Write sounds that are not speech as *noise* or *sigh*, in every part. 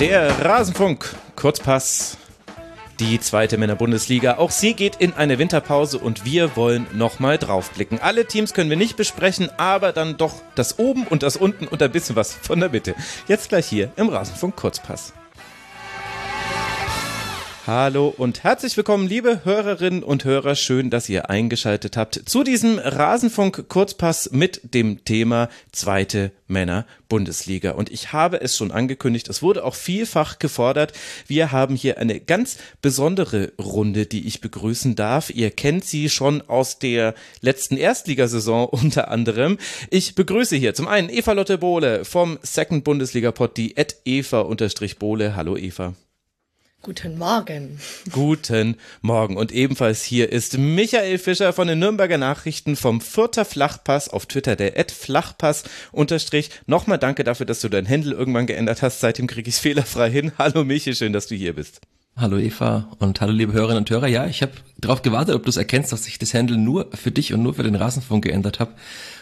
Der Rasenfunk, Kurzpass, die zweite Männerbundesliga. Auch sie geht in eine Winterpause und wir wollen nochmal draufblicken. Alle Teams können wir nicht besprechen, aber dann doch das oben und das unten und ein bisschen was von der Mitte. Jetzt gleich hier im Rasenfunk Kurzpass. Hallo und herzlich willkommen, liebe Hörerinnen und Hörer. Schön, dass ihr eingeschaltet habt zu diesem Rasenfunk Kurzpass mit dem Thema zweite Männer Bundesliga. Und ich habe es schon angekündigt, es wurde auch vielfach gefordert. Wir haben hier eine ganz besondere Runde, die ich begrüßen darf. Ihr kennt sie schon aus der letzten Erstligasaison *laughs* unter anderem. Ich begrüße hier zum einen Eva Lotte Bohle vom Second Bundesliga Pod, die at Eva-Bohle. Hallo Eva. Guten Morgen. Guten Morgen. Und ebenfalls hier ist Michael Fischer von den Nürnberger Nachrichten vom Fürther Flachpass auf Twitter, der Ed Flachpass unterstrich. Nochmal danke dafür, dass du dein Händel irgendwann geändert hast. Seitdem kriege ich es fehlerfrei hin. Hallo Michael, schön, dass du hier bist. Hallo Eva und hallo liebe Hörerinnen und Hörer. Ja, ich habe darauf gewartet, ob du es erkennst, dass ich das Handle nur für dich und nur für den Rasenfunk geändert habe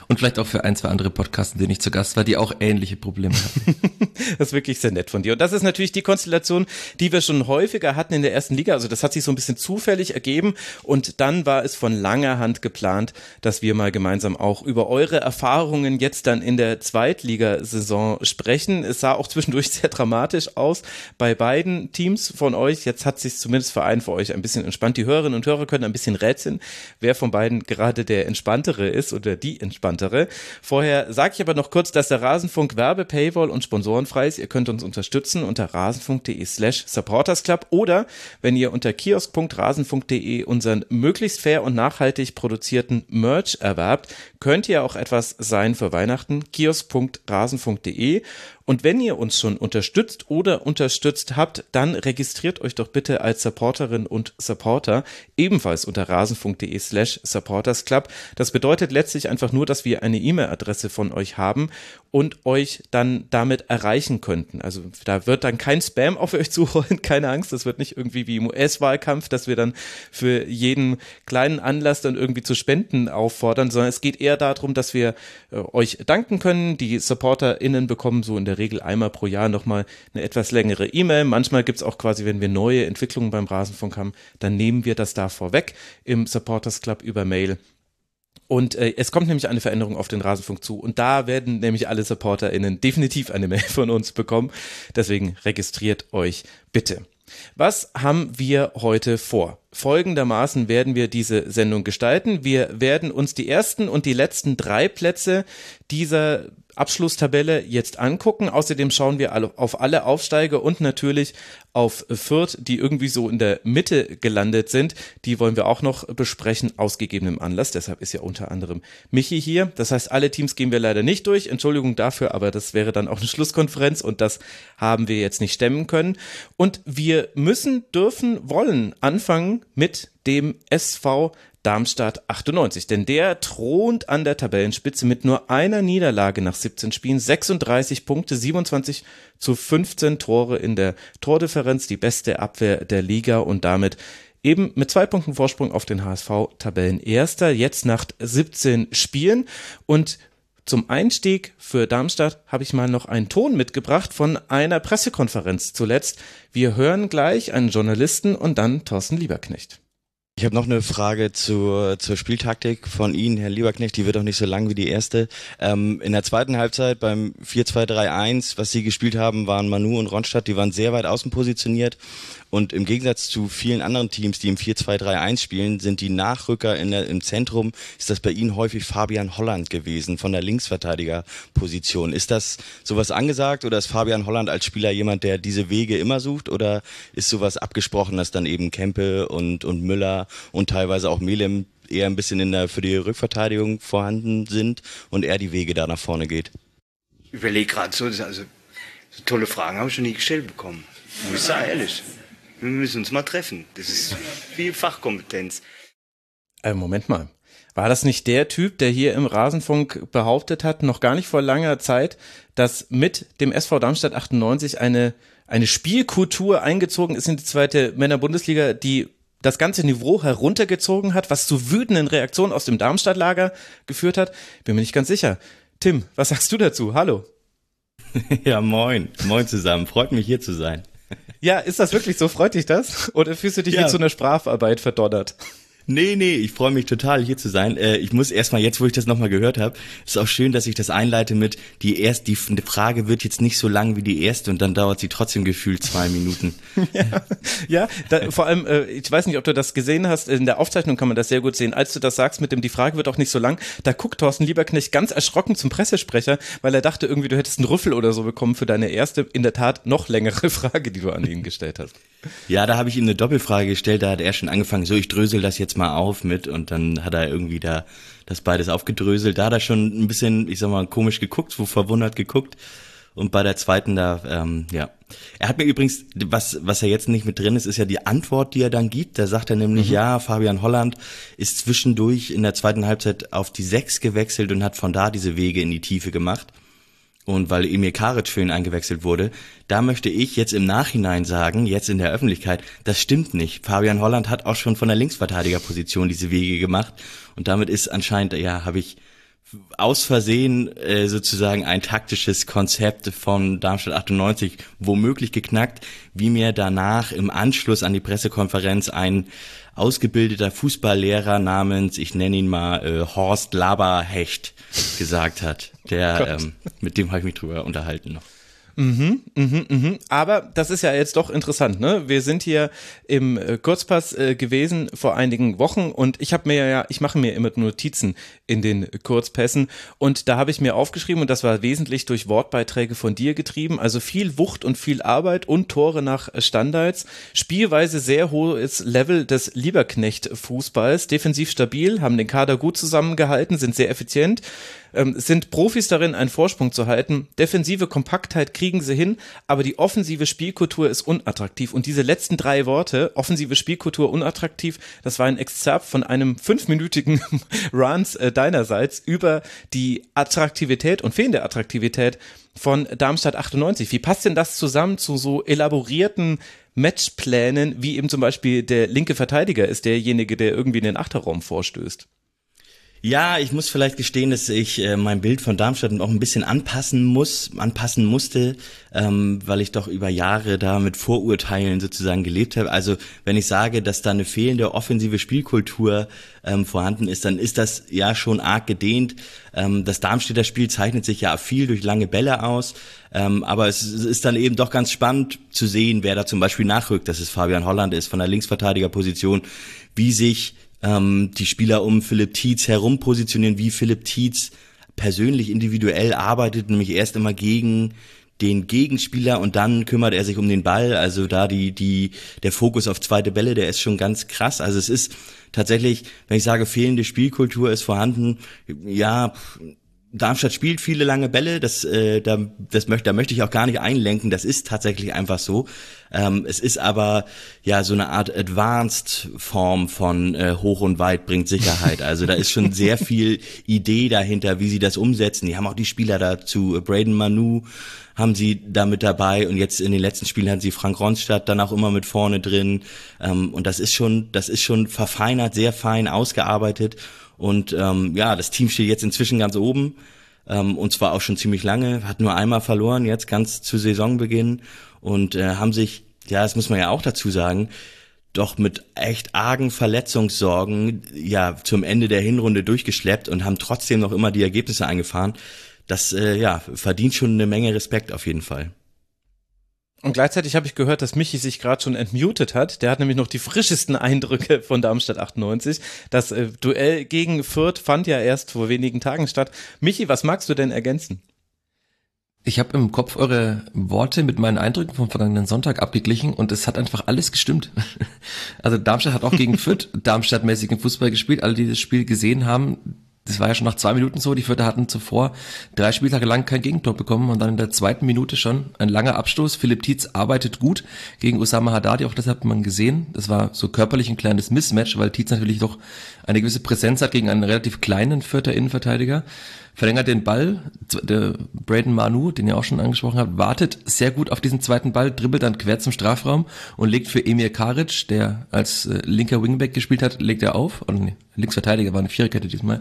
und vielleicht auch für ein, zwei andere Podcasts, in denen ich zu Gast war, die auch ähnliche Probleme hatten. *laughs* das ist wirklich sehr nett von dir. Und das ist natürlich die Konstellation, die wir schon häufiger hatten in der ersten Liga. Also das hat sich so ein bisschen zufällig ergeben. Und dann war es von langer Hand geplant, dass wir mal gemeinsam auch über eure Erfahrungen jetzt dann in der Zweitligasaison sprechen. Es sah auch zwischendurch *laughs* sehr dramatisch aus bei beiden Teams von euch. Jetzt hat sich zumindest für einen für euch ein bisschen entspannt. Die Hörerinnen und Hörer können ein bisschen rätseln, wer von beiden gerade der entspanntere ist oder die entspanntere entspanntere. Vorher sage ich aber noch kurz, dass der Rasenfunk Werbe, Paywall und sponsorenfrei ist. Ihr könnt uns unterstützen unter rasenfunk.de slash supportersclub oder wenn ihr unter kiosk.rasenfunk.de unseren möglichst fair und nachhaltig produzierten Merch erwerbt, könnt ihr auch etwas sein für Weihnachten. kiosk.rasenfunk.de und wenn ihr uns schon unterstützt oder unterstützt habt, dann registriert euch doch bitte als Supporterin und Supporter ebenfalls unter rasenfunk.de slash supportersclub. Das bedeutet letztlich einfach nur, dass wir eine E-Mail-Adresse von euch haben und euch dann damit erreichen könnten. Also da wird dann kein Spam auf euch *laughs* zuholen, keine Angst. Das wird nicht irgendwie wie im US-Wahlkampf, dass wir dann für jeden kleinen Anlass dann irgendwie zu Spenden auffordern, sondern es geht eher darum, dass wir äh, euch danken können. Die SupporterInnen bekommen so in der Regel einmal pro Jahr nochmal eine etwas längere E-Mail. Manchmal gibt es auch quasi, wenn wir neue Entwicklungen beim Rasenfunk haben, dann nehmen wir das da vorweg im Supporters Club über Mail. Und äh, es kommt nämlich eine Veränderung auf den Rasenfunk zu. Und da werden nämlich alle SupporterInnen definitiv eine Mail von uns bekommen. Deswegen registriert euch bitte. Was haben wir heute vor? Folgendermaßen werden wir diese Sendung gestalten. Wir werden uns die ersten und die letzten drei Plätze dieser Abschlusstabelle jetzt angucken. Außerdem schauen wir auf alle Aufsteiger und natürlich auf Fürth, die irgendwie so in der Mitte gelandet sind. Die wollen wir auch noch besprechen, aus Anlass. Deshalb ist ja unter anderem Michi hier. Das heißt, alle Teams gehen wir leider nicht durch. Entschuldigung dafür, aber das wäre dann auch eine *laughs* Schlusskonferenz und das haben wir jetzt nicht stemmen können. Und wir müssen, dürfen, wollen anfangen mit dem SV Darmstadt 98, denn der thront an der Tabellenspitze mit nur einer Niederlage nach 17 Spielen, 36 Punkte, 27 zu 15 Tore in der Tordifferenz, die beste Abwehr der Liga und damit eben mit zwei Punkten Vorsprung auf den HSV Tabellenerster, jetzt nach 17 Spielen und zum Einstieg für Darmstadt habe ich mal noch einen Ton mitgebracht von einer Pressekonferenz zuletzt. Wir hören gleich einen Journalisten und dann Thorsten Lieberknecht. Ich habe noch eine Frage zur, zur Spieltaktik von Ihnen, Herr Lieberknecht. Die wird auch nicht so lang wie die erste. Ähm, in der zweiten Halbzeit beim 4-2-3-1, was Sie gespielt haben, waren Manu und Ronstadt, die waren sehr weit außen positioniert. Und im Gegensatz zu vielen anderen Teams, die im 4-2-3-1 spielen, sind die Nachrücker der, im Zentrum, ist das bei Ihnen häufig Fabian Holland gewesen von der Linksverteidigerposition. Ist das sowas angesagt oder ist Fabian Holland als Spieler jemand, der diese Wege immer sucht oder ist sowas abgesprochen, dass dann eben Kempe und, und Müller und teilweise auch Melem eher ein bisschen in der, für die Rückverteidigung vorhanden sind und er die Wege da nach vorne geht? Ich überlege gerade so, also so tolle Fragen habe ich schon nie gestellt bekommen. Muss ich sagen, ehrlich. Wir müssen uns mal treffen. Das ist viel Fachkompetenz. Äh, Moment mal. War das nicht der Typ, der hier im Rasenfunk behauptet hat, noch gar nicht vor langer Zeit, dass mit dem SV Darmstadt 98 eine, eine Spielkultur eingezogen ist in die zweite Männerbundesliga, die das ganze Niveau heruntergezogen hat, was zu wütenden Reaktionen aus dem Darmstadt-Lager geführt hat? Bin mir nicht ganz sicher. Tim, was sagst du dazu? Hallo. *laughs* Ja, moin. Moin zusammen. Freut mich hier zu sein. Ja, ist das wirklich so? Freut dich das? Oder fühlst du dich ja. wie zu einer Strafarbeit verdonnert? Nee, nee, ich freue mich total hier zu sein. Äh, ich muss erstmal, jetzt wo ich das nochmal gehört habe, ist auch schön, dass ich das einleite mit, die erst, die Frage wird jetzt nicht so lang wie die erste und dann dauert sie trotzdem gefühlt zwei Minuten. *laughs* ja, ja da, vor allem, äh, ich weiß nicht, ob du das gesehen hast, in der Aufzeichnung kann man das sehr gut sehen. Als du das sagst mit dem, die Frage wird auch nicht so lang, da guckt Thorsten Lieberknecht ganz erschrocken zum Pressesprecher, weil er dachte irgendwie, du hättest einen Rüffel oder so bekommen für deine erste, in der Tat noch längere *laughs* Frage, die du an ihn gestellt hast. Ja, da habe ich ihm eine Doppelfrage gestellt, da hat er schon angefangen, so ich drösel das jetzt mal auf mit und dann hat er irgendwie da das beides aufgedröselt. Da hat er schon ein bisschen, ich sag mal, komisch geguckt, so verwundert geguckt. Und bei der zweiten da, ähm, ja. Er hat mir übrigens, was, was er jetzt nicht mit drin ist, ist ja die Antwort, die er dann gibt. Da sagt er nämlich, mhm. ja, Fabian Holland ist zwischendurch in der zweiten Halbzeit auf die Sechs gewechselt und hat von da diese Wege in die Tiefe gemacht und weil Emir Karic für ihn eingewechselt wurde, da möchte ich jetzt im Nachhinein sagen, jetzt in der Öffentlichkeit, das stimmt nicht. Fabian Holland hat auch schon von der Linksverteidigerposition diese Wege gemacht und damit ist anscheinend, ja, habe ich aus Versehen äh, sozusagen ein taktisches Konzept von Darmstadt 98 womöglich geknackt, wie mir danach im Anschluss an die Pressekonferenz ein ausgebildeter Fußballlehrer namens, ich nenne ihn mal äh, Horst Laberhecht gesagt hat. Der, ähm, mit dem habe ich mich drüber unterhalten noch. Mhm, mhm, mhm. Aber das ist ja jetzt doch interessant, ne? Wir sind hier im äh, Kurzpass äh, gewesen vor einigen Wochen und ich habe mir ja, ich mache mir immer Notizen in den Kurzpässen und da habe ich mir aufgeschrieben und das war wesentlich durch Wortbeiträge von dir getrieben, also viel Wucht und viel Arbeit und Tore nach Standards, Spielweise sehr hohes Level des Lieberknecht Fußballs, defensiv stabil, haben den Kader gut zusammengehalten, sind sehr effizient ähm, sind Profis darin, einen Vorsprung zu halten. Defensive Kompaktheit kriegen sie hin, aber die offensive Spielkultur ist unattraktiv. Und diese letzten drei Worte, offensive Spielkultur unattraktiv, das war ein Exzerpt von einem fünfminütigen *laughs* Runs äh, deinerseits über die Attraktivität und fehlende Attraktivität von Darmstadt 98. Wie passt denn das zusammen zu so elaborierten Matchplänen, wie eben zum Beispiel der linke Verteidiger ist derjenige, der irgendwie in den Achterraum vorstößt? Ja, ich muss vielleicht gestehen, dass ich äh, mein Bild von Darmstadt auch ein bisschen anpassen muss, anpassen musste, ähm, weil ich doch über Jahre da mit Vorurteilen sozusagen gelebt habe. Also wenn ich sage, dass da eine fehlende offensive Spielkultur ähm, vorhanden ist, dann ist das ja schon arg gedehnt. Ähm, das Darmstädter Spiel zeichnet sich ja viel durch lange Bälle aus, ähm, aber es ist dann eben doch ganz spannend zu sehen, wer da zum Beispiel nachrückt, dass es Fabian Holland ist von der Linksverteidigerposition, wie sich ähm, die Spieler um Philipp Tietz herum positionieren, wie Philipp Tietz persönlich individuell arbeitet, nämlich erst immer gegen den Gegenspieler und dann kümmert er sich um den Ball. Also da die, die, der Fokus auf zweite Bälle, der ist schon ganz krass. Also es ist tatsächlich, wenn ich sage, fehlende Spielkultur ist vorhanden, ja, Darmstadt spielt viele lange Bälle, das, äh, da, das möchte, da möchte ich auch gar nicht einlenken, das ist tatsächlich einfach so. Ähm, es ist aber ja so eine Art Advanced Form von äh, hoch und weit bringt Sicherheit. Also da ist schon sehr viel Idee dahinter, wie sie das umsetzen. Die haben auch die Spieler dazu, Braden Manu haben sie da mit dabei und jetzt in den letzten Spielen hatten sie Frank Ronstadt dann auch immer mit vorne drin. Ähm, und das ist schon, das ist schon verfeinert, sehr fein ausgearbeitet und ähm, ja, das Team steht jetzt inzwischen ganz oben ähm, und zwar auch schon ziemlich lange, hat nur einmal verloren, jetzt ganz zu Saisonbeginn und äh, haben sich, ja, das muss man ja auch dazu sagen, doch mit echt argen Verletzungssorgen ja zum Ende der Hinrunde durchgeschleppt und haben trotzdem noch immer die Ergebnisse eingefahren. Das äh, ja verdient schon eine Menge Respekt auf jeden Fall. Und gleichzeitig habe ich gehört, dass Michi sich gerade schon entmutet hat. Der hat nämlich noch die frischesten *laughs* Eindrücke von Darmstadt 98. Das äh, Duell gegen Fürth fand ja erst vor wenigen Tagen statt. Michi, was magst du denn ergänzen? Ich habe im Kopf eure Worte mit meinen Eindrücken vom vergangenen Sonntag abgeglichen und es hat einfach alles gestimmt. *laughs* Also Darmstadt hat auch gegen *laughs* Fürth Darmstadt-mäßigen Fußball gespielt. Alle, die das Spiel gesehen haben, das war ja schon nach zwei Minuten so. Die Vierter hatten zuvor drei Spieltage lang kein Gegentor bekommen und dann in der zweiten Minute schon ein langer Abstoß. Philipp Tietz arbeitet gut gegen Osama Haddadi, auch das hat man gesehen. Das war so körperlich ein kleines Mismatch, weil Tietz natürlich doch eine gewisse Präsenz hat gegen einen relativ kleinen Vierter Innenverteidiger verlängert den Ball, der Braden Manu, den ihr auch schon angesprochen habt, wartet sehr gut auf diesen zweiten Ball, dribbelt dann quer zum Strafraum und legt für Emir Karic, der als äh, linker Wingback gespielt hat, legt er auf, oder nee, Linksverteidiger war eine Viererkette diesmal,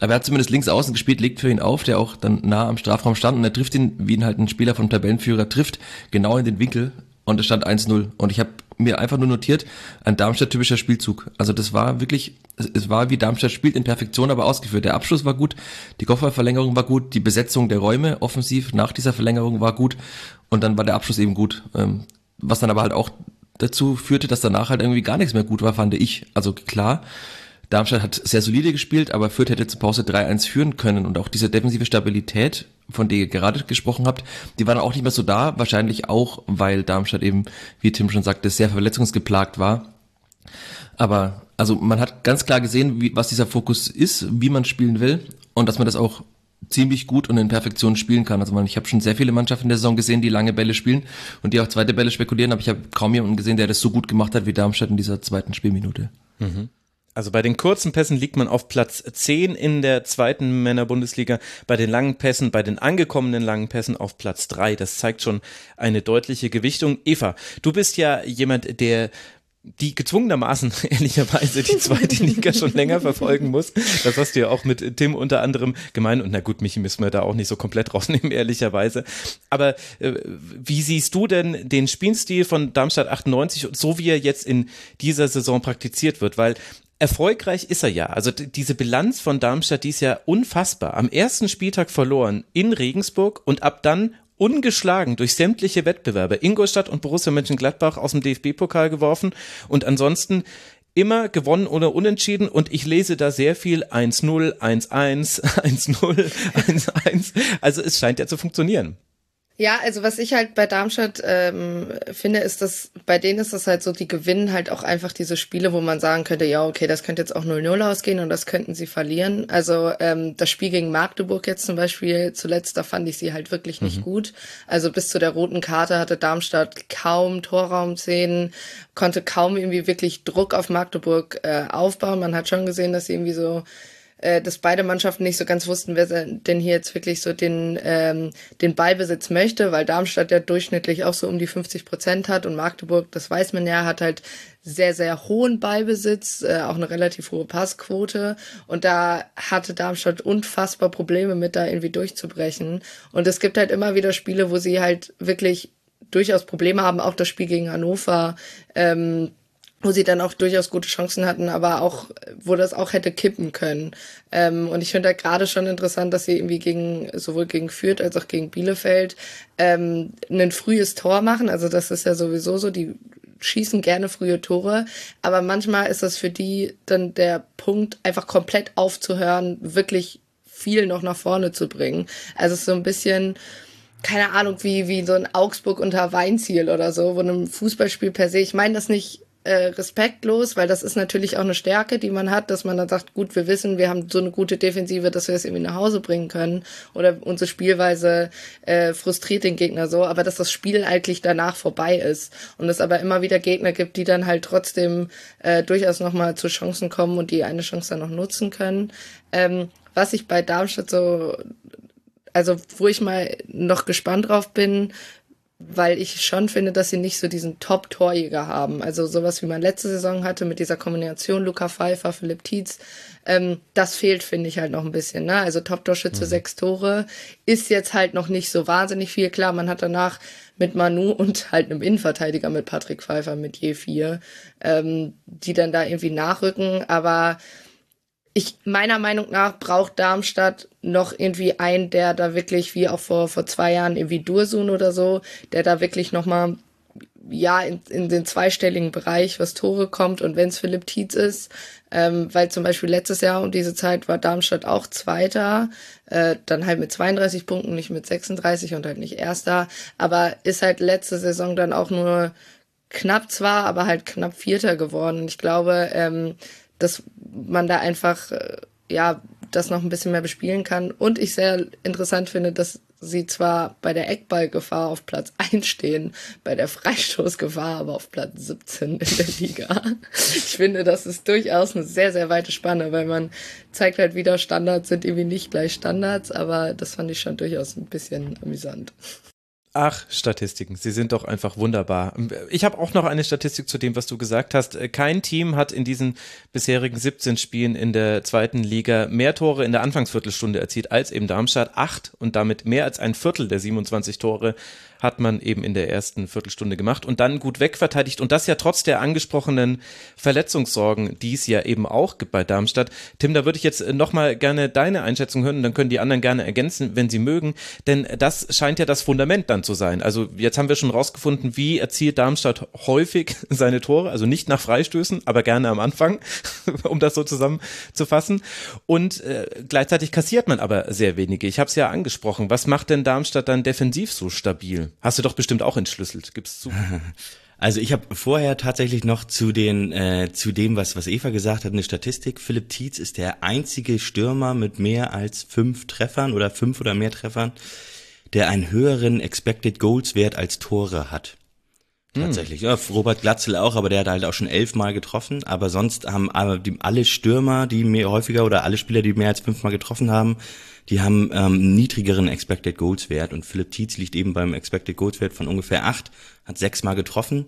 Aber er hat zumindest links außen gespielt, legt für ihn auf, der auch dann nah am Strafraum stand und er trifft ihn, wie ihn halt ein Spieler vom Tabellenführer trifft, genau in den Winkel und es stand 1-0. Und ich habe mir einfach nur notiert, ein Darmstadt-typischer Spielzug. Also das war wirklich, es war wie Darmstadt spielt in Perfektion, aber ausgeführt. Der Abschluss war gut, die Kofferverlängerung war gut, die Besetzung der Räume offensiv nach dieser Verlängerung war gut und dann war der Abschluss eben gut. Ähm, was dann aber halt auch dazu führte, dass danach halt irgendwie gar nichts mehr gut war, fand ich. Also klar, Darmstadt hat sehr solide gespielt, aber Fürth hätte zur Pause 3-1 führen können und auch diese defensive Stabilität, von der ihr gerade gesprochen habt, die war dann auch nicht mehr so da, wahrscheinlich auch, weil Darmstadt eben, wie Tim schon sagte, sehr verletzungsgeplagt war. Aber also man hat ganz klar gesehen, wie, was dieser Fokus ist, wie man spielen will und dass man das auch ziemlich gut und in Perfektion spielen kann. Also man, ich habe schon sehr viele Mannschaften der Saison gesehen, die lange Bälle spielen und die auch zweite Bälle spekulieren, aber ich habe kaum jemanden gesehen, der das so gut gemacht hat wie Darmstadt in dieser zweiten Spielminute. Mhm. Also bei den kurzen Pässen liegt man auf Platz 10 in der zweiten Männerbundesliga, bei den langen Pässen, bei den angekommenen langen Pässen auf Platz 3. Das zeigt schon eine deutliche Gewichtung. Eva, du bist ja jemand, der die gezwungenermaßen *laughs* ehrlicherweise die zweite Liga schon länger verfolgen muss. Das hast du ja auch mit Tim unter anderem gemeint. Und na gut, Michi müssen wir da auch nicht so komplett *laughs* rausnehmen, ehrlicherweise. Aber äh, wie siehst du denn den Spielstil von Darmstadt 98, so wie er jetzt in dieser Saison praktiziert wird? Weil erfolgreich ist er ja. Also diese Bilanz von Darmstadt, die ist ja unfassbar. Am ersten Spieltag verloren in Regensburg und ab dann ungeschlagen durch sämtliche Wettbewerbe. Ingolstadt und Borussia Mönchengladbach aus dem DFB-Pokal geworfen und ansonsten immer gewonnen oder unentschieden und ich lese da sehr viel 1-0, 1-1, 1-0, 1-1. Also es scheint ja zu funktionieren. Ja, also was ich halt bei Darmstadt ähm, finde, ist, dass bei denen ist das halt so, die gewinnen halt auch einfach diese Spiele, wo man sagen könnte, ja, okay, das könnte jetzt auch 0-0 ausgehen und das könnten sie verlieren. Also ähm, das Spiel gegen Magdeburg jetzt zum Beispiel zuletzt, da fand ich sie halt wirklich nicht mhm. gut. Also bis zu der roten Karte hatte Darmstadt kaum Torraumszenen, konnte kaum irgendwie wirklich Druck auf Magdeburg äh, aufbauen. Man hat schon gesehen, dass sie irgendwie so äh, dass beide Mannschaften nicht so ganz wussten, wer denn hier jetzt wirklich so den, ähm, den Ballbesitz möchte, weil Darmstadt ja durchschnittlich auch so um die 50 Prozent hat und Magdeburg, das weiß man ja, hat halt sehr, sehr hohen Ballbesitz, äh, auch eine relativ hohe Passquote. Und da hatte Darmstadt unfassbar Probleme mit, da irgendwie durchzubrechen. Und es gibt halt immer wieder Spiele, wo sie halt wirklich durchaus Probleme haben, auch das Spiel gegen Hannover. Ähm, wo sie dann auch durchaus gute Chancen hatten, aber auch, wo das auch hätte kippen können. Ähm, und ich finde da gerade schon interessant, dass sie irgendwie gegen, sowohl gegen Fürth als auch gegen Bielefeld, ähm, ein frühes Tor machen. Also das ist ja sowieso so, die schießen gerne frühe Tore, aber manchmal ist das für die dann der Punkt, einfach komplett aufzuhören, wirklich viel noch nach vorne zu bringen. Also es ist so ein bisschen, keine Ahnung, wie, wie so ein Augsburg unter Weinziel oder so, wo einem Fußballspiel per se, ich meine das nicht äh, respektlos, weil das ist natürlich auch eine Stärke, die man hat, dass man dann sagt, gut, wir wissen, wir haben so eine gute Defensive, dass wir es irgendwie nach Hause bringen können oder unsere Spielweise äh, frustriert den Gegner so, aber dass das Spiel eigentlich danach vorbei ist und es aber immer wieder Gegner gibt, die dann halt trotzdem äh, durchaus nochmal zu Chancen kommen und die eine Chance dann noch nutzen können. Ähm, was ich bei Darmstadt so also wo ich mal noch gespannt drauf bin, weil ich schon finde, dass sie nicht so diesen Top-Torjäger haben. Also sowas wie man letzte Saison hatte mit dieser Kombination Luca Pfeiffer, Philipp Tietz. Ähm, das fehlt, finde ich halt noch ein bisschen. Ne? Also Top-Torschütze, mhm. sechs Tore, ist jetzt halt noch nicht so wahnsinnig viel. Klar, man hat danach mit Manu *laughs* und halt einem Innenverteidiger mit Patrick Pfeiffer mit je vier, ähm, die dann da irgendwie nachrücken. Aber ich meiner Meinung nach braucht Darmstadt noch irgendwie einen, der da wirklich wie auch vor vor zwei Jahren irgendwie Dursun oder so, der da wirklich noch mal ja in, in den zweistelligen Bereich, was Tore kommt und wenn es Philipp Tietz ist, ähm, weil zum Beispiel letztes Jahr um diese Zeit war Darmstadt auch Zweiter, äh, dann halt mit 32 Punkten, nicht mit 36 und halt nicht Erster, aber ist halt letzte Saison dann auch nur knapp zwar, aber halt knapp Vierter geworden. Und ich glaube, ähm, dass man da einfach, äh, ja, das noch ein bisschen mehr bespielen kann. Und ich sehr interessant finde, dass sie zwar bei der Eckballgefahr auf Platz *laughs* 1 stehen, bei der Freistoßgefahr aber auf Platz 17 in der Liga. Ich finde, das ist durchaus eine sehr, sehr weite Spanne, weil man zeigt halt wieder, Standards sind irgendwie nicht gleich Standards, aber das fand ich schon durchaus ein bisschen amüsant. Ach, Statistiken, sie sind doch einfach wunderbar. Ich habe auch noch eine Statistik zu dem, was du gesagt hast. Kein Team hat in diesen bisherigen 17 Spielen in der zweiten Liga mehr Tore in der Anfangsviertelstunde erzielt als eben Darmstadt. Acht und damit mehr als ein Viertel der 27 Tore hat man eben in der ersten Viertelstunde gemacht und dann gut wegverteidigt und das ja trotz der angesprochenen Verletzungssorgen, die es ja eben auch gibt bei Darmstadt. Tim, da würde ich jetzt nochmal gerne deine Einschätzung hören und dann können die anderen gerne ergänzen, wenn sie mögen, denn das scheint ja das Fundament dann zu sein. Also jetzt haben wir schon rausgefunden, wie erzielt Darmstadt häufig *laughs* seine Tore, also nicht nach Freistößen, aber gerne am Anfang, *laughs* um das so zusammenzufassen und äh, gleichzeitig kassiert man aber sehr wenige. Ich habe es ja angesprochen. Was macht denn Darmstadt dann defensiv so stabil? Hast du doch bestimmt auch entschlüsselt, gibst zu. *laughs* Also ich habe vorher tatsächlich noch zu den äh, zu dem, was was Eva gesagt hat, eine Statistik. Philipp Tietz ist der einzige Stürmer mit mehr als fünf Treffern oder fünf oder mehr Treffern, der einen höheren Expected Goals Wert als Tore hat. Hm. Tatsächlich. Ja, Robert Glatzel auch, aber der hat halt auch schon elfmal getroffen. Aber sonst haben alle Stürmer, die mehr häufiger oder alle Spieler, die mehr als fünfmal getroffen haben, die haben ähm, niedrigeren Expected Goals Wert und Philipp Tietz liegt eben beim Expected Goals Wert von ungefähr acht, hat sechsmal getroffen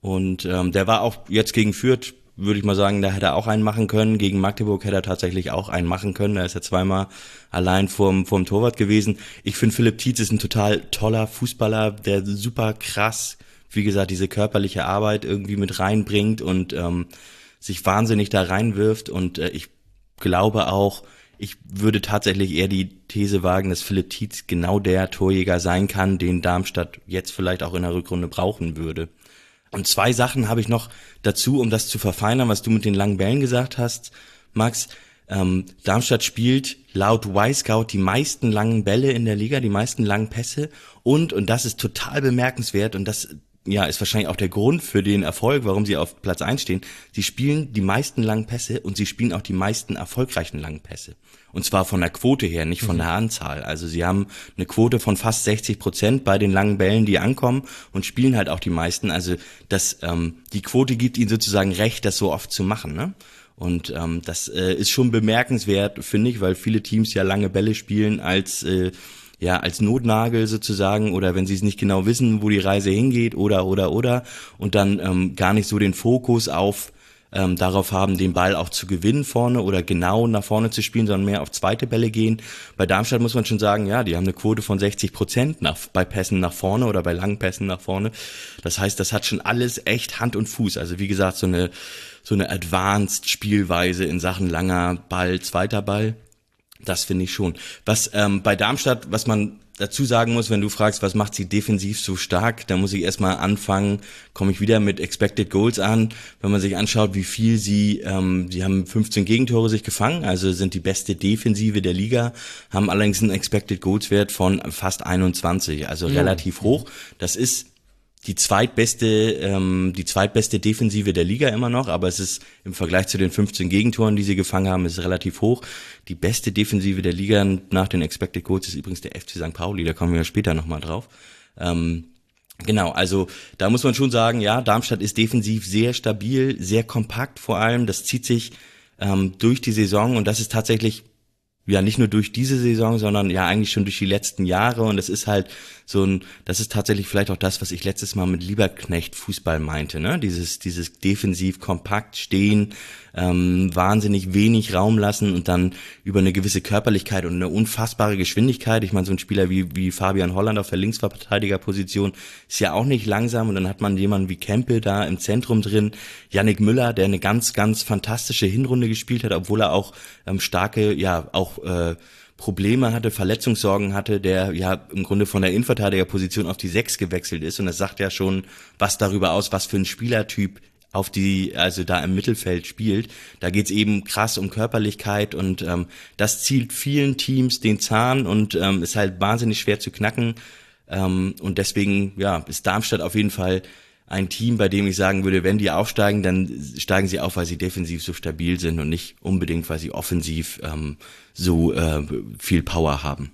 und ähm, der war auch jetzt gegen Fürth würde ich mal sagen, da hätte er auch einen machen können. Gegen Magdeburg hätte er tatsächlich auch einen machen können. Da ist er zweimal allein vorm, vorm Torwart gewesen. Ich finde, Philipp Tietz ist ein total toller Fußballer, der super krass, wie gesagt, diese körperliche Arbeit irgendwie mit reinbringt und ähm, sich wahnsinnig da reinwirft. Und äh, ich glaube auch, ich würde tatsächlich eher die These wagen, dass Philipp Tietz genau der Torjäger sein kann, den Darmstadt jetzt vielleicht auch in der Rückrunde brauchen würde. Und zwei Sachen habe ich noch dazu, um das zu verfeinern, was du mit den langen Bällen gesagt hast, Max. Ähm, Darmstadt spielt laut Y-Scout die meisten langen Bälle in der Liga, die meisten langen Pässe und, und das ist total bemerkenswert und das ja, ist wahrscheinlich auch der Grund für den Erfolg, warum sie auf Platz 1 stehen. Sie spielen die meisten langen Pässe und sie spielen auch die meisten erfolgreichen langen Pässe. Und zwar von der Quote her, nicht von mhm. der Anzahl. Also sie haben eine Quote von fast 60 Prozent bei den langen Bällen, die ankommen und spielen halt auch die meisten. Also das, ähm, die Quote gibt ihnen sozusagen recht, das so oft zu machen. Ne? Und ähm, das äh, ist schon bemerkenswert, finde ich, weil viele Teams ja lange Bälle spielen als äh, ja als Notnagel sozusagen oder wenn sie es nicht genau wissen, wo die Reise hingeht oder oder oder und dann ähm, gar nicht so den Fokus auf ähm, darauf haben, den Ball auch zu gewinnen vorne oder genau nach vorne zu spielen, sondern mehr auf zweite Bälle gehen. Bei Darmstadt muss man schon sagen, ja, die haben eine Quote von 60 Prozent nach, bei Pässen nach vorne oder bei langen Pässen nach vorne. Das heißt, das hat schon alles echt Hand und Fuß. Also wie gesagt, so eine, so eine Advanced Spielweise in Sachen langer Ball, zweiter Ball. Das finde ich schon. Was ähm, bei Darmstadt, was man dazu sagen muss, wenn du fragst, was macht sie defensiv so stark, dann muss ich erstmal anfangen, komme ich wieder mit Expected Goals an. Wenn man sich anschaut, wie viel sie, ähm, sie haben 15 Gegentore sich gefangen, also sind die beste Defensive der Liga, haben allerdings einen Expected Goals Wert von fast 21, also ja. relativ hoch. Das ist die zweitbeste, ähm, die zweitbeste Defensive der Liga immer noch, aber es ist im Vergleich zu den 15 Gegentoren, die sie gefangen haben, ist relativ hoch. Die beste Defensive der Liga nach den Expected Goals ist übrigens der FC St. Pauli, da kommen wir später nochmal drauf. Ähm, Genau, also da muss man schon sagen, ja, Darmstadt ist defensiv sehr stabil, sehr kompakt vor allem. Das zieht sich ähm, durch die Saison und das ist tatsächlich ja nicht nur durch diese Saison, sondern ja eigentlich schon durch die letzten Jahre und es ist halt so ein, das ist tatsächlich vielleicht auch das, was ich letztes Mal mit Lieberknecht Fußball meinte, ne? Dieses, dieses defensiv kompakt stehen, ähm, wahnsinnig wenig Raum lassen und dann über eine gewisse Körperlichkeit und eine unfassbare Geschwindigkeit. Ich meine, so ein Spieler wie, wie Fabian Holland auf der Linksverteidigerposition ist ja auch nicht langsam und dann hat man jemanden wie Kempel da im Zentrum drin, Yannick Müller, der eine ganz, ganz fantastische Hinrunde gespielt hat, obwohl er auch ähm, starke, ja, auch äh, Probleme hatte, Verletzungssorgen hatte, der ja im Grunde von der Innenverteidigerposition auf die Sechs gewechselt ist. Und das sagt ja schon was darüber aus, was für ein Spielertyp auf die, also da im Mittelfeld spielt. Da geht's eben krass um Körperlichkeit und ähm, das zielt vielen Teams den Zahn und ähm, ist halt wahnsinnig schwer zu knacken. Ähm, und deswegen, ja, ist Darmstadt auf jeden Fall ein Team, bei dem ich sagen würde, wenn die aufsteigen, dann steigen sie auf, weil sie defensiv so stabil sind und nicht unbedingt, weil sie offensiv ähm, so äh, viel Power haben.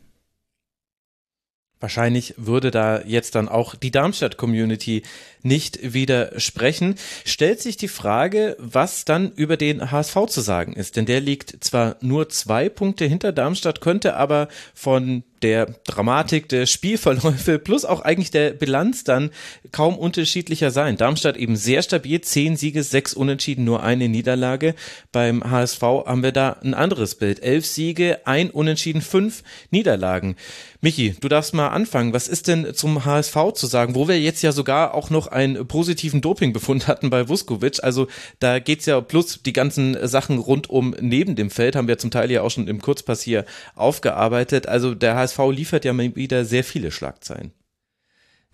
Wahrscheinlich würde da jetzt dann auch die Darmstadt-Community nicht widersprechen. Stellt sich die Frage, was dann über den HSV zu sagen ist. Denn der liegt zwar nur zwei Punkte hinter Darmstadt, könnte aber von der Dramatik der Spielverläufe plus auch eigentlich der Bilanz dann kaum unterschiedlicher sein. Darmstadt eben sehr stabil, zehn Siege, sechs Unentschieden, nur eine Niederlage. Beim HSV haben wir da ein anderes Bild. Elf Siege, ein Unentschieden, fünf Niederlagen. Michi, du darfst mal anfangen. Was ist denn zum HSV zu sagen, wo wir jetzt ja sogar auch noch einen positiven Dopingbefund hatten bei Vuskovic? Also da geht's ja plus die ganzen Sachen rund um neben dem Feld, haben wir zum Teil ja auch schon im Kurzpass hier aufgearbeitet. Also der HSV liefert ja mal wieder sehr viele Schlagzeilen.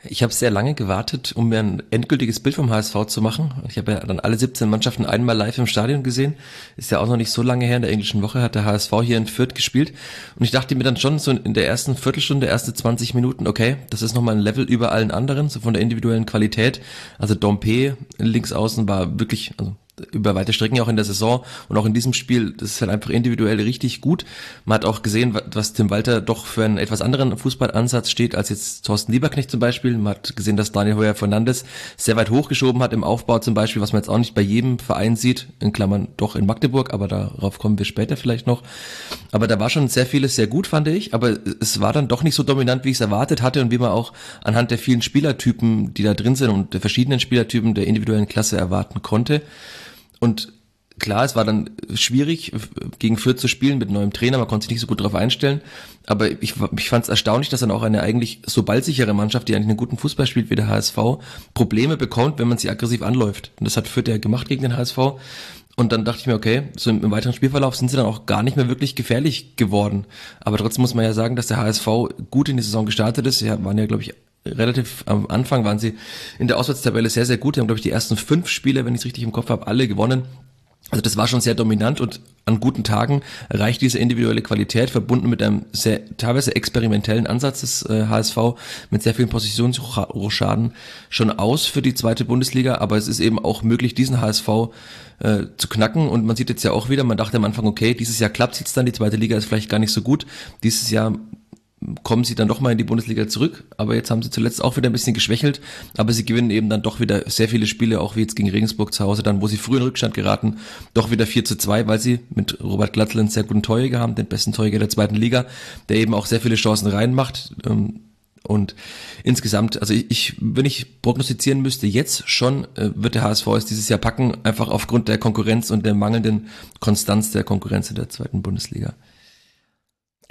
Ich habe sehr lange gewartet, um mir ein endgültiges Bild vom HSV zu machen. Ich habe ja dann alle 17 Mannschaften einmal live im Stadion gesehen. Ist ja auch noch nicht so lange her. In der englischen Woche hat der HSV hier in Fürth gespielt. Und ich dachte mir dann schon so in der ersten Viertelstunde, erste 20 Minuten, okay, das ist nochmal ein Level über allen anderen, so von der individuellen Qualität. Also Dompe links außen war wirklich, also über weite Strecken auch in der Saison und auch in diesem Spiel, das ist halt einfach individuell richtig gut. Man hat auch gesehen, was Tim Walter doch für einen etwas anderen Fußballansatz steht als jetzt Thorsten Lieberknecht zum Beispiel. Man hat gesehen, dass Daniel Heuer Fernandes sehr weit hochgeschoben hat im Aufbau zum Beispiel, was man jetzt auch nicht bei jedem Verein sieht, in Klammern doch in Magdeburg, aber darauf kommen wir später vielleicht noch. Aber da war schon sehr vieles sehr gut, fand ich, aber es war dann doch nicht so dominant, wie ich es erwartet hatte und wie man auch anhand der vielen Spielertypen, die da drin sind und der verschiedenen Spielertypen der individuellen Klasse erwarten konnte. Und klar, es war dann schwierig, gegen Fürth zu spielen mit neuem Trainer, man konnte sich nicht so gut darauf einstellen. Aber ich, ich fand es erstaunlich, dass dann auch eine eigentlich so ballsichere Mannschaft, die eigentlich einen guten Fußball spielt wie der HSV, Probleme bekommt, wenn man sie aggressiv anläuft. Und das hat Fürth ja gemacht gegen den HSV. Und dann dachte ich mir, okay, so im, weiteren Spielverlauf sind sie dann auch gar nicht mehr wirklich gefährlich geworden. Aber trotzdem muss man ja sagen, dass der HSV gut in die Saison gestartet ist. Sie waren ja, glaube ich, relativ am Anfang waren sie in der Auswärtstabelle sehr, sehr gut. Die haben, glaube ich, die ersten fünf Spiele, wenn ich es richtig im Kopf habe, alle gewonnen. Also das war schon sehr dominant und an guten Tagen reicht diese individuelle Qualität verbunden mit einem sehr teilweise experimentellen Ansatz des äh, HSV mit sehr vielen Positionsrochaden schon aus für die zweite Bundesliga, aber es ist eben auch möglich, diesen HSV äh, zu knacken und man sieht jetzt ja auch wieder, man dachte am Anfang, okay, dieses Jahr klappt es dann, die zweite Liga ist vielleicht gar nicht so gut, dieses Jahr kommen sie dann doch mal in die Bundesliga zurück. Aber jetzt haben sie zuletzt auch wieder ein bisschen geschwächelt. Aber sie gewinnen eben dann doch wieder sehr viele Spiele, auch wie jetzt gegen Regensburg zu Hause, dann, wo sie früh in Rückstand geraten, doch wieder 4 zu 2, weil sie mit Robert Glattl einen sehr guten Torjäger haben, den besten Torjäger der zweiten Liga, der eben auch sehr viele Chancen reinmacht. Ähm, und insgesamt, also ich, wenn ich prognostizieren müsste, jetzt schon äh, wird der HSV es dieses Jahr packen, einfach aufgrund der Konkurrenz und der mangelnden Konstanz der Konkurrenz in der zweiten Bundesliga.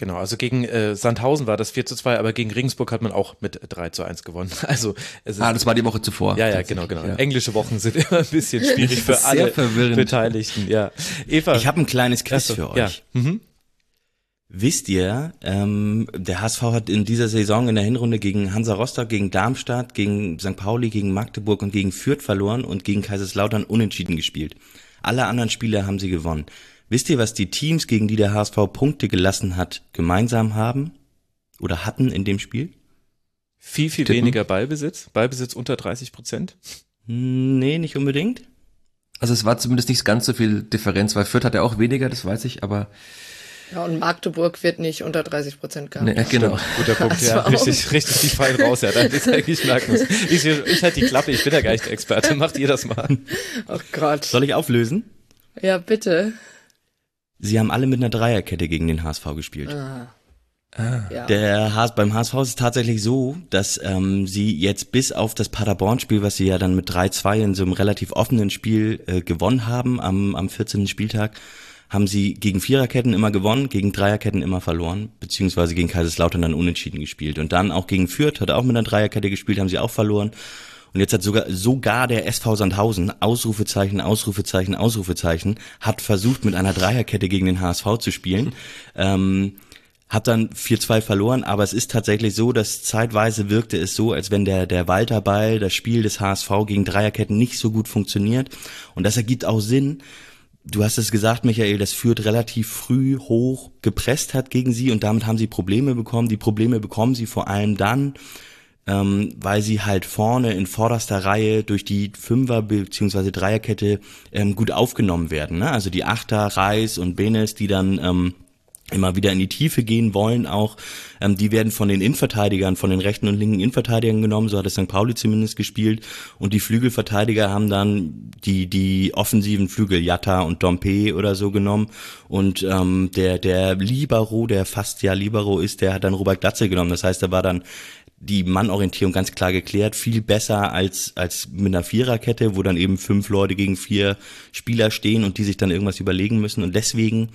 Genau, also gegen äh, Sandhausen war das 4 zu 2, aber gegen Regensburg hat man auch mit 3 zu 1 gewonnen. *laughs* Also es ist, Ah, das war die Woche zuvor. Ja, ja, genau, genau. Ja. Englische Wochen sind *laughs* immer ein bisschen schwierig für *laughs* alle verwirrend. Beteiligten. Ja. Eva. Ich habe ein kleines Quiz also, für euch. Ja. Mhm. Wisst ihr, ähm, der HSV hat in dieser Saison in der Hinrunde gegen Hansa Rostock, gegen Darmstadt, gegen St. Pauli, gegen Magdeburg und gegen Fürth verloren und gegen Kaiserslautern unentschieden gespielt. Alle anderen Spiele haben sie gewonnen. Wisst ihr, was die Teams, gegen die der HSV Punkte gelassen hat, gemeinsam haben? Oder hatten in dem Spiel? Viel, viel Tippen? weniger Ballbesitz. Ballbesitz unter 30 Prozent. Nee, nicht unbedingt. Also es war zumindest nicht ganz so viel Differenz, weil Fürth hat ja auch weniger, das weiß ich, aber ja, und Magdeburg wird nicht unter 30 Prozent gehabt. Nee, genau. Guter Punkt, ja. *laughs* Richtig, richtig die Fallen raus, ja. Dann ist eigentlich *laughs* merken Ich, ich halt die Klappe, ich bin ja gar nicht der Experte. Macht ihr das mal. Oh Gott. Soll ich auflösen? Ja, bitte. Sie haben alle mit einer Dreierkette gegen den HSV gespielt. Ah. Ah. Ja. Der HS, beim HSV ist es tatsächlich so, dass ähm, sie jetzt bis auf das Paderborn-Spiel, was sie ja dann mit 3-2 in so einem relativ offenen Spiel äh, gewonnen haben am, am 14. Spieltag, haben sie gegen Viererketten immer gewonnen, gegen Dreierketten immer verloren, beziehungsweise gegen Kaiserslautern dann unentschieden gespielt. Und dann auch gegen Fürth, hat er auch mit einer Dreierkette gespielt, haben sie auch verloren. Und jetzt hat sogar, sogar der SV Sandhausen, Ausrufezeichen, Ausrufezeichen, Ausrufezeichen, hat versucht, mit einer Dreierkette gegen den HSV zu spielen. *laughs* Ähm, hat dann 4-2 verloren, aber es ist tatsächlich so, dass zeitweise wirkte es so, als wenn der, der Walterball, das Spiel des HSV gegen Dreierketten nicht so gut funktioniert. Und das ergibt auch Sinn. Du hast es gesagt, Michael, das führt relativ früh hoch gepresst hat gegen sie und damit haben sie Probleme bekommen. Die Probleme bekommen sie vor allem dann, ähm, weil sie halt vorne in vorderster Reihe durch die Fünfer- bzw. Dreierkette ähm, gut aufgenommen werden. Ne? Also die Achter, Reis und Benes, die dann ähm, immer wieder in die Tiefe gehen wollen auch. Ähm, die werden von den Innenverteidigern, von den rechten und linken Innenverteidigern genommen, so hat es St. Pauli zumindest gespielt. Und die Flügelverteidiger haben dann die, die offensiven Flügel, Jatta und Dompe oder so genommen. Und ähm, der, der Libero, der fast ja Libero ist, der hat dann Robert Glatze genommen. Das heißt, da war dann die Mannorientierung ganz klar geklärt, viel besser als, als mit einer Viererkette, wo dann eben fünf Leute gegen vier Spieler stehen und die sich dann irgendwas überlegen müssen. Und deswegen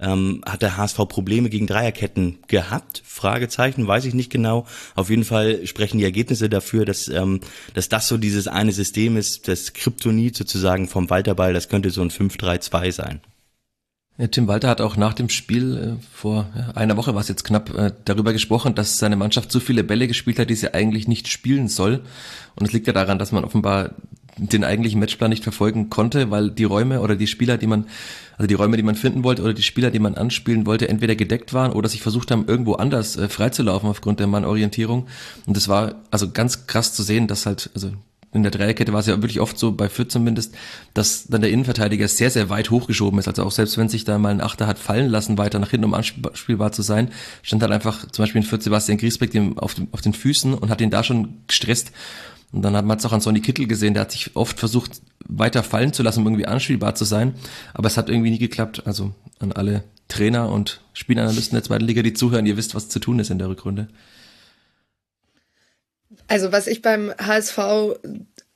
ähm, hat der HSV Probleme gegen Dreierketten gehabt? Fragezeichen, weiß ich nicht genau. Auf jeden Fall sprechen die Ergebnisse dafür, dass, ähm, dass das so dieses eine System ist, das Kryptonit sozusagen vom Walterball, das könnte so ein 5-3-2 sein. Tim Walter hat auch nach dem Spiel äh, vor einer Woche war es jetzt knapp äh, darüber gesprochen, dass seine Mannschaft so viele Bälle gespielt hat, die sie eigentlich nicht spielen soll. Und es liegt ja daran, dass man offenbar den eigentlichen Matchplan nicht verfolgen konnte, weil die Räume oder die Spieler, die man, also die Räume, die man finden wollte oder die Spieler, die man anspielen wollte, entweder gedeckt waren oder sich versucht haben, irgendwo anders äh, freizulaufen aufgrund der Mannorientierung. Und das war also ganz krass zu sehen, dass halt, also in der Dreierkette war es ja wirklich oft so, bei Fürth zumindest, dass dann der Innenverteidiger sehr, sehr weit hochgeschoben ist. Also auch selbst wenn sich da mal ein Achter hat fallen lassen, weiter nach hinten, um anspielbar zu sein, stand halt einfach zum Beispiel in Fürth Sebastian Griesbeck dem, auf, dem, auf den Füßen und hat ihn da schon gestresst. Und dann hat man es auch an Sonny Kittel gesehen, der hat sich oft versucht, weiter fallen zu lassen, um irgendwie anspielbar zu sein. Aber es hat irgendwie nie geklappt. Also an alle Trainer und Spielanalysten der zweiten Liga, die zuhören, ihr wisst, was zu tun ist in der Rückrunde. Also was ich beim HSV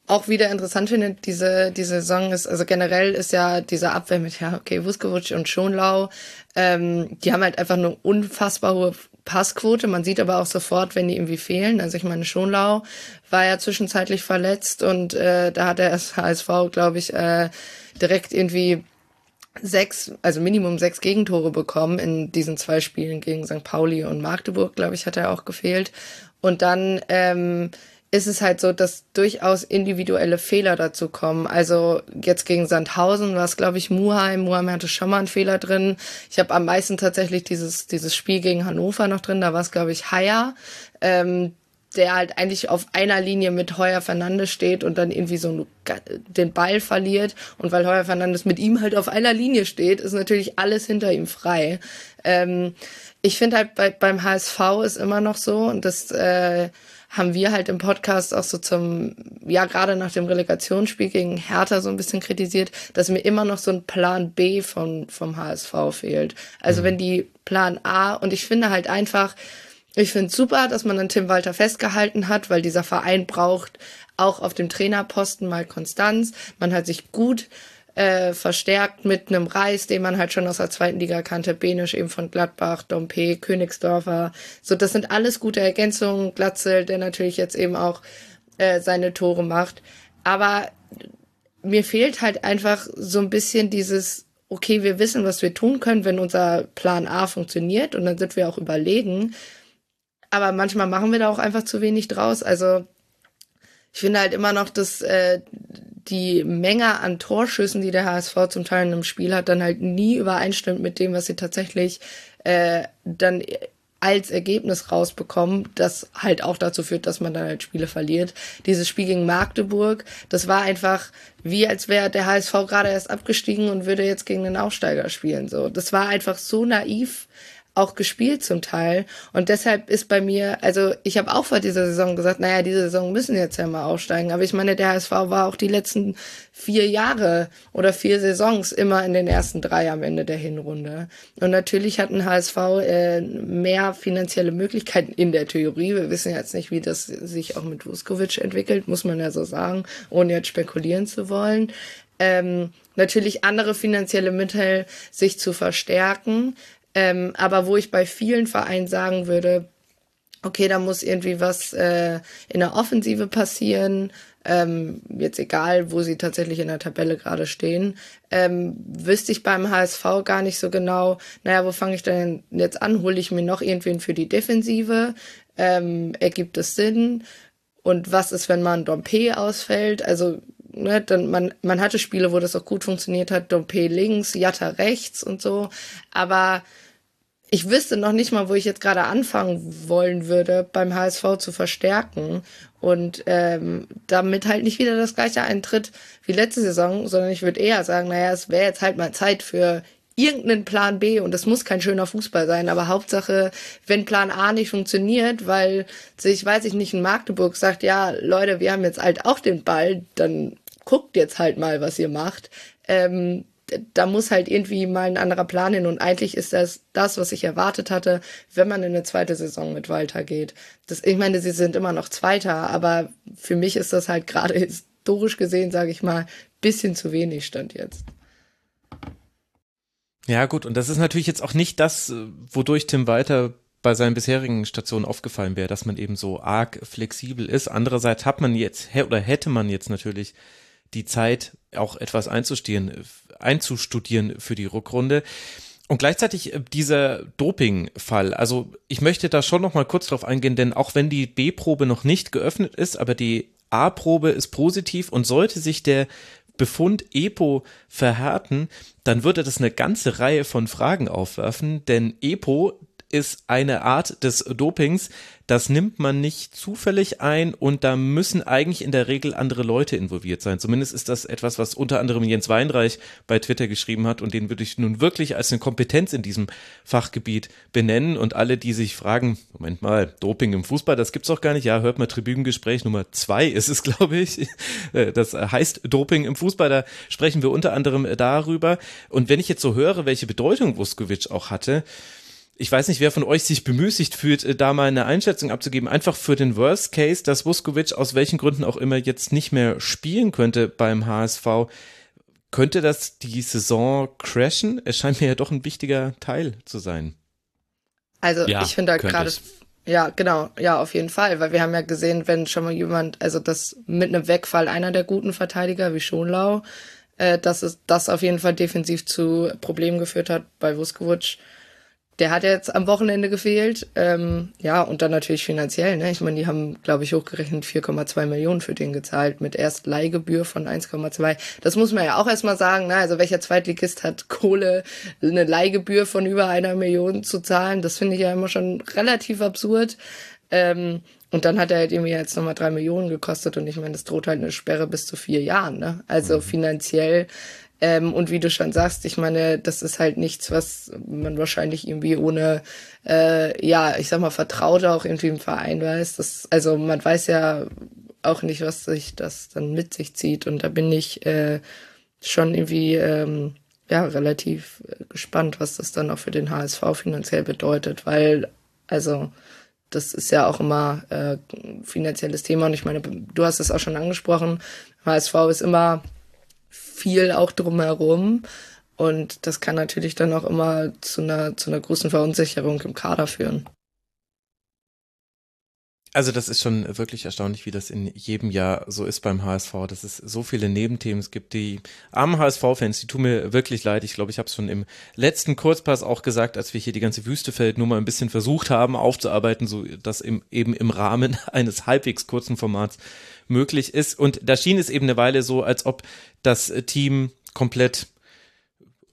auch wieder interessant finde, diese, diese Saison ist, also generell ist ja diese Abwehr mit, ja, okay, Vuskovic und Schonlau, ähm, die haben halt einfach eine unfassbar hohe Passquote. Man sieht aber auch sofort, wenn die irgendwie fehlen. Also ich meine, Schonlau war ja zwischenzeitlich verletzt und äh, da hat der HSV, glaube ich, äh, direkt irgendwie sechs, also Minimum sechs Gegentore bekommen in diesen zwei Spielen gegen St. Pauli und Magdeburg, glaube ich, hat er auch gefehlt. Und dann ähm, ist es halt so, dass durchaus individuelle Fehler dazu kommen. Also jetzt gegen Sandhausen war es, glaube ich, Muheim. Muheim hatte schon mal einen Fehler drin. Ich habe am meisten tatsächlich dieses, dieses Spiel gegen Hannover noch drin. Da war es, glaube ich, Haier, ähm, der halt eigentlich auf einer Linie mit Heuer Fernandes steht und dann irgendwie so den Ball verliert. Und weil Heuer Fernandes mit ihm halt auf einer Linie steht, ist natürlich alles hinter ihm frei. Ähm, ich finde halt bei, beim HSV ist immer noch so, und das äh, haben wir halt im Podcast auch so zum, ja, gerade nach dem Relegationsspiel gegen Hertha so ein bisschen kritisiert, dass mir immer noch so ein Plan B von, vom HSV fehlt. Also mhm. wenn die Plan A, und ich finde halt einfach, ich finde es super, dass man an Tim Walter festgehalten hat, weil dieser Verein braucht auch auf dem Trainerposten mal Konstanz. Man hat sich gut äh, verstärkt mit einem Reis, den man halt schon aus der zweiten Liga kannte, Benisch eben von Gladbach, Dompe, Königsdorfer. So, das sind alles gute Ergänzungen. Glatzel, der natürlich jetzt eben auch äh, seine Tore macht. Aber mir fehlt halt einfach so ein bisschen dieses, okay, wir wissen, was wir tun können, wenn unser Plan A funktioniert und dann sind wir auch überlegen. Aber manchmal machen wir da auch einfach zu wenig draus. Also ich finde halt immer noch, dass äh, die Menge an Torschüssen, die der HSV zum Teil in einem Spiel hat, dann halt nie übereinstimmt mit dem, was sie tatsächlich äh, dann als Ergebnis rausbekommen, das halt auch dazu führt, dass man dann halt Spiele verliert. Dieses Spiel gegen Magdeburg, das war einfach wie als wäre der HSV gerade erst abgestiegen und würde jetzt gegen den Aufsteiger spielen. So, das war einfach so naiv auch gespielt zum Teil. Und deshalb ist bei mir, also ich habe auch vor dieser Saison gesagt, naja, diese Saison müssen jetzt ja mal aufsteigen. Aber ich meine, der HSV war auch die letzten vier Jahre oder vier Saisons immer in den ersten drei am Ende der Hinrunde. Und natürlich hat ein HSV äh, mehr finanzielle Möglichkeiten in der Theorie. Wir wissen jetzt nicht, wie das sich auch mit Vuskovic entwickelt, muss man ja so sagen, ohne jetzt spekulieren zu wollen. Ähm, natürlich andere finanzielle Mittel sich zu verstärken. Ähm, aber wo ich bei vielen Vereinen sagen würde, okay, da muss irgendwie was äh, in der Offensive passieren, ähm, jetzt egal, wo sie tatsächlich in der Tabelle gerade stehen, ähm, wüsste ich beim HSV gar nicht so genau, naja, wo fange ich denn jetzt an? Hole ich mir noch irgendwen für die Defensive? Ähm, ergibt es Sinn? Und was ist, wenn man Dompe ausfällt? Also, ne, dann man, man hatte Spiele, wo das auch gut funktioniert hat, Dompe links, Jatta rechts und so. Aber ich wüsste noch nicht mal, wo ich jetzt gerade anfangen wollen würde, beim HSV zu verstärken. Und ähm, damit halt nicht wieder das gleiche eintritt wie letzte Saison, sondern ich würde eher sagen, naja, es wäre jetzt halt mal Zeit für irgendeinen Plan B. Und das muss kein schöner Fußball sein, aber Hauptsache, wenn Plan A nicht funktioniert, weil sich, weiß ich nicht, in Magdeburg sagt, ja, Leute, wir haben jetzt halt auch den Ball, dann guckt jetzt halt mal, was ihr macht. Ähm, da muss halt irgendwie mal ein anderer Plan hin und eigentlich ist das das, was ich erwartet hatte, wenn man in eine zweite Saison mit Walter geht. Das, ich meine, sie sind immer noch Zweiter, aber für mich ist das halt gerade historisch gesehen, sage ich mal, bisschen zu wenig stand jetzt. Ja, gut, und das ist natürlich jetzt auch nicht das, wodurch Tim Walter bei seinen bisherigen Stationen aufgefallen wäre, dass man eben so arg flexibel ist. Andererseits hat man jetzt, oder hätte man jetzt natürlich die Zeit, auch etwas einzustudieren, einzustudieren für die Rückrunde. Und gleichzeitig äh, dieser Doping-Fall. Also ich möchte da schon noch mal kurz drauf eingehen, denn auch wenn die B-Probe noch nicht geöffnet ist, aber die A-Probe ist positiv und sollte sich der Befund EPO verhärten, dann würde das eine ganze Reihe von Fragen aufwerfen, denn EPO ist eine Art des Dopings, das nimmt man nicht zufällig ein und da müssen eigentlich in der Regel andere Leute involviert sein. Zumindest ist das etwas, was unter anderem Jens Weinreich bei Twitter geschrieben hat und den würde ich nun wirklich als eine Kompetenz in diesem Fachgebiet benennen und alle, die sich fragen, Moment mal, Doping im Fußball, das gibt's doch gar nicht. Ja, hört mal Tribünengespräch Nummer zwei ist es, *laughs* glaube ich. Äh, das heißt Doping im Fußball, da sprechen wir unter anderem darüber. Und wenn ich jetzt so höre, welche Bedeutung Vuskovic auch hatte, ich weiß nicht, wer von euch sich bemüßigt fühlt, äh, da mal eine Einschätzung abzugeben, einfach für den Worst Case, dass Vuskovic aus welchen Gründen auch immer jetzt nicht mehr spielen könnte beim HSV. Könnte das die Saison crashen? Es scheint mir ja doch ein wichtiger Teil zu sein. Also ja, ich finde da gerade, ja, genau, ja, auf jeden Fall, weil wir haben ja gesehen, wenn schon mal jemand, also das mit einem Wegfall einer der guten Verteidiger wie Schonlau, äh, dass es das auf jeden Fall defensiv zu Problemen geführt hat bei Vuskovic der hat jetzt am Wochenende gefehlt. Ähm, ja, und dann natürlich finanziell. Ne? Ich meine, die haben, glaube ich, hochgerechnet 4,2 Millionen für den gezahlt mit erst Leihgebühr von 1,2. Das muss man ja auch erstmal sagen. Ne? Also welcher Zweitligist hat Kohle, eine Leihgebühr von über einer Million zu zahlen? Das finde ich ja immer schon relativ absurd. Ähm, und dann hat er halt irgendwie jetzt nochmal drei Millionen gekostet und ich meine, das droht halt eine Sperre bis zu vier Jahren. Ne? Also mhm. finanziell ähm, und wie du schon sagst, ich meine, das ist halt nichts, was man wahrscheinlich irgendwie ohne, äh, ja, ich sag mal, Vertraute auch irgendwie im Verein weiß. Das, also man weiß ja auch nicht, was sich das dann mit sich zieht. Und da bin ich äh, schon irgendwie ähm, ja relativ äh, gespannt, was das dann auch für den HSV finanziell bedeutet, weil also das ist ja auch immer äh, finanzielles Thema und ich meine, du hast es auch schon angesprochen, HSV ist immer viel auch drumherum. Und das kann natürlich dann auch immer zu einer, zu einer großen Verunsicherung im Kader führen. Also das ist schon wirklich erstaunlich, wie das in jedem Jahr so ist beim HSV, dass es so viele Nebenthemen gibt. Die armen HSV-Fans, die tun mir wirklich leid. Ich glaube, ich habe es schon im letzten Kurzpass auch gesagt, als wir hier die ganze Wüstefeld-Nummer ein bisschen versucht haben aufzuarbeiten, so dass im, eben im Rahmen *laughs* eines halbwegs kurzen Formats möglich ist. Und da schien es eben eine Weile so, als ob das Team komplett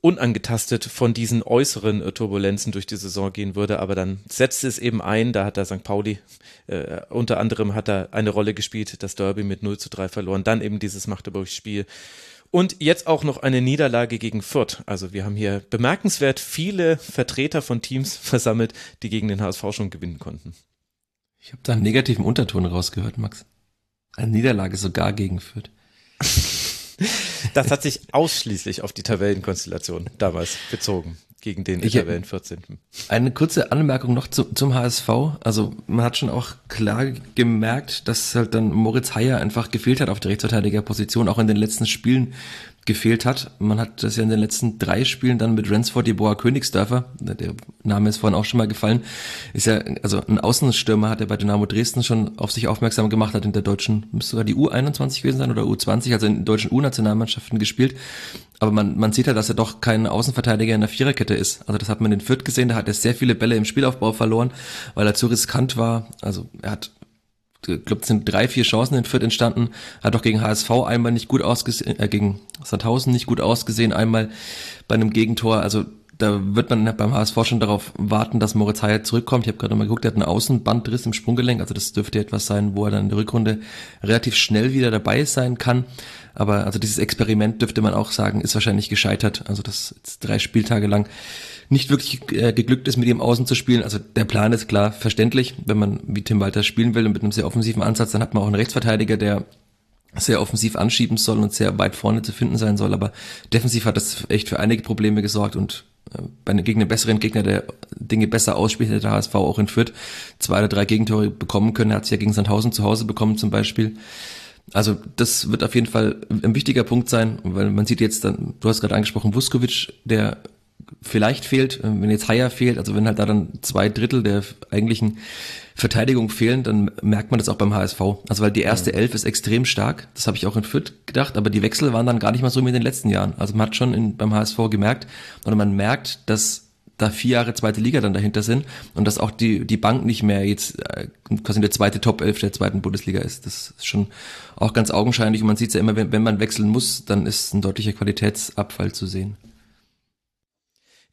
unangetastet von diesen äußeren äh, Turbulenzen durch die Saison gehen würde, aber dann setzte es eben ein, da hat der St. Pauli äh, unter anderem hat er eine Rolle gespielt, das Derby mit 0 zu 3 verloren, dann eben dieses Magdeburg-Spiel und jetzt auch noch eine Niederlage gegen Fürth. Also wir haben hier bemerkenswert viele Vertreter von Teams *laughs* versammelt, die gegen den HSV schon gewinnen konnten. Ich habe da einen negativen Unterton rausgehört, Max. Eine Niederlage sogar gegen Fürth. *laughs* Das hat sich ausschließlich auf die Tabellenkonstellation damals bezogen gegen den ich Tabellen 14. Eine kurze Anmerkung noch zu, zum HSV. Also man hat schon auch klar gemerkt, dass halt dann Moritz Heyer einfach gefehlt hat auf der Rechtsverteidigerposition, auch in den letzten Spielen gefehlt hat. Man hat das ja in den letzten drei Spielen dann mit Ransford, Jeboa Königsdörfer, der Name ist vorhin auch schon mal gefallen, ist ja, also ein Außenstürmer hat er bei Dynamo Dresden schon auf sich aufmerksam gemacht, hat in der deutschen, müsste sogar die U21 gewesen sein oder U20, also in deutschen U-Nationalmannschaften gespielt. Aber man, man sieht halt, dass er doch kein Außenverteidiger in der Viererkette ist. Also das hat man in Fürth gesehen, da hat er sehr viele Bälle im Spielaufbau verloren, weil er zu riskant war. Also er hat ich glaube, es sind drei, vier Chancen in Fürth entstanden. Hat auch gegen HSV einmal nicht gut ausgesehen, äh, gegen Sandhausen nicht gut ausgesehen, einmal bei einem Gegentor. Also da wird man beim HSV schon darauf warten, dass Moritz Heyer zurückkommt. Ich habe gerade mal geguckt, er hat einen Außenbandriss im Sprunggelenk, also das dürfte etwas sein, wo er dann in der Rückrunde relativ schnell wieder dabei sein kann. Aber also dieses Experiment dürfte man auch sagen, ist wahrscheinlich gescheitert. Also das jetzt drei Spieltage lang nicht wirklich äh, geglückt ist, mit ihm außen zu spielen. Also der Plan ist klar verständlich, wenn man wie Tim Walter spielen will und mit einem sehr offensiven Ansatz, dann hat man auch einen Rechtsverteidiger, der sehr offensiv anschieben soll und sehr weit vorne zu finden sein soll. Aber defensiv hat das echt für einige Probleme gesorgt und äh, bei einem, gegen einen besseren Gegner, der Dinge besser ausspielt, hätte der HSV auch in Fürth zwei oder drei Gegentore bekommen können. Er hat es ja gegen Sandhausen zu Hause bekommen zum Beispiel. Also das wird auf jeden Fall ein wichtiger Punkt sein, weil man sieht jetzt dann, du hast gerade angesprochen, Vuskovic, der vielleicht fehlt, wenn jetzt Haier fehlt, also wenn halt da dann zwei Drittel der eigentlichen Verteidigung fehlen, dann merkt man das auch beim HSV. Also weil die erste Elf ist extrem stark, das habe ich auch in Fürth gedacht, aber die Wechsel waren dann gar nicht mal so wie in den letzten Jahren. Also man hat schon in, beim HSV gemerkt, oder man merkt, dass da vier Jahre zweite Liga dann dahinter sind und dass auch die, die Bank nicht mehr jetzt äh, quasi der zweite Top 11 der zweiten Bundesliga ist. Das ist schon auch ganz augenscheinlich und man sieht es ja immer, wenn, wenn man wechseln muss, dann ist ein deutlicher Qualitätsabfall zu sehen.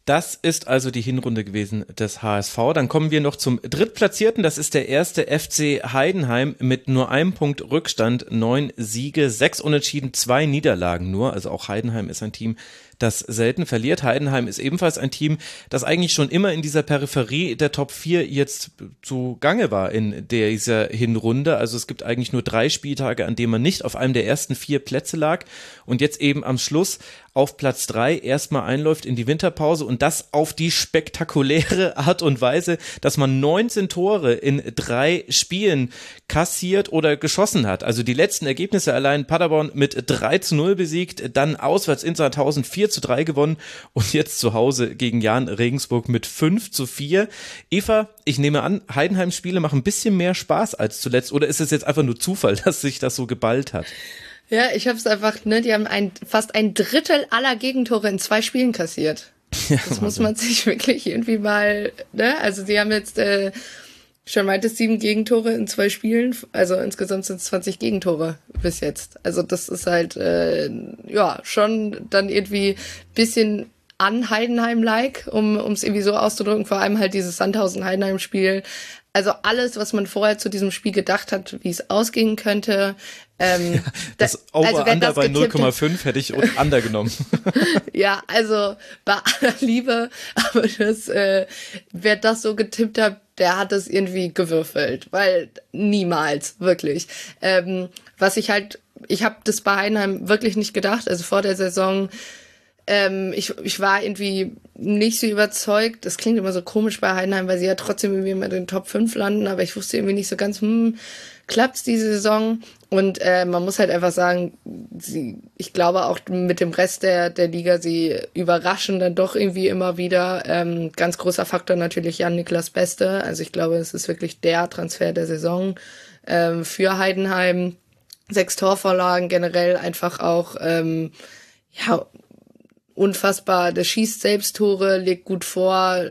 Das ist also die Hinrunde gewesen des HSV. Dann kommen wir noch zum Drittplatzierten. Das ist der erste FC Heidenheim mit nur einem Punkt Rückstand, neun Siege, sechs Unentschieden, zwei Niederlagen nur. Also auch Heidenheim ist ein Team, das selten verliert. Heidenheim ist ebenfalls ein Team, das eigentlich schon immer in dieser Peripherie der Top 4 jetzt zu Gange war in dieser Hinrunde. Also es gibt eigentlich nur drei Spieltage, an denen man nicht auf einem der ersten vier Plätze lag und jetzt eben am Schluss auf Platz drei erstmal einläuft in die Winterpause und das auf die spektakuläre Art und Weise, dass man 19 Tore in drei Spielen kassiert oder geschossen hat. Also die letzten Ergebnisse allein Paderborn mit 3 zu 0 besiegt, dann auswärts in Sandhausen 4 zu 3 gewonnen und jetzt zu Hause gegen Jan Regensburg mit 5 zu 4. Eva, ich nehme an, Heidenheim Spiele machen ein bisschen mehr Spaß als zuletzt oder ist es jetzt einfach nur Zufall, *laughs* dass sich das so geballt hat? Ja, ich habe es einfach, ne, die haben ein, fast ein Drittel aller Gegentore in zwei Spielen kassiert. Ja, das muss man sich *laughs* wirklich irgendwie mal, ne, also sie haben jetzt äh, schon meintest sieben Gegentore in zwei Spielen, also insgesamt sind es 20 Gegentore bis jetzt. Also das ist halt, äh, ja, schon dann irgendwie bisschen an Heidenheim-like, um es irgendwie so auszudrücken, vor allem halt dieses Sandhausen-Heidenheim-Spiel. Also alles, was man vorher zu diesem Spiel gedacht hat, wie es ausgehen könnte, ähm, das Over-Under also bei 0,5 hätte ich *laughs* Under genommen. ja, also bei aller Liebe, aber das, äh, wer das so getippt hat, der hat es irgendwie gewürfelt, weil niemals, wirklich. Ähm, was ich halt, ich habe das bei Heidenheim wirklich nicht gedacht, also vor der Saison, ähm, ich, ich war irgendwie nicht so überzeugt. Das klingt immer so komisch bei Heidenheim, weil sie ja trotzdem irgendwie immer in den Top 5 landen, aber ich wusste irgendwie nicht so ganz, hm, klappt's diese Saison? Und äh, man muss halt einfach sagen, sie, ich glaube auch mit dem Rest der, der Liga, sie überraschen dann doch irgendwie immer wieder. Ähm, ganz großer Faktor natürlich Jan-Niklas Beste. Also ich glaube, es ist wirklich der Transfer der Saison ähm, für Heidenheim. Sechs Torvorlagen generell einfach auch, ähm, ja, unfassbar. Der schießt selbst Tore, legt gut vor,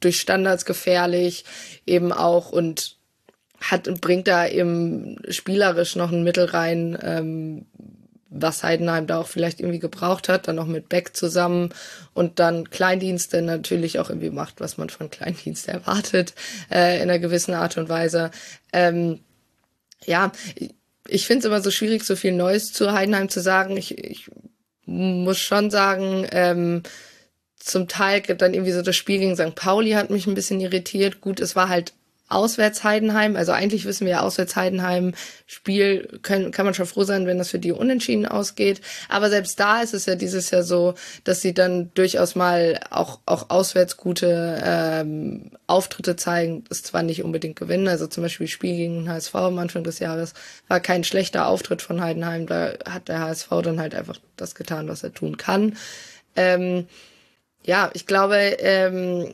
durch Standards gefährlich eben auch und hat bringt da eben spielerisch noch ein Mittel rein, ähm, was Heidenheim da auch vielleicht irgendwie gebraucht hat, dann noch mit Beck zusammen und dann Kleindienste natürlich auch irgendwie macht, was man von Kleindienste erwartet, äh, in einer gewissen Art und Weise. Ähm, ja, ich finde es immer so schwierig, so viel Neues zu Heidenheim zu sagen. Ich, ich muss schon sagen, ähm, zum Teil dann irgendwie so das Spiel gegen St. Pauli hat mich ein bisschen irritiert. Gut, es war halt auswärts Heidenheim. Also eigentlich wissen wir ja, auswärts Heidenheim Spiel können, kann man schon froh sein, wenn das für die unentschieden ausgeht. Aber selbst da ist es ja dieses Jahr so, dass sie dann durchaus mal auch, auch auswärts gute ähm, Auftritte zeigen, das zwar nicht unbedingt gewinnen. Also zum Beispiel Spiel gegen den HSV am Anfang des Jahres war kein schlechter Auftritt von Heidenheim. Da hat der HSV dann halt einfach das getan, was er tun kann. Ähm, ja, ich glaube, ähm,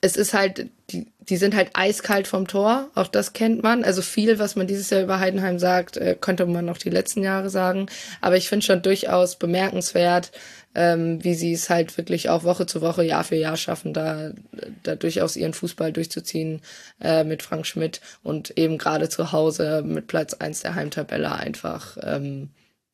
es ist halt, die, die sind halt eiskalt vom Tor, auch das kennt man. Also viel, was man dieses Jahr über Heidenheim sagt, äh, könnte man noch die letzten Jahre sagen. Aber ich finde schon durchaus bemerkenswert, ähm, wie sie es halt wirklich auch Woche zu Woche, Jahr für Jahr schaffen, da, da durchaus ihren Fußball durchzuziehen äh, mit Frank Schmidt und eben gerade zu Hause mit Platz eins der Heimtabelle einfach ähm,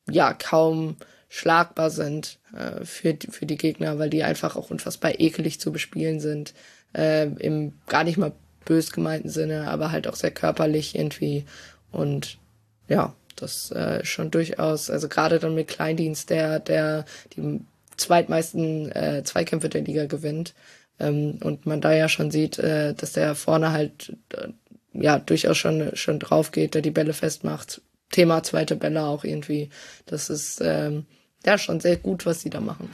ja kaum schlagbar sind äh, für, für die Gegner, weil die einfach auch unfassbar ekelig zu bespielen sind. Äh, Im gar nicht mal bös gemeinten Sinne, aber halt auch sehr körperlich irgendwie. Und ja, das äh, schon durchaus, also gerade dann mit Kleindienst, der, der die zweitmeisten äh, Zweikämpfe der Liga gewinnt. Ähm, und man da ja schon sieht, äh, dass der vorne halt äh, ja durchaus schon, schon drauf geht, der die Bälle festmacht. Thema zweite Bälle auch irgendwie. Das ist ähm, ja schon sehr gut, was sie da machen.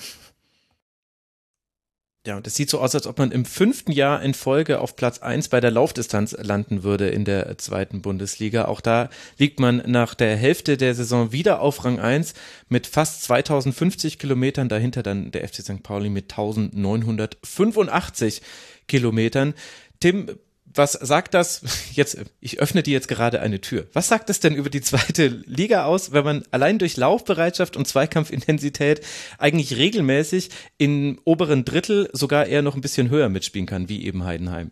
Ja, und es sieht so aus, als ob man im fünften Jahr in Folge auf Platz eins bei der Laufdistanz landen würde in der zweiten Bundesliga. Auch da liegt man nach der Hälfte der Saison wieder auf Rang eins mit fast 2050 Kilometern. Dahinter dann der FC St. Pauli mit 1985 Kilometern. Tim, was sagt das jetzt, ich öffne dir jetzt gerade eine Tür. Was sagt das denn über die zweite Liga aus, wenn man allein durch Laufbereitschaft und Zweikampfintensität eigentlich regelmäßig im oberen Drittel sogar eher noch ein bisschen höher mitspielen kann, wie eben Heidenheim?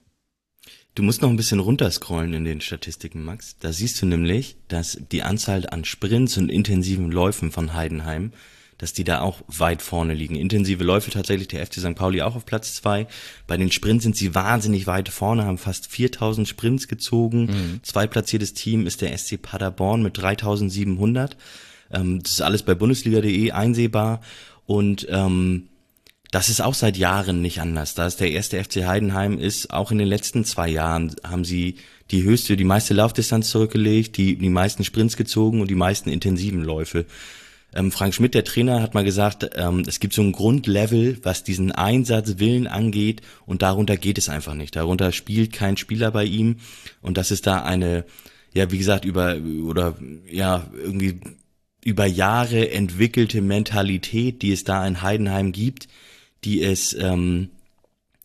Du musst noch ein bisschen runterscrollen in den Statistiken, Max. Da siehst du nämlich, dass die Anzahl an Sprints und intensiven Läufen von Heidenheim dass die da auch weit vorne liegen. Intensive Läufe tatsächlich der FC St. Pauli auch auf Platz zwei. Bei den Sprints sind sie wahnsinnig weit vorne, haben fast 4000 Sprints gezogen. Mhm. Zweitplatziertes Team ist der SC Paderborn mit 3700. Ähm, das ist alles bei Bundesliga.de einsehbar und ähm, das ist auch seit Jahren nicht anders. Da ist der erste FC Heidenheim ist auch in den letzten zwei Jahren haben sie die höchste, die meiste Laufdistanz zurückgelegt, die, die meisten Sprints gezogen und die meisten intensiven Läufe. Ähm, Frank Schmidt, der Trainer, hat mal gesagt, ähm, es gibt so ein Grundlevel, was diesen Einsatzwillen angeht und darunter geht es einfach nicht. Darunter spielt kein Spieler bei ihm und das ist da eine, ja, wie gesagt, über, oder, ja, irgendwie über Jahre entwickelte Mentalität, die es da in Heidenheim gibt, die es, ähm,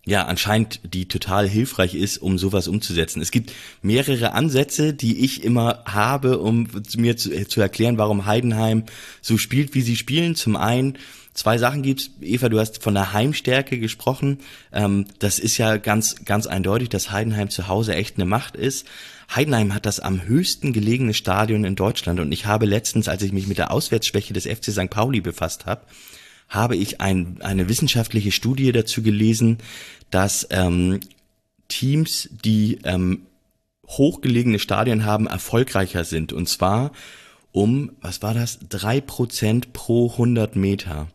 ja anscheinend die total hilfreich ist, um sowas umzusetzen. Es gibt mehrere Ansätze, die ich immer habe, um mir zu, zu erklären, warum Heidenheim so spielt, wie sie spielen. Zum einen zwei Sachen gibt's. Eva, du hast von der Heimstärke gesprochen. Ähm, das ist ja ganz, ganz eindeutig, dass Heidenheim zu Hause echt eine Macht ist. Heidenheim hat das am höchsten gelegene Stadion in Deutschland und ich habe letztens, als ich mich mit der Auswärtsschwäche des FC St. Pauli befasst habe, habe ich ein, eine wissenschaftliche Studie dazu gelesen, dass ähm, Teams, die ähm, hochgelegene Stadien haben, erfolgreicher sind. Und zwar um, was war das, drei Prozent pro 100 Meter.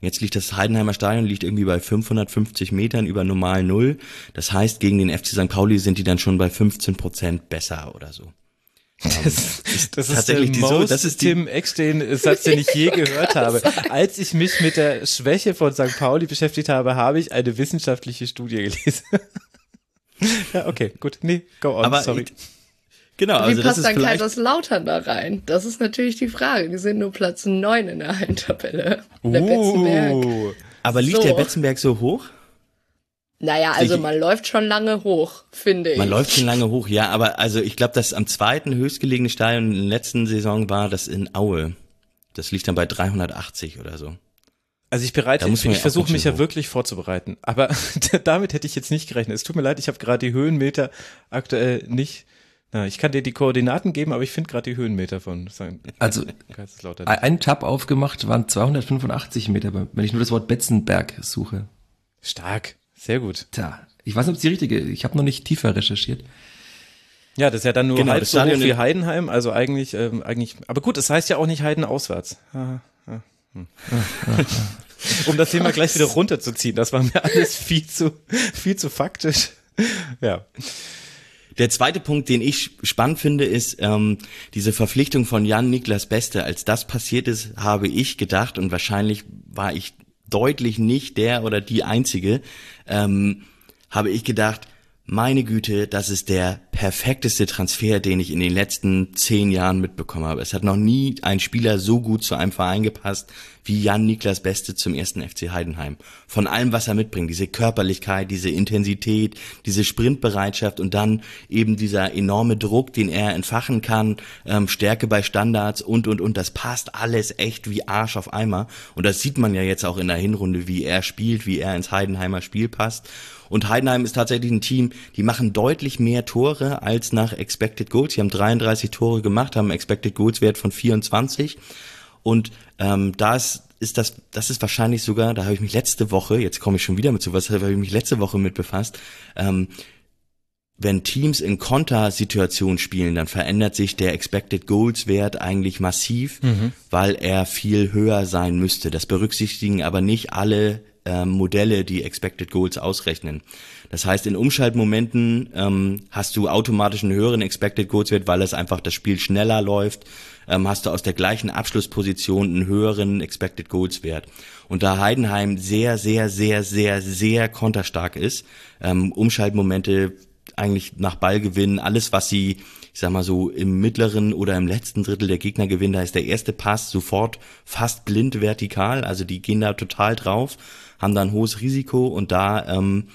Jetzt liegt das Heidenheimer Stadion liegt irgendwie bei 550 Metern über normal Null. Das heißt, gegen den FC St. Pauli sind die dann schon bei 15 Prozent besser oder so. Das, das ist tatsächlich der most so, das ist Tim Eckstein Satz, den ich je gehört *laughs* habe. Als ich mich mit der Schwäche von St. Pauli beschäftigt habe, habe ich eine wissenschaftliche Studie gelesen. *laughs* ja, okay, gut. Nee, go on, Aber sorry. Ich, genau, Wie also passt das dann Kaiserslautern da rein? Das ist natürlich die Frage. Die sind nur Platz neun in der Heimtabelle. Uh, aber liegt so. der Betzenberg so hoch? Naja, also man läuft schon lange hoch, finde ich. Man läuft schon lange hoch, ja, aber also ich glaube, das am zweiten höchstgelegene Stadion in der letzten Saison war das in Aue. Das liegt dann bei 380 oder so. Also ich bereite, ich, ich versuche mich ja wirklich vorzubereiten, aber *laughs* damit hätte ich jetzt nicht gerechnet. Es tut mir leid, ich habe gerade die Höhenmeter aktuell nicht. Na, ich kann dir die Koordinaten geben, aber ich finde gerade die Höhenmeter von St. Also ein Tab aufgemacht waren 285 Meter, wenn ich nur das Wort Betzenberg suche. Stark. Sehr gut. Tja, ich weiß nicht, ob es die richtige, ich habe noch nicht tiefer recherchiert. Ja, das ist ja dann nur genau, halb so hoch wie Heidenheim, also eigentlich, ähm, eigentlich, aber gut, es das heißt ja auch nicht Heiden auswärts. Hm. *laughs* um das Thema gleich wieder runterzuziehen, das war mir alles viel zu, viel zu faktisch. Ja. Der zweite Punkt, den ich spannend finde, ist ähm, diese Verpflichtung von Jan Niklas Beste. Als das passiert ist, habe ich gedacht und wahrscheinlich war ich deutlich nicht der oder die einzige, ähm, habe ich gedacht, meine Güte, das ist der perfekteste Transfer, den ich in den letzten zehn Jahren mitbekommen habe. Es hat noch nie ein Spieler so gut zu einem Verein gepasst wie Jan Niklas Beste zum ersten FC Heidenheim. Von allem, was er mitbringt, diese Körperlichkeit, diese Intensität, diese Sprintbereitschaft und dann eben dieser enorme Druck, den er entfachen kann, ähm, Stärke bei Standards und, und, und. Das passt alles echt wie Arsch auf Eimer. Und das sieht man ja jetzt auch in der Hinrunde, wie er spielt, wie er ins Heidenheimer Spiel passt. Und Heidenheim ist tatsächlich ein Team, die machen deutlich mehr Tore als nach Expected Goals. Sie haben 33 Tore gemacht, haben einen Expected Goals Wert von 24. Und ähm, da ist, ist das, das ist wahrscheinlich sogar, da habe ich mich letzte Woche, jetzt komme ich schon wieder mit sowas, da habe ich mich letzte Woche mit befasst, ähm, wenn Teams in Kontersituationen spielen, dann verändert sich der Expected Goals Wert eigentlich massiv, mhm. weil er viel höher sein müsste. Das berücksichtigen aber nicht alle ähm, Modelle, die Expected Goals ausrechnen. Das heißt, in Umschaltmomenten ähm, hast du automatisch einen höheren Expected Goals Wert, weil es einfach das Spiel schneller läuft, ähm, hast du aus der gleichen Abschlussposition einen höheren Expected Goals Wert. Und da Heidenheim sehr, sehr, sehr, sehr, sehr konterstark ist, ähm, Umschaltmomente eigentlich nach Ball gewinnen, alles was sie, ich sag mal so im mittleren oder im letzten Drittel der Gegner gewinnen, da ist der erste Pass sofort fast blind vertikal, also die gehen da total drauf, haben da ein hohes Risiko und da ähm,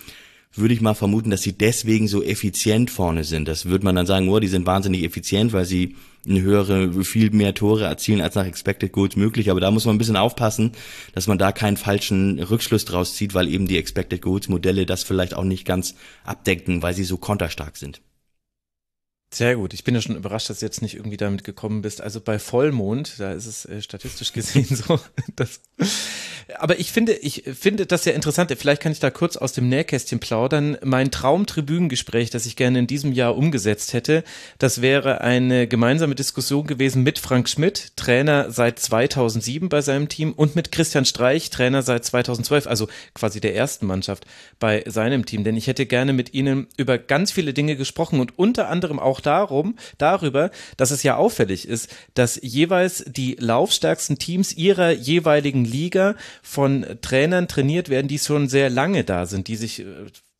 würde ich mal vermuten, dass sie deswegen so effizient vorne sind. Das würde man dann sagen, oh, die sind wahnsinnig effizient, weil sie eine höhere, viel mehr Tore erzielen als nach Expected Goals möglich. Aber da muss man ein bisschen aufpassen, dass man da keinen falschen Rückschluss draus zieht, weil eben die Expected Goals Modelle das vielleicht auch nicht ganz abdecken, weil sie so konterstark sind. Sehr gut. Ich bin ja schon überrascht, dass du jetzt nicht irgendwie damit gekommen bist. Also bei Vollmond, da ist es äh, statistisch gesehen *laughs* so, dass aber ich finde, ich finde das sehr interessant. Vielleicht kann ich da kurz aus dem Nähkästchen plaudern. Mein Traumtribünengespräch, das ich gerne in diesem Jahr umgesetzt hätte, das wäre eine gemeinsame Diskussion gewesen mit Frank Schmidt, Trainer seit 2007 bei seinem Team und mit Christian Streich, Trainer seit 2012, also quasi der ersten Mannschaft bei seinem Team. Denn ich hätte gerne mit ihnen über ganz viele Dinge gesprochen und unter anderem auch darum, darüber, dass es ja auffällig ist, dass jeweils die laufstärksten Teams ihrer jeweiligen Liga von Trainern trainiert werden, die schon sehr lange da sind, die sich äh,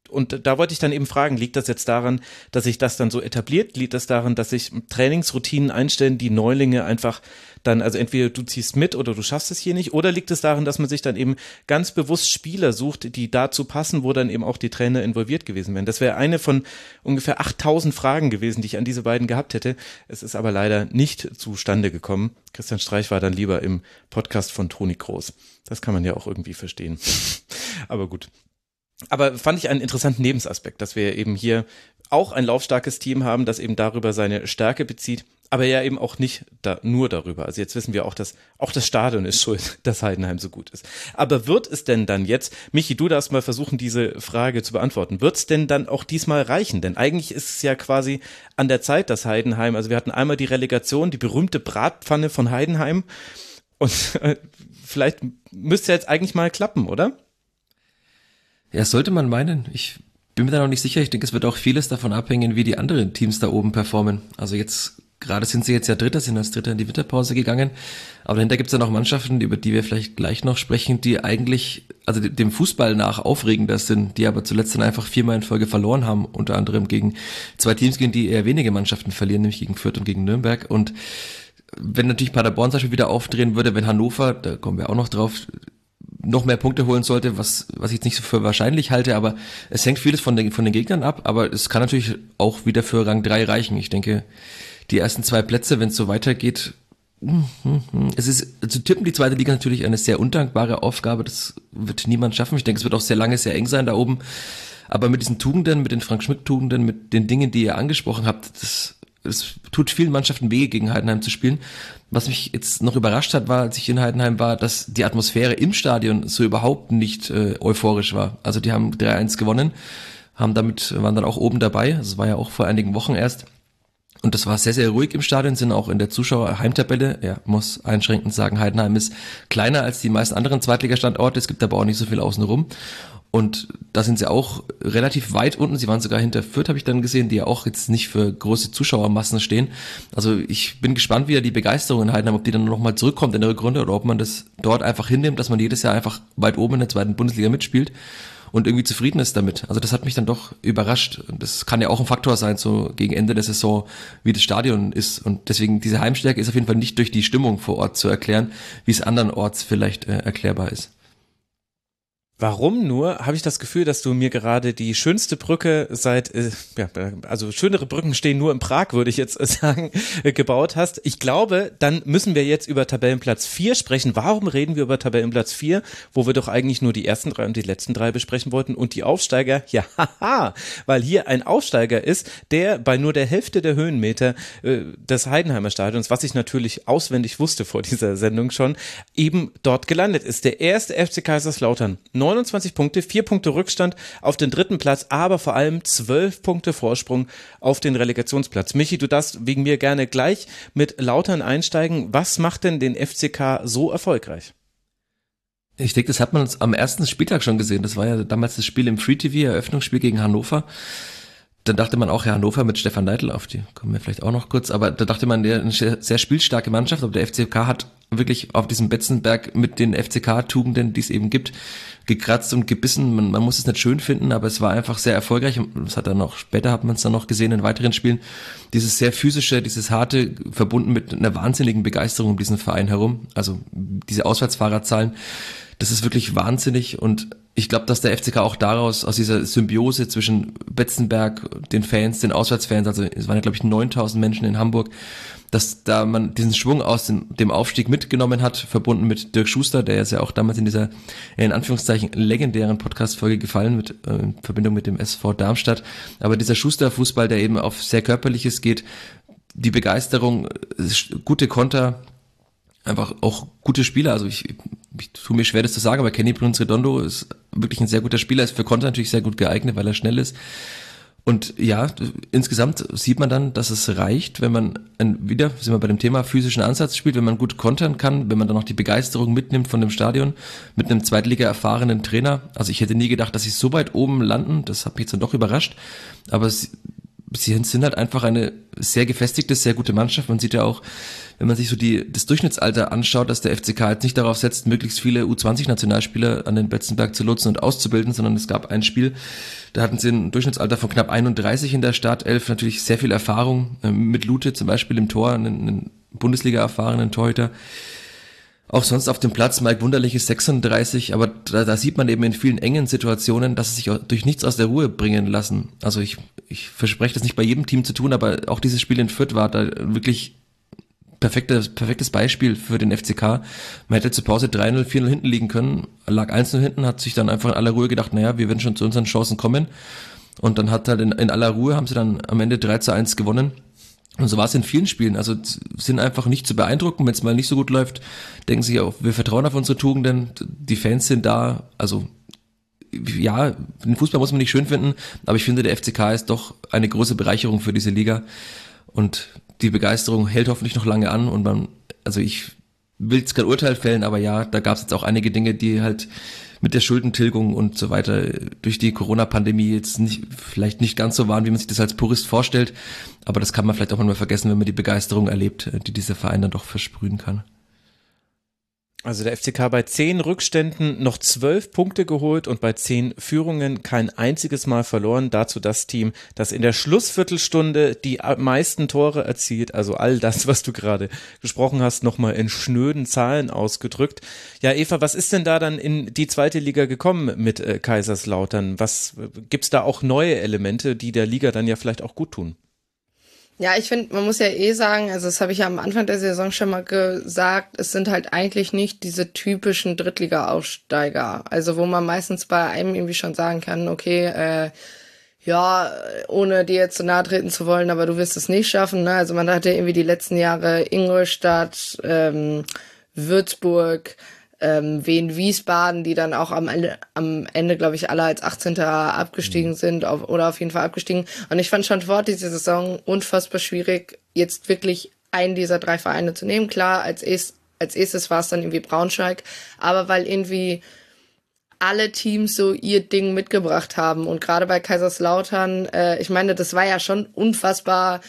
und da wollte ich dann eben fragen, liegt das jetzt daran, dass sich das dann so etabliert? Liegt das daran, dass sich Trainingsroutinen einstellen, die Neulinge einfach dann, also entweder du ziehst mit oder du schaffst es hier nicht, oder liegt es daran, dass man sich dann eben ganz bewusst Spieler sucht, die dazu passen, wo dann eben auch die Trainer involviert gewesen wären? Das wäre eine von ungefähr 8000 Fragen gewesen, die ich an diese beiden gehabt hätte. Es ist aber leider nicht zustande gekommen. Christian Streich war dann lieber im Podcast von Toni Groß. Das kann man ja auch irgendwie verstehen. *laughs* aber gut. Aber fand ich einen interessanten Nebensaspekt, dass wir eben hier auch ein laufstarkes Team haben, das eben darüber seine Stärke bezieht, aber ja eben auch nicht da, nur darüber. Also jetzt wissen wir auch, dass auch das Stadion ist schuld, *laughs* dass Heidenheim so gut ist. Aber wird es denn dann jetzt, Michi, du darfst mal versuchen, diese Frage zu beantworten, wird es denn dann auch diesmal reichen? Denn eigentlich ist es ja quasi an der Zeit, dass Heidenheim, also wir hatten einmal die Relegation, die berühmte Bratpfanne von Heidenheim und *laughs* vielleicht müsste jetzt eigentlich mal klappen, oder? Ja, sollte man meinen. Ich bin mir da noch nicht sicher. Ich denke, es wird auch vieles davon abhängen, wie die anderen Teams da oben performen. Also jetzt, gerade sind sie jetzt ja Dritter, sind als Dritter in die Winterpause gegangen. Aber dahinter gibt es ja noch Mannschaften, über die wir vielleicht gleich noch sprechen, die eigentlich, also dem Fußball nach aufregender sind, die aber zuletzt dann einfach viermal in Folge verloren haben, unter anderem gegen zwei Teams, gegen die eher wenige Mannschaften verlieren, nämlich gegen Fürth und gegen Nürnberg. Und wenn natürlich Paderborn zum Beispiel wieder aufdrehen würde, wenn Hannover, da kommen wir auch noch drauf, noch mehr Punkte holen sollte, was, was ich jetzt nicht so für wahrscheinlich halte, aber es hängt vieles von den, von den Gegnern ab, aber es kann natürlich auch wieder für Rang 3 reichen. Ich denke, die ersten zwei Plätze, wenn es so weitergeht, es ist zu tippen, die zweite Liga natürlich eine sehr undankbare Aufgabe, das wird niemand schaffen. Ich denke, es wird auch sehr lange sehr eng sein da oben. Aber mit diesen Tugenden, mit den Frank Schmidt-Tugenden, mit den Dingen, die ihr angesprochen habt, das es tut vielen Mannschaften weh, gegen Heidenheim zu spielen. Was mich jetzt noch überrascht hat, war, als ich in Heidenheim war, dass die Atmosphäre im Stadion so überhaupt nicht äh, euphorisch war. Also die haben 3-1 gewonnen, haben damit, waren dann auch oben dabei. Das war ja auch vor einigen Wochen erst. Und das war sehr, sehr ruhig im Stadion, sind auch in der Zuschauerheimtabelle. Ja, muss einschränkend sagen, Heidenheim ist kleiner als die meisten anderen Zweitligastandorte. Es gibt aber auch nicht so viel außenrum. Und da sind sie auch relativ weit unten. Sie waren sogar hinter Fürth, habe ich dann gesehen, die ja auch jetzt nicht für große Zuschauermassen stehen. Also ich bin gespannt, wie die Begeisterung in Heidenheim, ob die dann nochmal zurückkommt in der Rückrunde oder ob man das dort einfach hinnimmt, dass man jedes Jahr einfach weit oben in der zweiten Bundesliga mitspielt und irgendwie zufrieden ist damit. Also das hat mich dann doch überrascht. Das kann ja auch ein Faktor sein, so gegen Ende der Saison, wie das Stadion ist. Und deswegen diese Heimstärke ist auf jeden Fall nicht durch die Stimmung vor Ort zu erklären, wie es andernorts vielleicht äh, erklärbar ist. Warum nur habe ich das Gefühl, dass du mir gerade die schönste Brücke seit, äh, ja, also schönere Brücken stehen nur in Prag, würde ich jetzt *laughs* sagen, äh, gebaut hast. Ich glaube, dann müssen wir jetzt über Tabellenplatz 4 sprechen. Warum reden wir über Tabellenplatz 4, wo wir doch eigentlich nur die ersten drei und die letzten drei besprechen wollten und die Aufsteiger? *laughs* Ja, haha, weil hier ein Aufsteiger ist, der bei nur der Hälfte der Höhenmeter äh, des Heidenheimer Stadions, was ich natürlich auswendig wusste vor dieser Sendung schon, eben dort gelandet ist. Der erste FC Kaiserslautern. 29 Punkte, vier Punkte Rückstand auf den dritten Platz, aber vor allem zwölf Punkte Vorsprung auf den Relegationsplatz. Michi, du darfst wegen mir gerne gleich mit Lautern einsteigen. Was macht denn den FCK so erfolgreich? Ich denke, das hat man am ersten Spieltag schon gesehen. Das war ja damals das Spiel im Free TV, Eröffnungsspiel gegen Hannover dann dachte man auch, ja, Hannover mit Stefan Neidl auf die kommen wir vielleicht auch noch kurz, aber da dachte man, der eine sehr spielstarke Mannschaft, aber der FCK hat wirklich auf diesem Betzenberg mit den FCK-Tugenden, die es eben gibt, gekratzt und gebissen. Man, man muss es nicht schön finden, aber es war einfach sehr erfolgreich. Das hat dann auch, später hat man es dann noch gesehen in weiteren Spielen. Dieses sehr physische, dieses harte, verbunden mit einer wahnsinnigen Begeisterung um diesen Verein herum. Also diese Auswärtsfahrerzahlen das ist wirklich wahnsinnig und ich glaube, dass der FCK auch daraus, aus dieser Symbiose zwischen Betzenberg, den Fans, den Auswärtsfans, also es waren ja glaube ich 9000 Menschen in Hamburg, dass da man diesen Schwung aus dem, dem Aufstieg mitgenommen hat, verbunden mit Dirk Schuster, der ist ja auch damals in dieser, in Anführungszeichen, legendären Podcast-Folge gefallen, mit, äh, in Verbindung mit dem SV Darmstadt. Aber dieser Schuster-Fußball, der eben auf sehr Körperliches geht, die Begeisterung, gute Konter, einfach auch gute Spieler. Also ich, ich tue mir schwer, das zu sagen, aber Kenny Bruns Redondo ist wirklich ein sehr guter Spieler, ist für Konter natürlich sehr gut geeignet, weil er schnell ist. Und ja, insgesamt sieht man dann, dass es reicht, wenn man ein, wieder, sind wir bei dem Thema physischen Ansatz spielt, wenn man gut kontern kann, wenn man dann noch die Begeisterung mitnimmt von dem Stadion mit einem Zweitliga erfahrenen Trainer. Also ich hätte nie gedacht, dass sie so weit oben landen, das hat mich jetzt dann doch überrascht, aber sie, sie sind halt einfach eine sehr gefestigte, sehr gute Mannschaft. Man sieht ja auch, wenn man sich so die, das Durchschnittsalter anschaut, dass der FCK jetzt nicht darauf setzt, möglichst viele U20-Nationalspieler an den Betzenberg zu lotsen und auszubilden, sondern es gab ein Spiel, da hatten sie ein Durchschnittsalter von knapp 31 in der Startelf, natürlich sehr viel Erfahrung, äh, mit Lute zum Beispiel im Tor, einen, einen Bundesliga-erfahrenen Torhüter. Auch sonst auf dem Platz, Mike Wunderlich ist 36, aber da, da sieht man eben in vielen engen Situationen, dass sie sich durch nichts aus der Ruhe bringen lassen. Also ich, ich verspreche das nicht bei jedem Team zu tun, aber auch dieses Spiel in Fürth war da wirklich perfektes, perfektes Beispiel für den FCK. Man hätte zur Pause 3-0, 4-0 hinten liegen können, lag 1-0 hinten, hat sich dann einfach in aller Ruhe gedacht, naja, wir werden schon zu unseren Chancen kommen. Und dann hat halt in, in aller Ruhe haben sie dann am Ende 3 zu 1 gewonnen. Und so war es in vielen Spielen. Also sind einfach nicht zu beeindrucken. Wenn es mal nicht so gut läuft, denken sie auch, wir vertrauen auf unsere Tugenden. Die Fans sind da. Also ja, den Fußball muss man nicht schön finden, aber ich finde, der FCK ist doch eine große Bereicherung für diese Liga. Und die Begeisterung hält hoffentlich noch lange an und man, also ich will jetzt kein Urteil fällen, aber ja, da gab es jetzt auch einige Dinge, die halt mit der Schuldentilgung und so weiter durch die Corona-Pandemie jetzt nicht, vielleicht nicht ganz so waren, wie man sich das als Purist vorstellt. Aber das kann man vielleicht auch mal vergessen, wenn man die Begeisterung erlebt, die dieser Verein dann doch versprühen kann. Also der FCK bei zehn Rückständen noch zwölf Punkte geholt und bei zehn Führungen kein einziges Mal verloren. Dazu das Team, das in der Schlussviertelstunde die meisten Tore erzielt. Also all das, was du gerade gesprochen hast, nochmal in schnöden Zahlen ausgedrückt. Ja, Eva, was ist denn da dann in die zweite Liga gekommen mit äh, Kaiserslautern? Was gibt's da auch neue Elemente, die der Liga dann ja vielleicht auch gut tun? Ja, ich finde, man muss ja eh sagen, also das habe ich ja am Anfang der Saison schon mal gesagt, es sind halt eigentlich nicht diese typischen Drittliga-Aufsteiger. Also wo man meistens bei einem irgendwie schon sagen kann, okay, äh, ja, ohne dir jetzt zu nahe treten zu wollen, aber du wirst es nicht schaffen. Ne? Also man hatte irgendwie die letzten Jahre Ingolstadt, ähm, Würzburg, ähm, Wien Wiesbaden, die dann auch am Ende, am Ende glaube ich, alle als 18. abgestiegen mhm. sind auf, oder auf jeden Fall abgestiegen. Und ich fand schon vor dieser Saison unfassbar schwierig, jetzt wirklich einen dieser drei Vereine zu nehmen. Klar, als, erst, als erstes war es dann irgendwie Braunschweig, aber weil irgendwie alle Teams so ihr Ding mitgebracht haben. Und gerade bei Kaiserslautern, äh, ich meine, das war ja schon unfassbar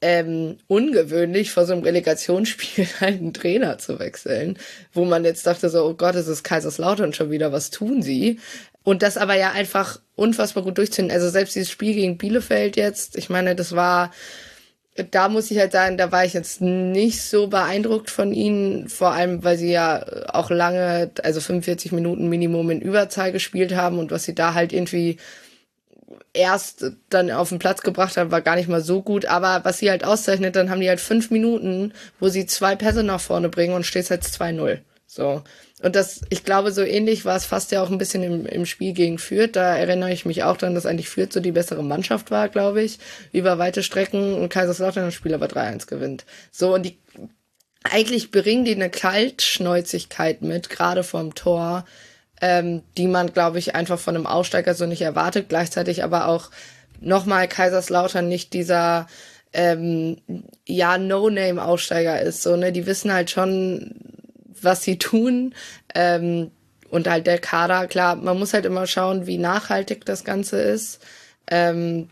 ähm, ungewöhnlich, vor so einem Relegationsspiel *laughs* einen Trainer zu wechseln, wo man jetzt dachte so, oh Gott, es ist Kaiserslautern schon wieder, was tun sie? Und das aber ja einfach unfassbar gut durchziehen. Also selbst dieses Spiel gegen Bielefeld jetzt, ich meine, das war da muss ich halt sagen, da war ich jetzt nicht so beeindruckt von ihnen, vor allem weil sie ja auch lange, also 45 Minuten Minimum in Überzahl gespielt haben und was sie da halt irgendwie erst dann auf den Platz gebracht haben, war gar nicht mal so gut. Aber was sie halt auszeichnet, dann haben die halt fünf Minuten, wo sie zwei Pässe nach vorne bringen und steht halt 2-0. So. Und das, ich glaube, so ähnlich war es fast ja auch ein bisschen im, im Spiel gegen Fürth. Da erinnere ich mich auch daran, dass eigentlich Fürth so die bessere Mannschaft war, glaube ich, über weite Strecken und Kaiserslautern das Spiel aber 3-1 gewinnt. So, und die, eigentlich bringen die eine Kaltschnäuzigkeit mit, gerade vom Tor, ähm, die man, glaube ich, einfach von einem Aussteiger so nicht erwartet. Gleichzeitig aber auch nochmal Kaiserslautern nicht dieser ähm, ja No-Name-Aussteiger ist. So ne, die wissen halt schon, was sie tun. Ähm, und halt der Kader, klar, man muss halt immer schauen, wie nachhaltig das Ganze ist. Ähm,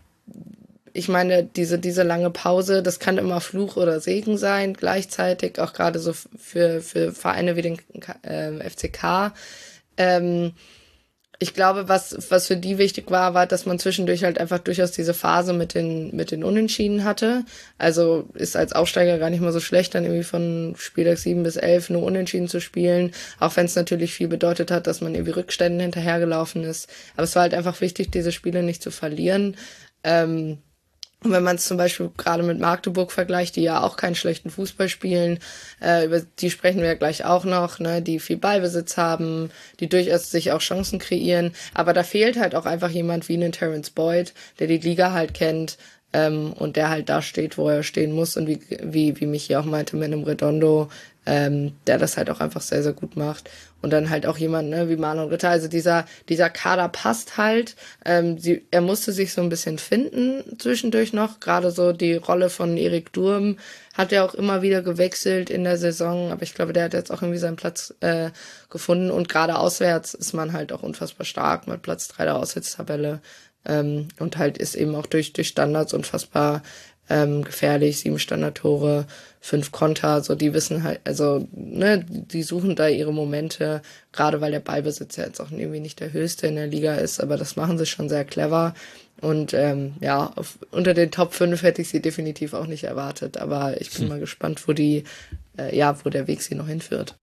ich meine, diese, diese lange Pause, das kann immer Fluch oder Segen sein, gleichzeitig, auch gerade so für, für Vereine wie den äh, FCK. Ähm, ich glaube, was, was für die wichtig war, war, dass man zwischendurch halt einfach durchaus diese Phase mit den, mit den Unentschieden hatte. Also ist als Aufsteiger gar nicht mal so schlecht, dann irgendwie von Spieltag 7 bis 11 nur Unentschieden zu spielen. Auch wenn es natürlich viel bedeutet hat, dass man irgendwie Rückständen hinterhergelaufen ist. Aber es war halt einfach wichtig, diese Spiele nicht zu verlieren. Ähm, und wenn man es zum Beispiel gerade mit Magdeburg vergleicht, die ja auch keinen schlechten Fußball spielen, äh, über die sprechen wir ja gleich auch noch, ne, die viel Ballbesitz haben, die durchaus sich auch Chancen kreieren. Aber da fehlt halt auch einfach jemand wie einen Terence Boyd, der die Liga halt kennt ähm, und der halt da steht, wo er stehen muss. Und wie, wie, wie mich hier auch meinte mit einem Redondo, ähm, der das halt auch einfach sehr, sehr gut macht. Und dann halt auch jemand, ne, wie Marlon Ritter. Also dieser, dieser Kader passt halt. Ähm, sie, er musste sich so ein bisschen finden zwischendurch noch. Gerade so die Rolle von Erik Durm hat er auch immer wieder gewechselt in der Saison. Aber ich glaube, der hat jetzt auch irgendwie seinen Platz äh, gefunden. Und gerade auswärts ist man halt auch unfassbar stark mit Platz drei der Auswärtstabelle. Ähm, und halt ist eben auch durch, durch Standards unfassbar ähm, gefährlich, sieben Standardtore, fünf Konter, so die wissen halt, also ne, die suchen da ihre Momente, gerade weil der Ballbesitz ja jetzt auch irgendwie nicht der höchste in der Liga ist, aber das machen sie schon sehr clever. Und ähm, ja, auf, unter den Top 5 hätte ich sie definitiv auch nicht erwartet, aber ich bin hm. *laughs* mal gespannt, wo die, äh, ja, wo der Weg sie noch hinführt.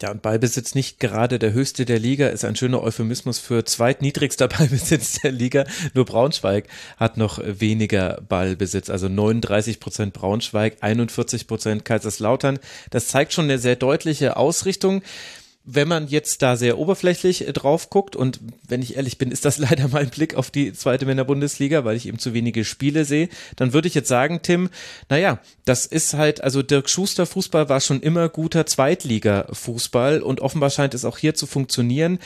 Ja, und Ballbesitz nicht gerade der höchste der Liga ist ein schöner Euphemismus für zweitniedrigster *laughs* Ballbesitz der Liga. Nur Braunschweig hat noch weniger Ballbesitz, also 39 Prozent Braunschweig, 41 Prozent Kaiserslautern. Das zeigt schon eine sehr deutliche Ausrichtung wenn man jetzt da sehr oberflächlich äh, drauf guckt und wenn ich ehrlich bin, ist das *laughs* leider mein Blick auf die zweite Männerbundesliga, weil ich eben zu wenige Spiele sehe, dann würde ich jetzt sagen, Tim, naja, das ist halt, also Dirk Schuster Fußball war schon immer guter Zweitliga-Fußball und offenbar scheint es auch hier zu funktionieren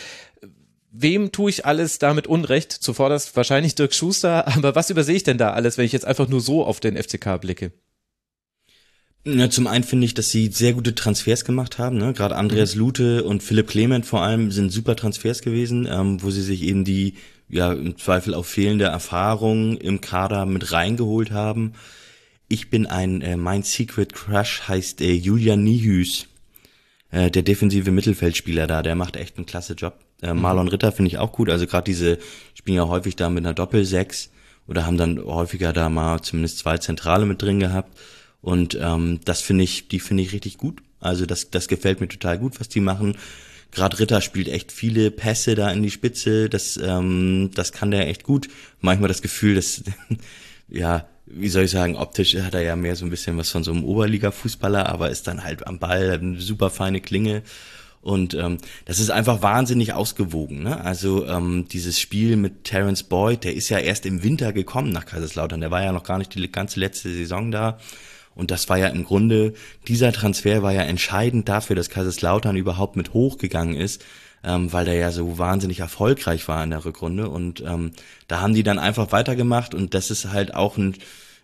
wem tue ich alles damit Unrecht? Zuvorderst wahrscheinlich Dirk Schuster, *laughs* aber was übersehe ich denn da alles, wenn ich jetzt einfach nur so auf den FCK blicke? Ja, zum einen finde ich, dass sie sehr gute Transfers gemacht haben. Ne? Gerade Andreas mhm. Lute und Philipp Clement vor allem sind super Transfers gewesen, ähm, wo sie sich eben die ja im Zweifel auch fehlende Erfahrung im Kader mit reingeholt haben. Ich bin ein, äh, mein Secret Crush heißt äh, Julian Nihüs, äh, der defensive Mittelfeldspieler da, der macht echt einen klasse Job. Äh, mhm. Marlon Ritter finde ich auch gut, also gerade diese spielen ja häufig da mit einer Doppel-Sechs oder haben dann häufiger da mal zumindest zwei Zentrale mit drin gehabt. Und ähm, das finde ich, die finde ich richtig gut. Also das, das gefällt mir total gut, was die machen. Gerade Ritter spielt echt viele Pässe da in die Spitze. Das, ähm, das kann der echt gut. Manchmal das Gefühl, dass *laughs* ja, wie soll ich sagen, optisch hat er ja mehr so ein bisschen was von so einem Oberliga-Fußballer, aber ist dann halt am Ball, hat eine super feine Klinge. Und ähm, das ist einfach wahnsinnig ausgewogen. Ne? Also ähm, dieses Spiel mit Terence Boyd, der ist ja erst im Winter gekommen nach Kaiserslautern. Der war ja noch gar nicht die ganze letzte Saison da. Und das war ja im Grunde, dieser Transfer war ja entscheidend dafür, dass Kaiserslautern überhaupt mit hochgegangen ist, ähm, weil der ja so wahnsinnig erfolgreich war in der Rückrunde. Und ähm, da haben die dann einfach weitergemacht und das ist halt auch ein,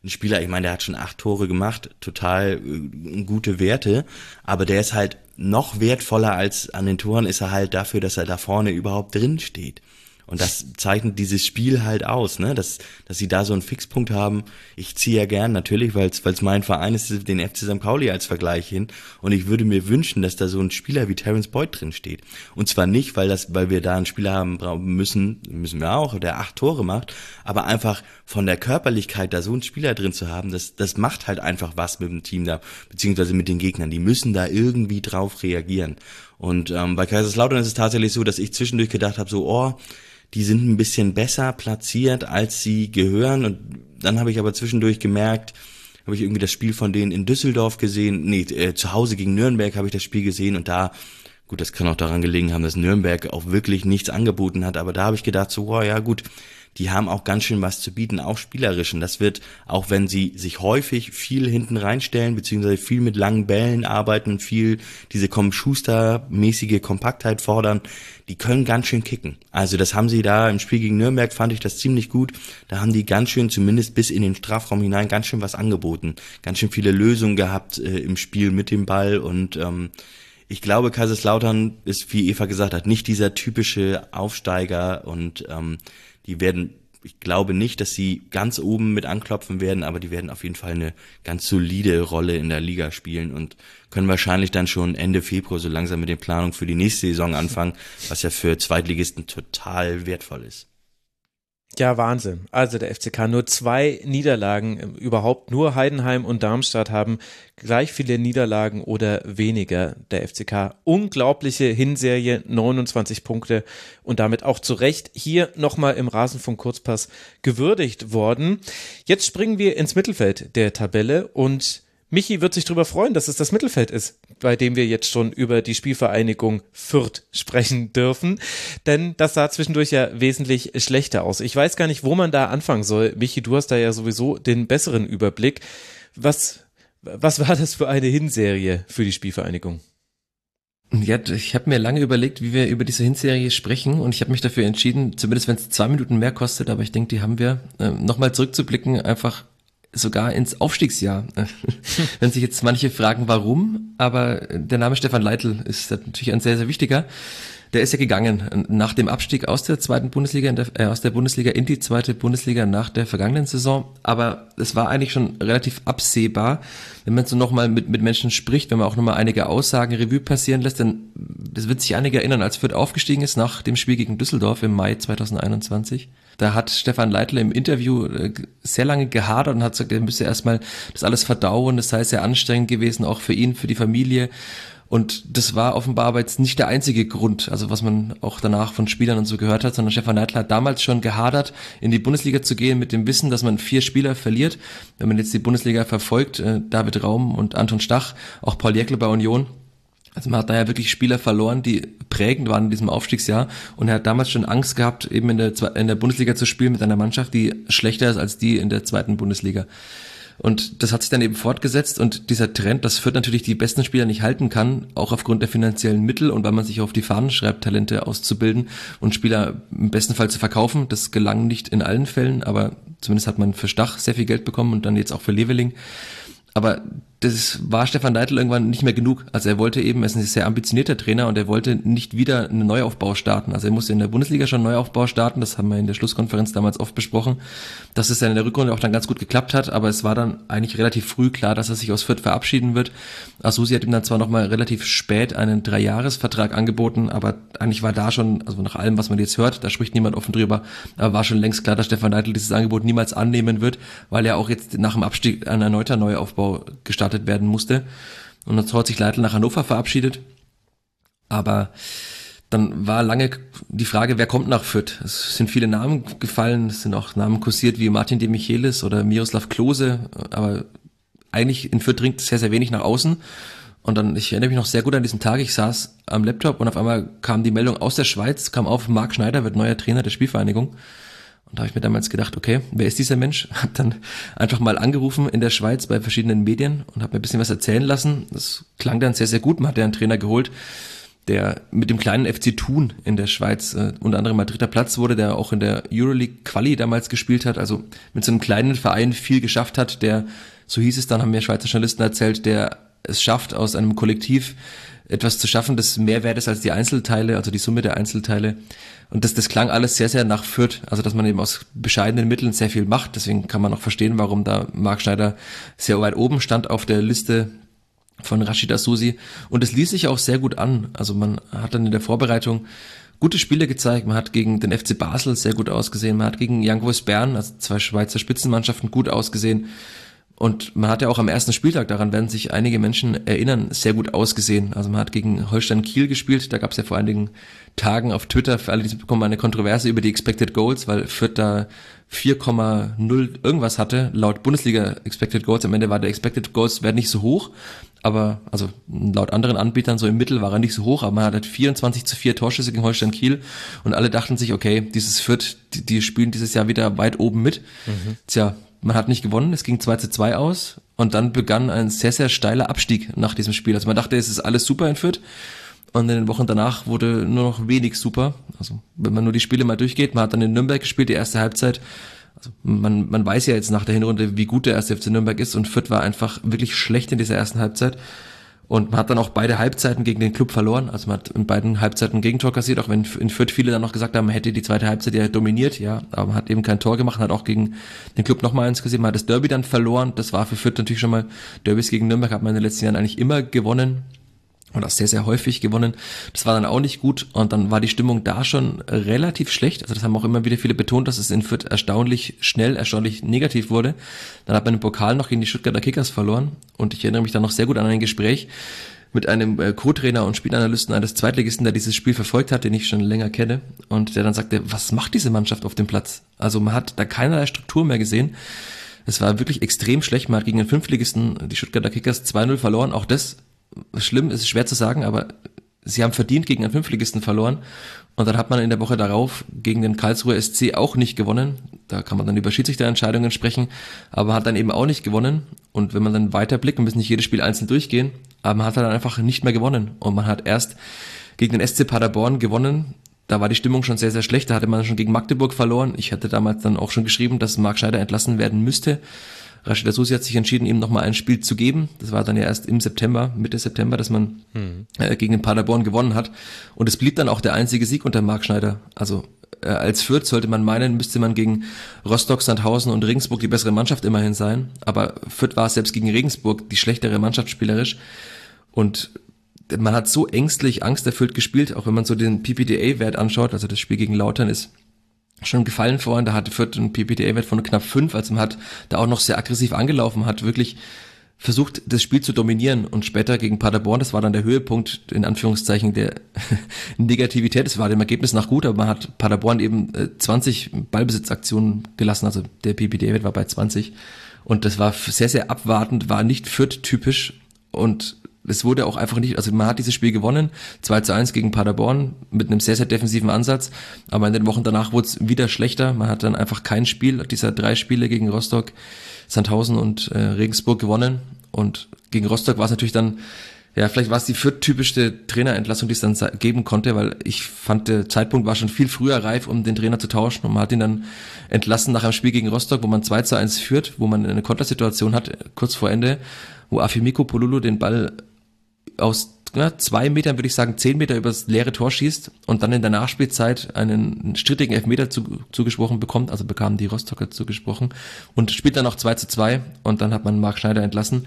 ein Spieler, ich meine, der hat schon acht Tore gemacht, total äh, gute Werte, aber der ist halt noch wertvoller als an den Toren ist er halt dafür, dass er da vorne überhaupt drin steht. Und das zeichnet dieses Spiel halt aus, ne? dass, dass sie da so einen Fixpunkt haben. Ich ziehe ja gern natürlich, weil es mein Verein ist, den FC St. Pauli als Vergleich hin. Und ich würde mir wünschen, dass da so ein Spieler wie Terence Boyd drin steht. Und zwar nicht, weil das, weil wir da einen Spieler haben müssen, müssen wir auch, der acht Tore macht, aber einfach von der Körperlichkeit da so einen Spieler drin zu haben, das, das macht halt einfach was mit dem Team da, beziehungsweise mit den Gegnern. Die müssen da irgendwie drauf reagieren. Und ähm, bei Kaiserslautern ist es tatsächlich so, dass ich zwischendurch gedacht habe, so, oh, die sind ein bisschen besser platziert, als sie gehören. Und dann habe ich aber zwischendurch gemerkt, habe ich irgendwie das Spiel von denen in Düsseldorf gesehen, nee, äh, zu Hause gegen Nürnberg habe ich das Spiel gesehen. Und da, gut, das kann auch daran gelegen haben, dass Nürnberg auch wirklich nichts angeboten hat, aber da habe ich gedacht, so, oh, ja gut, die haben auch ganz schön was zu bieten, auch spielerischen. Das wird, auch wenn sie sich häufig viel hinten reinstellen, beziehungsweise viel mit langen Bällen arbeiten, viel diese Schuster-mäßige Kompaktheit fordern, die können ganz schön kicken. Also das haben sie da im Spiel gegen Nürnberg, fand ich das ziemlich gut. Da haben die ganz schön, zumindest bis in den Strafraum hinein, ganz schön was angeboten. Ganz schön viele Lösungen gehabt äh, im Spiel mit dem Ball und ähm, ich glaube, Kaiserslautern ist, wie Eva gesagt hat, nicht dieser typische Aufsteiger und ähm, die werden, ich glaube nicht, dass sie ganz oben mit anklopfen werden, aber die werden auf jeden Fall eine ganz solide Rolle in der Liga spielen und können wahrscheinlich dann schon Ende Februar so langsam mit den Planungen für die nächste Saison anfangen, was ja für Zweitligisten total wertvoll ist. Ja, Wahnsinn. Also der FCK nur zwei Niederlagen, ähm, überhaupt nur Heidenheim und Darmstadt haben gleich viele Niederlagen oder weniger. Der FCK unglaubliche Hinserie, 29 Punkte und damit auch zu Recht hier nochmal im Rasenfunk Kurzpass gewürdigt worden. Jetzt springen wir ins Mittelfeld der Tabelle und Michi wird sich darüber freuen, dass es das Mittelfeld ist, bei dem wir jetzt schon über die Spielvereinigung Fürth sprechen dürfen. Denn das sah zwischendurch ja wesentlich schlechter aus. Ich weiß gar nicht, wo man da anfangen soll. Michi, du hast da ja sowieso den besseren Überblick. Was, was war das für eine Hinserie für die Spielvereinigung? Ja, ich habe mir lange überlegt, wie wir über diese Hinserie sprechen und ich habe mich dafür entschieden, zumindest wenn es zwei Minuten mehr kostet, aber ich denke, die haben wir, äh, nochmal zurückzublicken, einfach sogar ins Aufstiegsjahr. *laughs* Wenn sich jetzt manche fragen, warum, aber der Name Stefan Leitl ist natürlich ein sehr, sehr wichtiger. Der ist ja gegangen nach dem Abstieg aus der zweiten Bundesliga, der, äh, aus der Bundesliga in die zweite Bundesliga nach der vergangenen Saison. Aber es war eigentlich schon relativ absehbar, wenn man so nochmal mit, mit Menschen spricht, wenn man auch nochmal einige Aussagen Revue passieren lässt, dann das wird sich einige erinnern, als Fürth aufgestiegen ist nach dem Spiel gegen Düsseldorf im Mai 2021 da hat Stefan Leitler im Interview äh, sehr lange gehadert und hat gesagt, er müsse erstmal das alles verdauen. Das sei sehr anstrengend gewesen, auch für ihn, für die Familie. Und das war offenbar aber jetzt nicht der einzige Grund, also was man auch danach von Spielern und so gehört hat, sondern Stefan Neidl hat damals schon gehadert, in die Bundesliga zu gehen mit dem Wissen, dass man vier Spieler verliert. Wenn man jetzt die Bundesliga verfolgt, äh, David Raum und Anton Stach, auch Paul Jäckle bei Union, also man hat da ja wirklich Spieler verloren, die prägend waren in diesem Aufstiegsjahr und er hat damals schon Angst gehabt, eben in der, in der Bundesliga zu spielen mit einer Mannschaft, die schlechter ist als die in der zweiten Bundesliga. Und das hat sich dann eben fortgesetzt und dieser Trend, das führt natürlich die besten Spieler nicht halten kann, auch aufgrund der finanziellen Mittel und weil man sich auf die Fahnen schreibt, Talente auszubilden und Spieler im besten Fall zu verkaufen. Das gelang nicht in allen Fällen, aber zumindest hat man für Stach sehr viel Geld bekommen und dann jetzt auch für Leveling. Aber das war Stefan Deitel irgendwann nicht mehr genug. Also er wollte eben, er ist ein sehr ambitionierter Trainer und er wollte nicht wieder einen Neuaufbau starten. Also er musste in der Bundesliga schon einen Neuaufbau starten, das haben wir in der Schlusskonferenz damals oft besprochen, dass es dann in der Rückrunde auch dann ganz gut geklappt hat, aber es war dann eigentlich relativ früh klar, dass er sich aus Fürth verabschieden wird. Asusi hat ihm dann zwar nochmal relativ spät einen Dreijahresvertrag angeboten, aber eigentlich war da schon, also nach allem, was man jetzt hört, da spricht niemand offen drüber, aber war schon längst klar, dass Stefan Deitel dieses Angebot niemals annehmen wird, weil er auch jetzt nach dem Abstieg ein erneuter Neuaufbau gestartet gestartet werden musste. Und dann hat sich Leitl nach Hannover verabschiedet. Aber dann war lange die Frage, wer kommt nach Fürth? Es sind viele Namen gefallen, es sind auch Namen kursiert wie Martin de Michelis oder Miroslav Klose, aber eigentlich in Fürth dringt sehr, sehr wenig nach außen. Und dann, ich erinnere mich noch sehr gut an diesen Tag, ich saß am Laptop und auf einmal kam die Meldung aus der Schweiz, kam auf, Marc Schneider wird neuer Trainer der Spielvereinigung. Und da habe ich mir damals gedacht, okay, wer ist dieser Mensch? *laughs* Hab dann einfach mal angerufen in der Schweiz bei verschiedenen Medien und habe mir ein bisschen was erzählen lassen. Das klang dann sehr, sehr gut. Man hat ja einen Trainer geholt, der mit dem kleinen FC Thun in der Schweiz äh, unter anderem mal dritter Platz wurde, der auch in der Euroleague Quali damals gespielt hat, also mit so einem kleinen Verein viel geschafft hat, der, so hieß es dann, haben mir Schweizer Journalisten erzählt, der es schafft, aus einem Kollektiv etwas zu schaffen, das mehr wert ist als die Einzelteile, also die Summe der Einzelteile. Und das, das klang alles sehr, sehr nach Fürth. Also, dass man eben aus bescheidenen Mitteln sehr viel macht. Deswegen kann man auch verstehen, warum da Marc Schneider sehr weit oben stand auf der Liste von Rashida Susi. Und es ließ sich auch sehr gut an. Also, man hat dann in der Vorbereitung gute Spiele gezeigt. Man hat gegen den FC Basel sehr gut ausgesehen. Man hat gegen Young Boys Bern, also zwei Schweizer Spitzenmannschaften, gut ausgesehen. Und man hat ja auch am ersten Spieltag, daran werden sich einige Menschen erinnern, sehr gut ausgesehen. Also man hat gegen Holstein Kiel gespielt, da gab es ja vor einigen Tagen auf Twitter, für alle, die bekommen, eine Kontroverse über die Expected Goals, weil Fürth da 4,0 irgendwas hatte, laut Bundesliga Expected Goals. Am Ende war der Expected Goals Wert nicht so hoch, aber, also laut anderen Anbietern so im Mittel war er nicht so hoch, aber man hat 24 zu 4 Torschüsse gegen Holstein Kiel und alle dachten sich, okay, dieses Fürth, die, die spielen dieses Jahr wieder weit oben mit. Mhm. Tja, man hat nicht gewonnen, es ging 2 zu 2 aus und dann begann ein sehr, sehr steiler Abstieg nach diesem Spiel. Also man dachte, es ist alles super in Fürth und in den Wochen danach wurde nur noch wenig super. Also wenn man nur die Spiele mal durchgeht, man hat dann in Nürnberg gespielt, die erste Halbzeit. Also man, man weiß ja jetzt nach der Hinrunde, wie gut der erste FC Nürnberg ist und Fürth war einfach wirklich schlecht in dieser ersten Halbzeit. Und man hat dann auch beide Halbzeiten gegen den Club verloren. Also man hat in beiden Halbzeiten ein Gegentor kassiert, auch wenn in Fürth viele dann noch gesagt haben, man hätte die zweite Halbzeit ja dominiert, ja, aber man hat eben kein Tor gemacht, hat auch gegen den Club nochmal eins gesehen, man hat das Derby dann verloren. Das war für Fürth natürlich schon mal, Derbys gegen Nürnberg hat man in den letzten Jahren eigentlich immer gewonnen und auch sehr, sehr häufig gewonnen. Das war dann auch nicht gut und dann war die Stimmung da schon relativ schlecht. Also das haben auch immer wieder viele betont, dass es in Fürth erstaunlich schnell, erstaunlich negativ wurde. Dann hat man den Pokal noch gegen die Stuttgarter Kickers verloren und ich erinnere mich dann noch sehr gut an ein Gespräch mit einem äh, Co-Trainer und Spielanalysten eines Zweitligisten, der dieses Spiel verfolgt hat, den ich schon länger kenne und der dann sagte, was macht diese Mannschaft auf dem Platz? Also man hat da keinerlei Struktur mehr gesehen. Es war wirklich extrem schlecht. Man hat gegen den Fünftligisten, die Stuttgarter Kickers, 2-0 verloren. Auch das schlimm, ist schwer zu sagen, aber sie haben verdient gegen einen Fünftligisten verloren. Und dann hat man in der Woche darauf gegen den Karlsruher SC auch nicht gewonnen. Da kann man dann über Schiedsrichterentscheidungen sprechen, aber hat dann eben auch nicht gewonnen. Und wenn man dann weiter blickt, wir müssen nicht jedes Spiel einzeln durchgehen, aber man hat dann einfach nicht mehr gewonnen. Und man hat erst gegen den SC Paderborn gewonnen. Da war die Stimmung schon sehr, sehr schlecht. Da hatte man schon gegen Magdeburg verloren. Ich hatte damals dann auch schon geschrieben, dass Marc Schneider entlassen werden müsste. Rashida Susi hat sich entschieden, ihm nochmal ein Spiel zu geben. Das war dann ja erst im September, Mitte September, dass man hm. äh, gegen den Paderborn gewonnen hat. Und es blieb dann auch der einzige Sieg unter Marc Schneider. Also äh, als Fürth sollte man meinen, müsste man gegen Rostock, Sandhausen und Regensburg die bessere Mannschaft immerhin sein. Aber Fürth war selbst gegen Regensburg die schlechtere Mannschaft spielerisch. Und man hat so ängstlich, angsterfüllt gespielt, auch wenn man so den PPDA-Wert anschaut, also das Spiel gegen Lautern ist schon gefallen vorhin, da hatte Fürth einen PPDA-Wert von knapp fünf, also man hat da auch noch sehr aggressiv angelaufen, hat wirklich versucht, das Spiel zu dominieren und später gegen Paderborn, das war dann der Höhepunkt, in Anführungszeichen, der *laughs* Negativität. Es war dem Ergebnis nach gut, aber man hat Paderborn eben 20 Ballbesitzaktionen gelassen, also der PPDA-Wert war bei 20 und das war sehr, sehr abwartend, war nicht Fürth-typisch und es wurde auch einfach nicht, also man hat dieses Spiel gewonnen, 2 zu 1 gegen Paderborn mit einem sehr, sehr defensiven Ansatz, aber in den Wochen danach wurde es wieder schlechter. Man hat dann einfach kein Spiel dieser drei Spiele gegen Rostock, Sandhausen und äh, Regensburg gewonnen. Und gegen Rostock war es natürlich dann, ja, vielleicht war es die viertypischste Trainerentlassung, die es dann geben konnte, weil ich fand, der Zeitpunkt war schon viel früher reif, um den Trainer zu tauschen. Und man hat ihn dann entlassen nach einem Spiel gegen Rostock, wo man 2 zu 1 führt, wo man eine Kontersituation hat, kurz vor Ende, wo Afimiko Polulu den Ball aus ja, zwei Metern, würde ich sagen, zehn Meter übers leere Tor schießt und dann in der Nachspielzeit einen strittigen Elfmeter zu, zugesprochen bekommt, also bekamen die Rostocker zugesprochen und spielt dann noch 2 zu 2 und dann hat man Marc Schneider entlassen.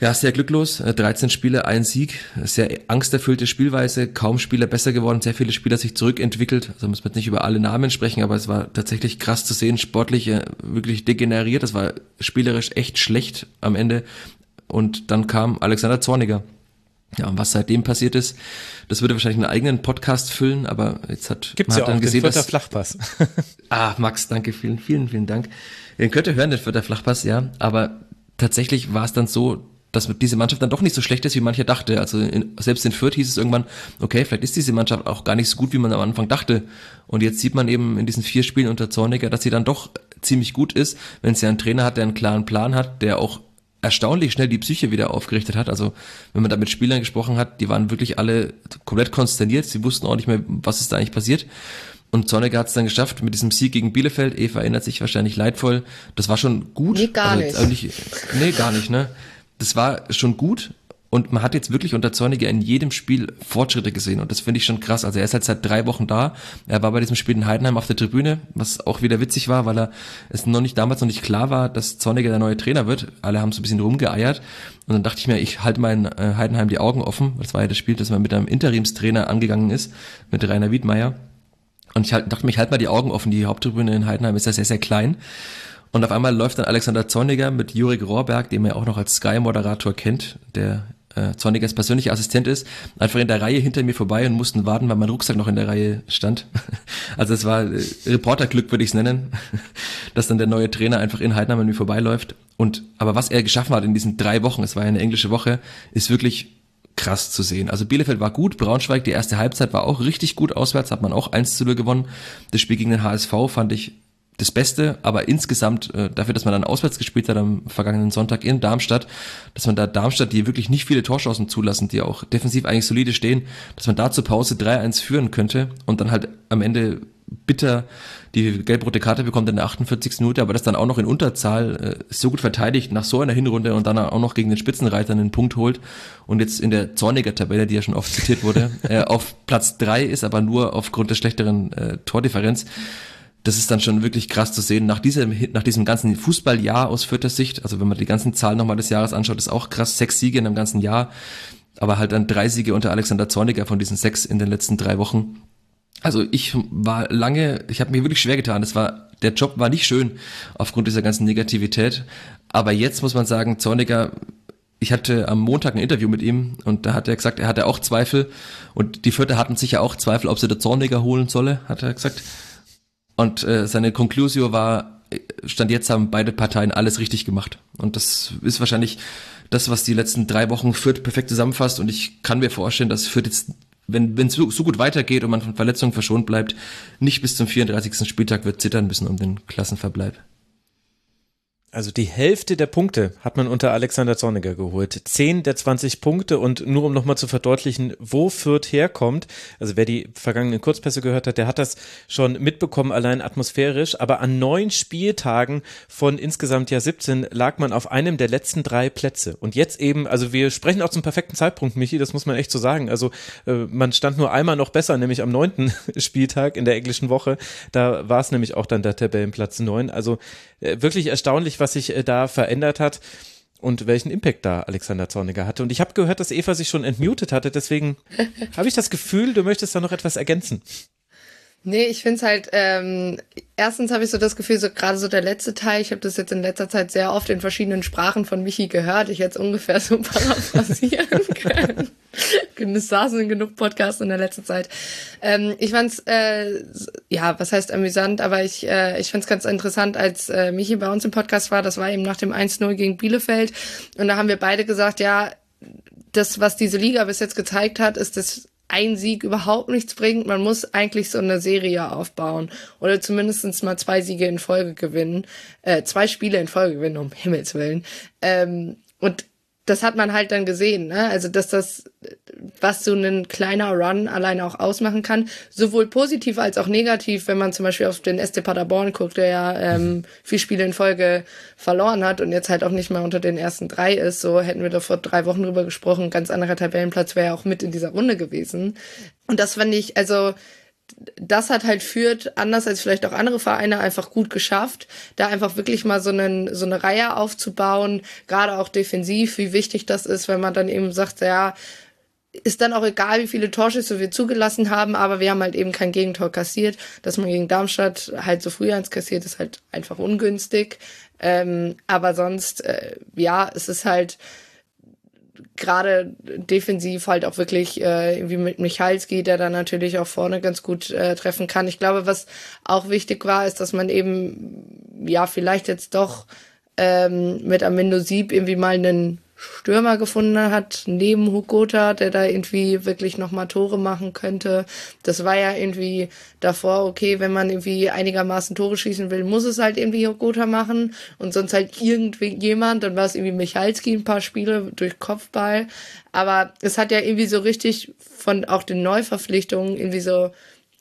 Ja, sehr glücklos, 13 äh, Spiele, ein Sieg, sehr angsterfüllte Spielweise, kaum Spieler besser geworden, sehr viele Spieler sich zurückentwickelt, also muss man nicht über alle Namen sprechen, aber es war tatsächlich krass zu sehen, sportlich äh, wirklich degeneriert, das war spielerisch echt schlecht am Ende und dann kam Alexander Zorniger. Ja, und was seitdem passiert ist, das würde wahrscheinlich einen eigenen Podcast füllen, aber jetzt hat Gibt's man ja hat dann auch gesehen, den dass Flachpass. *laughs* Ah, Max, danke, vielen, vielen, vielen Dank. Ihr könnt ihr hören, den Vierter Flachpass, ja, aber tatsächlich war es dann so, dass diese Mannschaft dann doch nicht so schlecht ist, wie mancher dachte. Also in, selbst in Fürth hieß es irgendwann, okay, vielleicht ist diese Mannschaft auch gar nicht so gut, wie man am Anfang dachte. Und jetzt sieht man eben in diesen vier Spielen unter Zorniger, dass sie dann doch ziemlich gut ist, wenn sie einen Trainer hat, der einen klaren Plan hat, der auch erstaunlich schnell die Psyche wieder aufgerichtet hat. Also wenn man da mit Spielern gesprochen hat, die waren wirklich alle komplett konsterniert. Sie wussten auch nicht mehr, was ist da eigentlich passiert. Und Zorniger hat es dann geschafft mit diesem Sieg gegen Bielefeld. Eva erinnert sich wahrscheinlich leidvoll. Das war schon gut. Nee, gar also, nicht. nicht. Nee, gar nicht, ne? Das war schon gut. Und man hat jetzt wirklich unter Zorniger in jedem Spiel Fortschritte gesehen. Und das finde ich schon krass. Also er ist halt seit drei Wochen da. Er war bei diesem Spiel in Heidenheim auf der Tribüne, was auch wieder witzig war, weil er es noch nicht damals noch nicht klar war, dass Zorniger der neue Trainer wird. Alle haben so ein bisschen rumgeeiert. Und dann dachte ich mir, ich halte in äh, Heidenheim die Augen offen. Das war ja das Spiel, das man mit einem Interimstrainer angegangen ist, mit Rainer Wiedmeier. Und ich halt, dachte mir, ich halte mal die Augen offen. Die Haupttribüne in Heidenheim ist ja sehr, sehr klein. Und auf einmal läuft dann Alexander Zorniger mit Jurik Rohrberg, den man ja auch noch als Sky-Moderator kennt, der äh, Zornigers persönlicher Assistent ist, einfach in der Reihe hinter mir vorbei und mussten warten, weil mein Rucksack noch in der Reihe stand. *laughs* Also es war äh, Reporterglück, würde ich es nennen, *laughs* dass dann der neue Trainer einfach in Heidenheim an mir vorbeiläuft. Und aber was er geschaffen hat in diesen drei Wochen, es war ja eine englische Woche, ist wirklich krass zu sehen. Also Bielefeld war gut, Braunschweig, die erste Halbzeit war auch richtig gut auswärts, hat man auch 1 zu 0 gewonnen. Das Spiel gegen den HSV fand ich das Beste, aber insgesamt äh, dafür, dass man dann auswärts gespielt hat am vergangenen Sonntag in Darmstadt, dass man da Darmstadt, die wirklich nicht viele Torschancen zulassen, die auch defensiv eigentlich solide stehen, dass man da zur Pause 3-1 führen könnte und dann halt am Ende bitter die gelb-rote Karte bekommt in der 48. Minute, aber das dann auch noch in Unterzahl äh, so gut verteidigt nach so einer Hinrunde und dann auch noch gegen den Spitzenreiter einen Punkt holt und jetzt in der Zorniger Tabelle, die ja schon oft zitiert wurde, *laughs* äh, auf Platz drei ist, aber nur aufgrund der schlechteren äh, Tordifferenz das ist dann schon wirklich krass zu sehen. Nach diesem, nach diesem ganzen Fußballjahr aus vierter Sicht, also wenn man die ganzen Zahlen nochmal des Jahres anschaut, ist auch krass. Sechs Siege in einem ganzen Jahr, aber halt dann drei Siege unter Alexander Zorniger von diesen sechs in den letzten drei Wochen. Also ich war lange, ich habe mir wirklich schwer getan. Das war, der Job war nicht schön aufgrund dieser ganzen Negativität. Aber jetzt muss man sagen, Zorniger ich hatte am Montag ein Interview mit ihm und da hat er gesagt, er hatte auch Zweifel und die Vierte hatten sicher auch Zweifel, ob sie der Zorniger holen solle, hat er gesagt. Und äh, seine Conclusio war, Stand jetzt haben beide Parteien alles richtig gemacht. Und das ist wahrscheinlich das, was die letzten drei Wochen Fürth perfekt zusammenfasst. Und ich kann mir vorstellen, dass Fürth jetzt, wenn es so, so gut weitergeht und man von Verletzungen verschont bleibt, nicht bis zum 34. Spieltag wird zittern müssen um den Klassenverbleib. Also die Hälfte der Punkte hat man unter Alexander Zorniger geholt. Zehn der 20 Punkte und nur um nochmal zu verdeutlichen, wo Fürth herkommt. Also wer die vergangenen Kurzpässe gehört hat, der hat das schon mitbekommen, allein atmosphärisch. Aber an neun Spieltagen von insgesamt ja 17 lag man auf einem der letzten drei Plätze. Und jetzt eben, also wir sprechen auch zum perfekten Zeitpunkt, Michi, das muss man echt so sagen. Also äh, man stand nur einmal noch besser, nämlich am neunten *laughs* Spieltag in der englischen Woche. Da war es nämlich auch dann der Tabellenplatz neun. Also wirklich erstaunlich, was sich äh, da verändert hat und welchen Impact da Alexander Zorniger hatte. Und ich habe gehört, dass Eva sich schon entmutet hatte, deswegen *laughs* habe ich das Gefühl, du möchtest da noch etwas ergänzen. Nee, ich finde es halt, ähm, erstens habe ich so das Gefühl, so gerade so der letzte Teil, ich habe das jetzt in letzter Zeit sehr oft in verschiedenen Sprachen von Michi gehört, ich jetzt ungefähr so *laughs* paraphrasieren können. es saßen genug Podcasts in der letzten Zeit. Ähm, ich fand's, äh, ja, was heißt amüsant, aber ich, äh, ich fand's ganz interessant, als äh, Michi bei uns im Podcast war, das war eben nach dem 1-0 gegen Bielefeld und da haben wir beide gesagt, ja, das, was diese Liga bis jetzt gezeigt hat, ist das ein Sieg überhaupt nichts bringt. Man muss eigentlich so eine Serie aufbauen oder zumindestens mal zwei Siege in Folge gewinnen, äh, zwei Spiele in Folge gewinnen, um Himmels Willen. Ähm, und das hat man halt dann gesehen, ne? Also, dass das, was so ein kleiner Run alleine auch ausmachen kann, sowohl positiv als auch negativ, wenn man zum Beispiel auf den SC Paderborn guckt, der ja ähm, vier Spiele in Folge verloren hat und jetzt halt auch nicht mehr unter den ersten drei ist. So hätten wir da vor drei Wochen drüber gesprochen, ganz anderer Tabellenplatz wäre ja auch mit in dieser Runde gewesen. Und das fand ich, also das hat halt führt, anders als vielleicht auch andere Vereine, einfach gut geschafft, da einfach wirklich mal so, einen, so eine Reihe aufzubauen, gerade auch defensiv, wie wichtig das ist, wenn man dann eben sagt, ja, ist dann auch egal, wie viele Torschüsse wir zugelassen haben, aber wir haben halt eben kein Gegentor kassiert. Dass man gegen Darmstadt halt so früh eins kassiert, ist halt einfach ungünstig. Ähm, aber sonst, äh, ja, es ist halt, gerade defensiv halt auch wirklich äh, irgendwie mit Michalski, der dann natürlich auch vorne ganz gut äh, treffen kann. Ich glaube, was auch wichtig war, ist, dass man eben ja vielleicht jetzt doch ähm, mit Amendo Sieb irgendwie mal einen Stürmer gefunden hat, neben Hugota, der da irgendwie wirklich nochmal Tore machen könnte. Das war ja irgendwie davor, okay, wenn man irgendwie einigermaßen Tore schießen will, muss es halt irgendwie Hugota machen und sonst halt irgendwie jemand, dann war es irgendwie Michalski ein paar Spiele durch Kopfball. Aber es hat ja irgendwie so richtig von auch den Neuverpflichtungen irgendwie so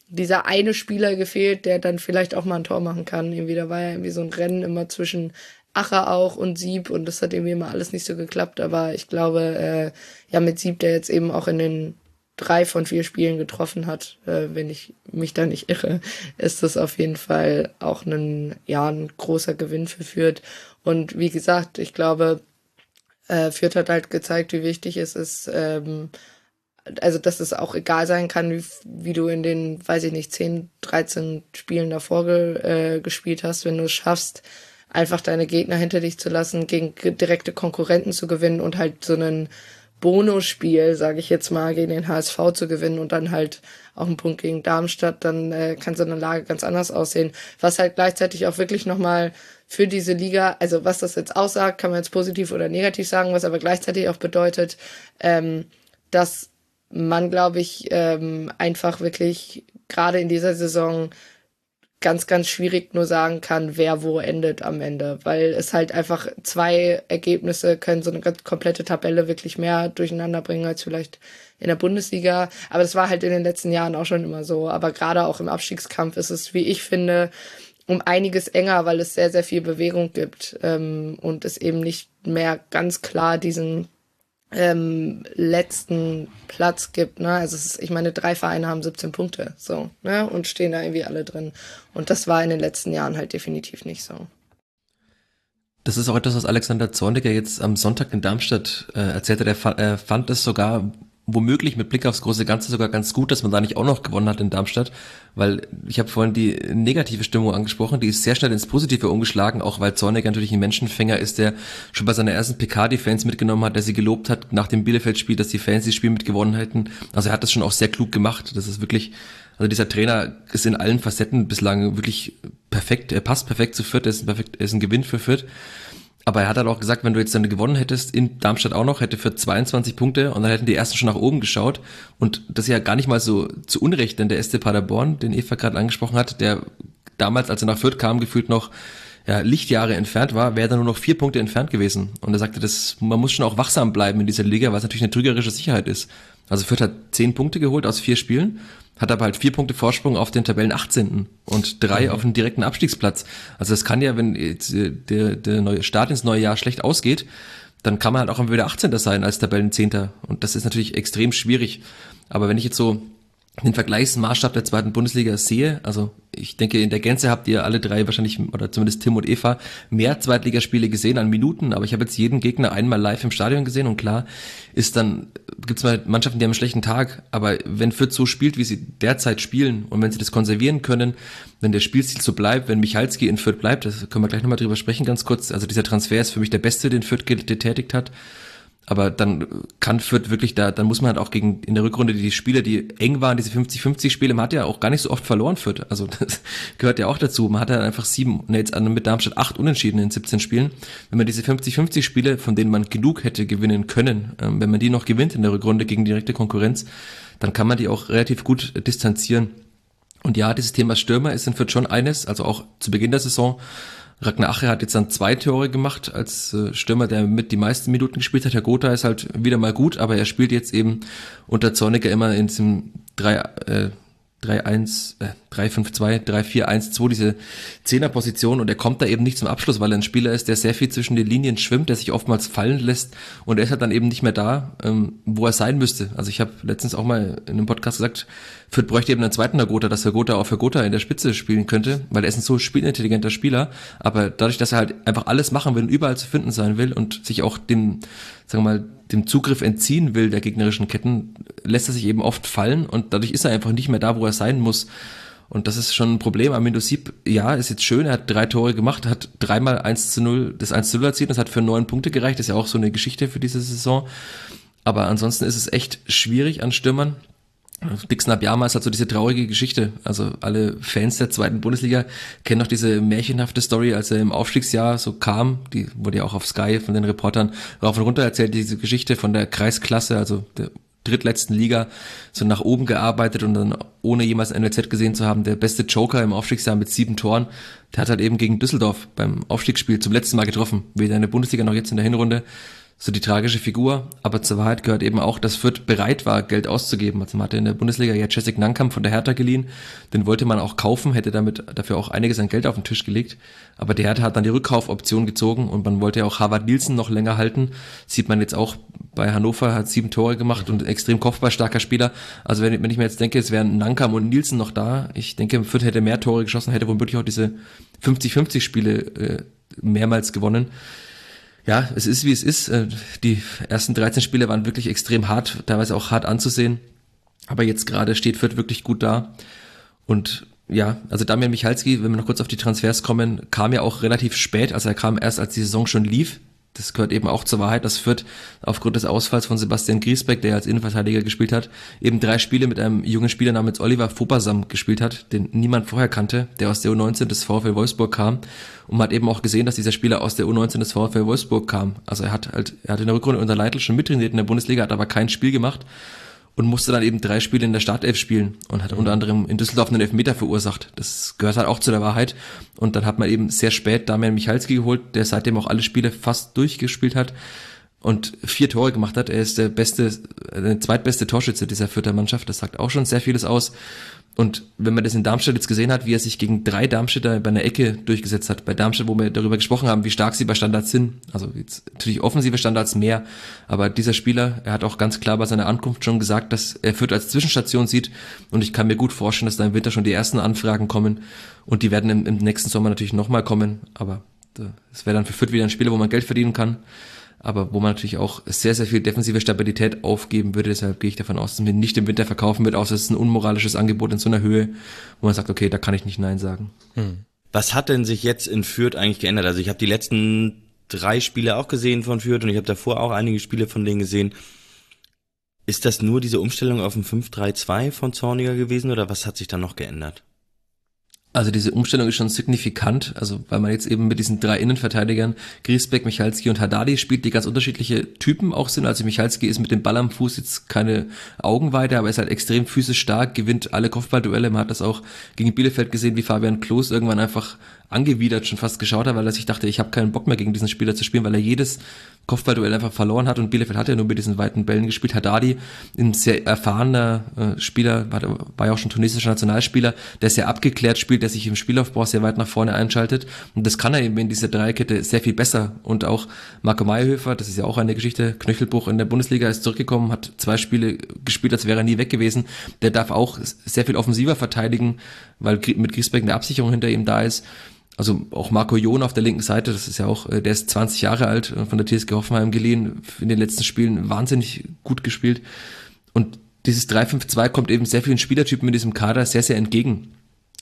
dieser eine Spieler gefehlt, der dann vielleicht auch mal ein Tor machen kann. Irgendwie, da war ja irgendwie so ein Rennen immer zwischen Acher auch und Sieb und das hat irgendwie immer alles nicht so geklappt, aber ich glaube, äh, ja, mit Sieb, der jetzt eben auch in den drei von vier Spielen getroffen hat, äh, wenn ich mich da nicht irre, ist das auf jeden Fall auch ein, ja, ein großer Gewinn für Fürth. Und wie gesagt, ich glaube, äh, Fürth hat halt gezeigt, wie wichtig es ist, ähm, also dass es auch egal sein kann, wie, wie du in den, weiß ich nicht, 10, 13 Spielen davor ge, äh, gespielt hast, wenn du es schaffst, einfach deine Gegner hinter dich zu lassen, gegen direkte Konkurrenten zu gewinnen und halt so einen Bonusspiel, sage ich jetzt mal, gegen den HSV zu gewinnen und dann halt auch einen Punkt gegen Darmstadt, dann äh, kann so eine Lage ganz anders aussehen. Was halt gleichzeitig auch wirklich nochmal für diese Liga, also was das jetzt aussagt, kann man jetzt positiv oder negativ sagen, was aber gleichzeitig auch bedeutet, ähm, dass man, glaube ich, ähm, einfach wirklich gerade in dieser Saison ganz, ganz schwierig nur sagen kann, wer wo endet am Ende, weil es halt einfach zwei Ergebnisse können so eine ganz komplette Tabelle wirklich mehr durcheinander bringen als vielleicht in der Bundesliga. Aber das war halt in den letzten Jahren auch schon immer so. Aber gerade auch im Abstiegskampf ist es, wie ich finde, um einiges enger, weil es sehr, sehr viel Bewegung gibt ähm, und es eben nicht mehr ganz klar diesen ähm, letzten Platz gibt. Ne? Also ist, ich meine, drei Vereine haben 17 Punkte so ne? und stehen da irgendwie alle drin. Und das war in den letzten Jahren halt definitiv nicht so. Das ist auch etwas, was Alexander Zorniger jetzt am Sonntag in Darmstadt äh, erzählte. Er äh, fand es sogar womöglich mit Blick aufs große Ganze sogar ganz gut, dass man da nicht auch noch gewonnen hat in Darmstadt, weil ich habe vorhin die negative Stimmung angesprochen, die ist sehr schnell ins Positive umgeschlagen, auch weil Zornig natürlich ein Menschenfänger ist, der schon bei seiner ersten PK die Fans mitgenommen hat, der sie gelobt hat nach dem Bielefeld-Spiel, dass die Fans das Spiel mitgewonnen hätten. Also er hat das schon auch sehr klug gemacht. Das ist wirklich, also dieser Trainer ist in allen Facetten bislang wirklich perfekt, er passt perfekt zu Fürth, er ist ein, perfekt, er ist ein Gewinn für Fürth. Aber er hat halt auch gesagt, wenn du jetzt dann gewonnen hättest, in Darmstadt auch noch, hätte für 22 Punkte und dann hätten die ersten schon nach oben geschaut. Und das ist ja gar nicht mal so zu Unrecht, denn der SC Paderborn, den Eva gerade angesprochen hat, der damals, als er nach Fürth kam, gefühlt noch ja, Lichtjahre entfernt war, wäre er nur noch vier Punkte entfernt gewesen. Und er sagte, das, man muss schon auch wachsam bleiben in dieser Liga, weil es natürlich eine trügerische Sicherheit ist. Also Fürth hat zehn Punkte geholt aus vier Spielen hat aber halt vier Punkte Vorsprung auf den Tabellen 18. und drei mhm. auf den direkten Abstiegsplatz. Also es kann ja, wenn äh, der, der neue Start ins neue Jahr schlecht ausgeht, dann kann man halt auch wieder 18. sein als Tabellenzehnter. Und das ist natürlich extrem schwierig. Aber wenn ich jetzt so den Vergleichsmaßstab der zweiten Bundesliga sehe, also ich denke, in der Gänze habt ihr alle drei wahrscheinlich, oder zumindest Tim und Eva, mehr Zweitligaspiele gesehen an Minuten, aber ich habe jetzt jeden Gegner einmal live im Stadion gesehen und klar ist dann, gibt es mal Mannschaften, die haben einen schlechten Tag, aber wenn Fürth so spielt, wie sie derzeit spielen und wenn sie das konservieren können, wenn der Spielstil so bleibt, wenn Michalski in Fürth bleibt, das können wir gleich nochmal drüber sprechen ganz kurz, also dieser Transfer ist für mich der beste, den Fürth getätigt hat, aber dann kann Fürth wirklich da, dann muss man halt auch gegen, in der Rückrunde die Spiele, die eng waren, diese 50-50 Spiele, man hat ja auch gar nicht so oft verloren Fürth. Also *laughs* das gehört ja auch dazu. Man hat ja einfach sieben, ne, jetzt mit Darmstadt acht Unentschieden in 17 Spielen. Wenn man diese 50-50 Spiele, von denen man genug hätte gewinnen können, ähm, wenn man die noch gewinnt in der Rückrunde gegen direkte Konkurrenz, dann kann man die auch relativ gut distanzieren. Und ja, dieses Thema Stürmer ist in Fürth schon eines, also auch zu Beginn der Saison Ragnar Ache hat jetzt dann zwei Tore gemacht als äh, Stürmer, der mit die meisten Minuten gespielt hat. Herr Gotha ist halt wieder mal gut, aber er spielt jetzt eben unter Zorniger immer in diesem drei, äh, 3-1, äh, 3-5-2, 3-4-1-2, diese Zehnerposition und er kommt da eben nicht zum Abschluss, weil er ein Spieler ist, der sehr viel zwischen den Linien schwimmt, der sich oftmals fallen lässt und er ist halt dann eben nicht mehr da, ähm, wo er sein müsste. Also ich habe letztens auch mal in einem Podcast gesagt, Fürth bräuchte eben einen zweiten Nagota, dass der Gotha auch für Gotha in der Spitze spielen könnte, weil er ist ein so spielintelligenter Spieler, aber dadurch, dass er halt einfach alles machen will und überall zu finden sein will und sich auch dem, sagen wir mal, dem Zugriff entziehen will der gegnerischen Ketten, lässt er sich eben oft fallen und dadurch ist er einfach nicht mehr da, wo er sein muss. Und das ist schon ein Problem. Amindo Sieb, ja, ist jetzt schön, er hat drei Tore gemacht, hat dreimal 1 zu 0, das 1 zu 0 erzielt, das hat für neun Punkte gereicht, das ist ja auch so eine Geschichte für diese Saison. Aber ansonsten ist es echt schwierig an Stürmern. Dixon Abiyama ist halt so diese traurige Geschichte. Also alle Fans der zweiten Bundesliga kennen noch diese märchenhafte Story, als er im Aufstiegsjahr so kam. Die wurde ja auch auf Sky von den Reportern rauf und runter erzählt, diese Geschichte von der Kreisklasse, also der drittletzten Liga, so nach oben gearbeitet und dann ohne jemals ein NLZ gesehen zu haben, der beste Joker im Aufstiegsjahr mit sieben Toren, der hat halt eben gegen Düsseldorf beim Aufstiegsspiel zum letzten Mal getroffen. Weder in der Bundesliga noch jetzt in der Hinrunde so die tragische Figur. Aber zur Wahrheit gehört eben auch, dass Fürth bereit war, Geld auszugeben. Also man hatte in der Bundesliga ja Jessic Nankam von der Hertha geliehen. Den wollte man auch kaufen, hätte damit dafür auch einiges an Geld auf den Tisch gelegt. Aber die Hertha hat dann die Rückkaufoption gezogen und man wollte ja auch Harvard Nielsen noch länger halten. Sieht man jetzt auch bei Hannover, hat sieben Tore gemacht und extrem kopfballstarker Spieler. Also wenn, wenn ich mir jetzt denke, es wären Nankam und Nielsen noch da, ich denke, Fürth hätte mehr Tore geschossen, hätte womöglich auch diese 50-50 Spiele äh, mehrmals gewonnen ja, es ist wie es ist. Äh, die ersten 13 Spiele waren wirklich extrem hart, teilweise auch hart anzusehen. Aber jetzt gerade steht Fürth wirklich gut da. Und ja, also Damian Michalski, wenn wir noch kurz auf die Transfers kommen, kam ja auch relativ spät. Also er kam erst, als die Saison schon lief das gehört eben auch zur Wahrheit, dass Fürth aufgrund des Ausfalls von Sebastian Griesbeck, der als Innenverteidiger gespielt hat, eben drei Spiele mit einem jungen Spieler namens Oliver Fopasam gespielt hat, den niemand vorher kannte, der aus der U19 des VfL Wolfsburg kam. Und man hat eben auch gesehen, dass dieser Spieler aus der U19 des VfL Wolfsburg kam. Also er hat halt, er hat in der Rückrunde unter Leitl schon mittrainiert in der Bundesliga, hat aber kein Spiel gemacht und musste dann eben drei Spiele in der Startelf spielen und hat unter anderem in Düsseldorf einen Elfmeter verursacht. Das gehört halt auch zu der Wahrheit. Und dann hat man eben sehr spät Damian Michalski geholt, der seitdem auch alle Spiele fast durchgespielt hat und vier Tore gemacht hat. Er ist der beste, der zweitbeste Torschütze dieser vierter Mannschaft. Das sagt auch schon sehr vieles aus. Und wenn man das in Darmstadt jetzt gesehen hat, wie er sich gegen drei Darmstädter bei einer Ecke durchgesetzt hat, bei Darmstadt, wo wir darüber gesprochen haben, wie stark sie bei Standards sind, also jetzt natürlich offensive Standards mehr, aber dieser Spieler, er hat auch ganz klar bei seiner Ankunft schon gesagt, dass er Fürth als Zwischenstation sieht und ich kann mir gut vorstellen, dass da im Winter schon die ersten Anfragen kommen und die werden im, im nächsten Sommer natürlich nochmal kommen, aber es wäre dann für Fürth wieder ein Spieler, wo man Geld verdienen kann aber wo man natürlich auch sehr, sehr viel defensive Stabilität aufgeben würde. Deshalb gehe ich davon aus, dass man nicht im Winter verkaufen wird, außer es ist ein unmoralisches Angebot in so einer Höhe, wo man sagt, okay, da kann ich nicht Nein sagen. Hm. Was hat denn sich jetzt in Fürth eigentlich geändert? Also ich habe die letzten drei Spiele auch gesehen von Fürth und ich habe davor auch einige Spiele von denen gesehen. Ist das nur diese Umstellung auf ein 5-3-2 von Zorniger gewesen oder was hat sich dann noch geändert? Also diese Umstellung ist schon signifikant, also weil man jetzt eben mit diesen drei Innenverteidigern, Griesbeck, Michalski und Haddadi spielt, die ganz unterschiedliche Typen auch sind. Also Michalski ist mit dem Ball am Fuß jetzt keine Augenweite, aber ist halt extrem physisch stark, gewinnt alle Kopfballduelle. Man hat das auch gegen Bielefeld gesehen, wie Fabian Klos irgendwann einfach angewidert schon fast geschaut hat, weil er sich dachte, ich habe keinen Bock mehr gegen diesen Spieler zu spielen, weil er jedes Kopfballduell einfach verloren hat. Und Bielefeld hat ja nur mit diesen weiten Bällen gespielt. Haddadi, ein sehr erfahrener äh, Spieler, war, ja auch schon tunesischer Nationalspieler, der sehr abgeklärt spielt, der sich im Spielaufbau sehr weit nach vorne einschaltet. Und das kann er eben in dieser Dreierkette sehr viel besser. Und auch Marco Mayhöfer, das ist ja auch eine Geschichte, Knöchelbruch in der Bundesliga ist zurückgekommen, hat zwei Spiele gespielt, als wäre er nie weg gewesen, der darf auch sehr viel offensiver verteidigen, weil mit Griesbeck eine Absicherung hinter ihm da ist also auch Marco Jon auf der linken Seite, das ist ja auch, äh, der ist 20 Jahre alt, äh, von der TSG Hoffenheim geliehen, in den letzten Spielen wahnsinnig gut gespielt. Und dieses 3-5-2 kommt eben sehr vielen Spielertypen in diesem Kader sehr, sehr entgegen.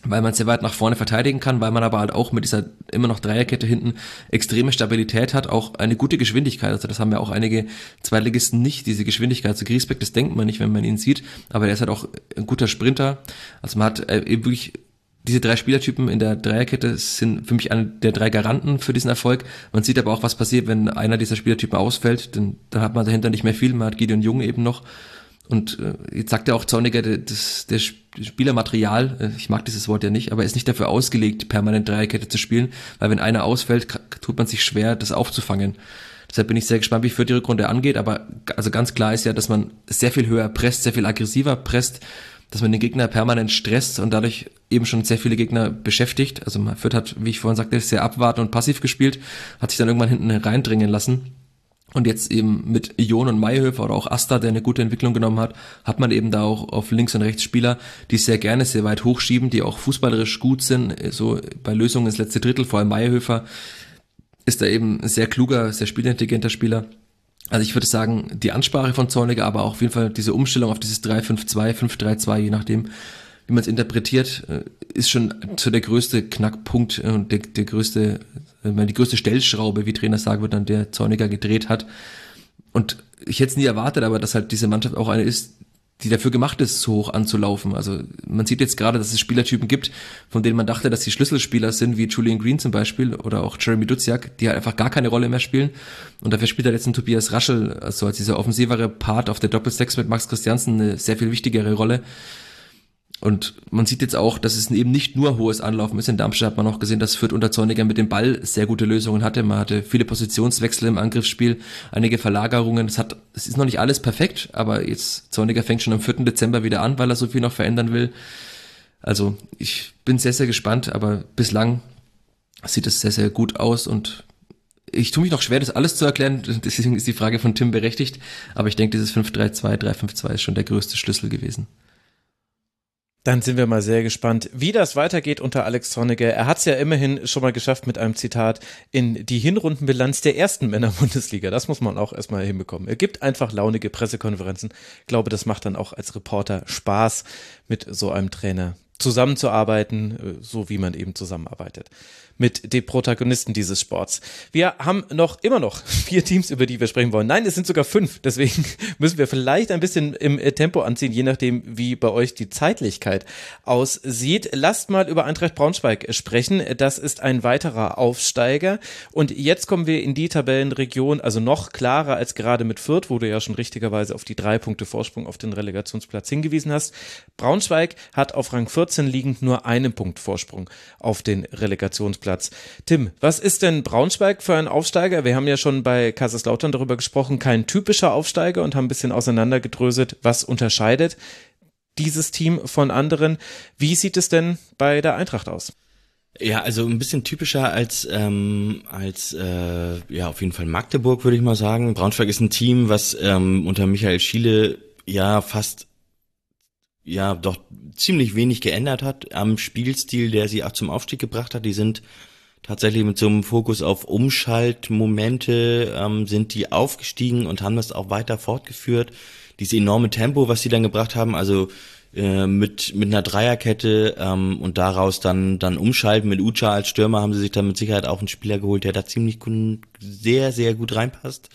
Weil man sehr weit nach vorne verteidigen kann, weil man aber halt auch mit dieser immer noch Dreierkette hinten extreme Stabilität hat, auch eine gute Geschwindigkeit. Also das haben ja auch einige Zweitligisten nicht, diese Geschwindigkeit. Also Griesbeck, das denkt man nicht, wenn man ihn sieht, aber der ist halt auch ein guter Sprinter. Also man hat äh, eben wirklich diese drei Spielertypen in der Dreierkette sind für mich einer der drei Garanten für diesen Erfolg. Man sieht aber auch, was passiert, wenn einer dieser Spielertypen ausfällt, denn dann hat man dahinter nicht mehr viel. Man hat Gideon Jung eben noch. Und äh, jetzt sagt ja auch Zorniger, das, der Spielermaterial, äh, ich mag dieses Wort ja nicht, aber ist nicht dafür ausgelegt, permanent Dreierkette zu spielen, weil wenn einer ausfällt, tut man sich schwer, das aufzufangen. Deshalb bin ich sehr gespannt, wie für die Rückrunde angeht, aber also ganz klar ist ja, dass man sehr viel höher presst, sehr viel aggressiver presst dass man den Gegner permanent stresst und dadurch eben schon sehr viele Gegner beschäftigt. Also Fürth hat, wie ich vorhin sagte, sehr abwarten und passiv gespielt, hat sich dann irgendwann hinten reindringen lassen. Und jetzt eben mit Ion und Mayhöfer oder auch Asta, der eine gute Entwicklung genommen hat, hat man eben da auch auf links und rechts Spieler, die sehr gerne sehr weit hochschieben, die auch fußballerisch gut sind, so bei Lösungen ins letzte Drittel, vor allem Mayhöfer ist da eben ein sehr kluger, sehr spielintelligenter Spieler. Also ich würde sagen, die Ansprache von Zorniger, aber auch auf jeden Fall diese Umstellung auf dieses 3-5-2, 5-3-2, je nachdem, wie man es interpretiert, äh, ist schon so der größte Knackpunkt äh, und der, der größte, äh, die größte Stellschraube, wie Trainer sagen wird, an der Zorniger gedreht hat. Und ich hätte es nie erwartet, aber dass halt diese Mannschaft auch eine ist, die dafür gemacht ist, so hoch anzulaufen. Also man sieht jetzt gerade, dass es Spielertypen gibt, von denen man dachte, dass sie Schlüsselspieler sind, wie Julian Green zum Beispiel oder auch Jeremy Duziak, die halt einfach gar keine Rolle mehr spielen. Und dafür spielt halt jetzt ein Tobias Raschel, also als dieser offensivere Part auf der Doppelsechs mit Max Christiansen eine sehr viel wichtigere Rolle. Und man sieht jetzt auch, dass es eben nicht nur hohes Anlaufen ist. In Darmstadt hat man auch gesehen, dass Fürth unter Zorniger mit dem Ball sehr gute Lösungen hatte. Man hatte viele Positionswechsel im Angriffsspiel, einige Verlagerungen. Es hat, es ist noch nicht alles perfekt, aber jetzt Zorniger fängt schon am 4. Dezember wieder an, weil er so viel noch verändern will. Also ich bin sehr, sehr gespannt, aber bislang sieht es sehr, sehr gut aus und ich tue mich noch schwer, das alles zu erklären, *laughs* deswegen ist die Frage von Tim berechtigt, aber ich denke, dieses 5-3-2, 3-5-2 ist schon der größte Schlüssel gewesen. Dann sind wir mal sehr gespannt, wie das weitergeht unter Alex Zorniger. Er hat es ja immerhin schon mal geschafft mit einem Zitat in die Hinrundenbilanz der ersten Männer-Bundesliga. Das muss man auch erstmal hinbekommen. Er gibt einfach launige Pressekonferenzen. Ich glaube, das macht dann auch als Reporter Spaß, mit so einem Trainer zusammenzuarbeiten, äh, so wie man eben zusammenarbeitet mit den Protagonisten dieses Sports. Wir haben noch immer noch *laughs* vier Teams, über die wir sprechen wollen. Nein, es sind sogar fünf. Deswegen *laughs* müssen wir vielleicht ein bisschen im äh, Tempo anziehen, je nachdem, wie bei euch die Zeitlichkeit aussieht. Lasst mal über Eintracht Braunschweig sprechen. Das ist ein weiterer Aufsteiger. Und jetzt kommen wir in die Tabellenregion, also noch klarer als gerade mit Fürth, wo du ja schon richtigerweise auf die drei Punkte Vorsprung auf den Relegationsplatz hingewiesen hast. Braunschweig hat auf Rang 14 liegend nur einen Punkt Vorsprung auf den Relegationsplatz. Platz. Tim, was ist denn Braunschweig für ein Aufsteiger? Wir haben ja schon bei Kaiserslautern darüber gesprochen, kein typischer Aufsteiger und haben ein bisschen auseinandergedröselt, was unterscheidet dieses Team von anderen. Wie sieht es denn bei der Eintracht aus? Ja, also ein bisschen typischer als ähm, als äh, ja auf jeden Fall Magdeburg würde ich mal sagen. Braunschweig ist ein Team, was ähm, unter Michael Schiele ja fast ja doch ziemlich wenig geändert hat am Spielstil, der sie auch zum Aufstieg gebracht hat. Die sind tatsächlich mit so einem Fokus auf Umschaltmomente ähm, sind die aufgestiegen und haben das auch weiter fortgeführt. Dieses enorme Tempo, was sie dann gebracht haben, also äh, mit mit einer Dreierkette ähm, und daraus dann dann umschalten mit Ucha als Stürmer haben sie sich dann mit Sicherheit auch einen Spieler geholt, der da ziemlich sehr sehr gut reinpasst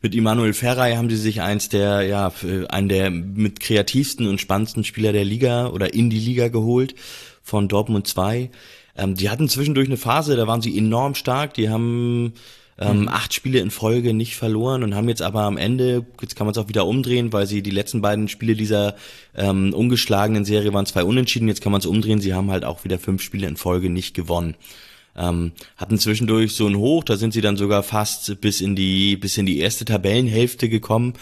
mit Immanuel Ferrei haben sie sich eins der, ja, einen der mit kreativsten und spannendsten Spieler der Liga oder in die Liga geholt von Dortmund 2. Ähm, die hatten zwischendurch eine Phase, da waren sie enorm stark, die haben ähm, mhm. acht Spiele in Folge nicht verloren und haben jetzt aber am Ende, jetzt kann man es auch wieder umdrehen, weil sie die letzten beiden Spiele dieser ähm, ungeschlagenen Serie waren zwei unentschieden, jetzt kann man es umdrehen, sie haben halt auch wieder fünf Spiele in Folge nicht gewonnen. Ähm, hatten zwischendurch so ein Hoch, da sind sie dann sogar fast bis in die, bis in die erste Tabellenhälfte gekommen.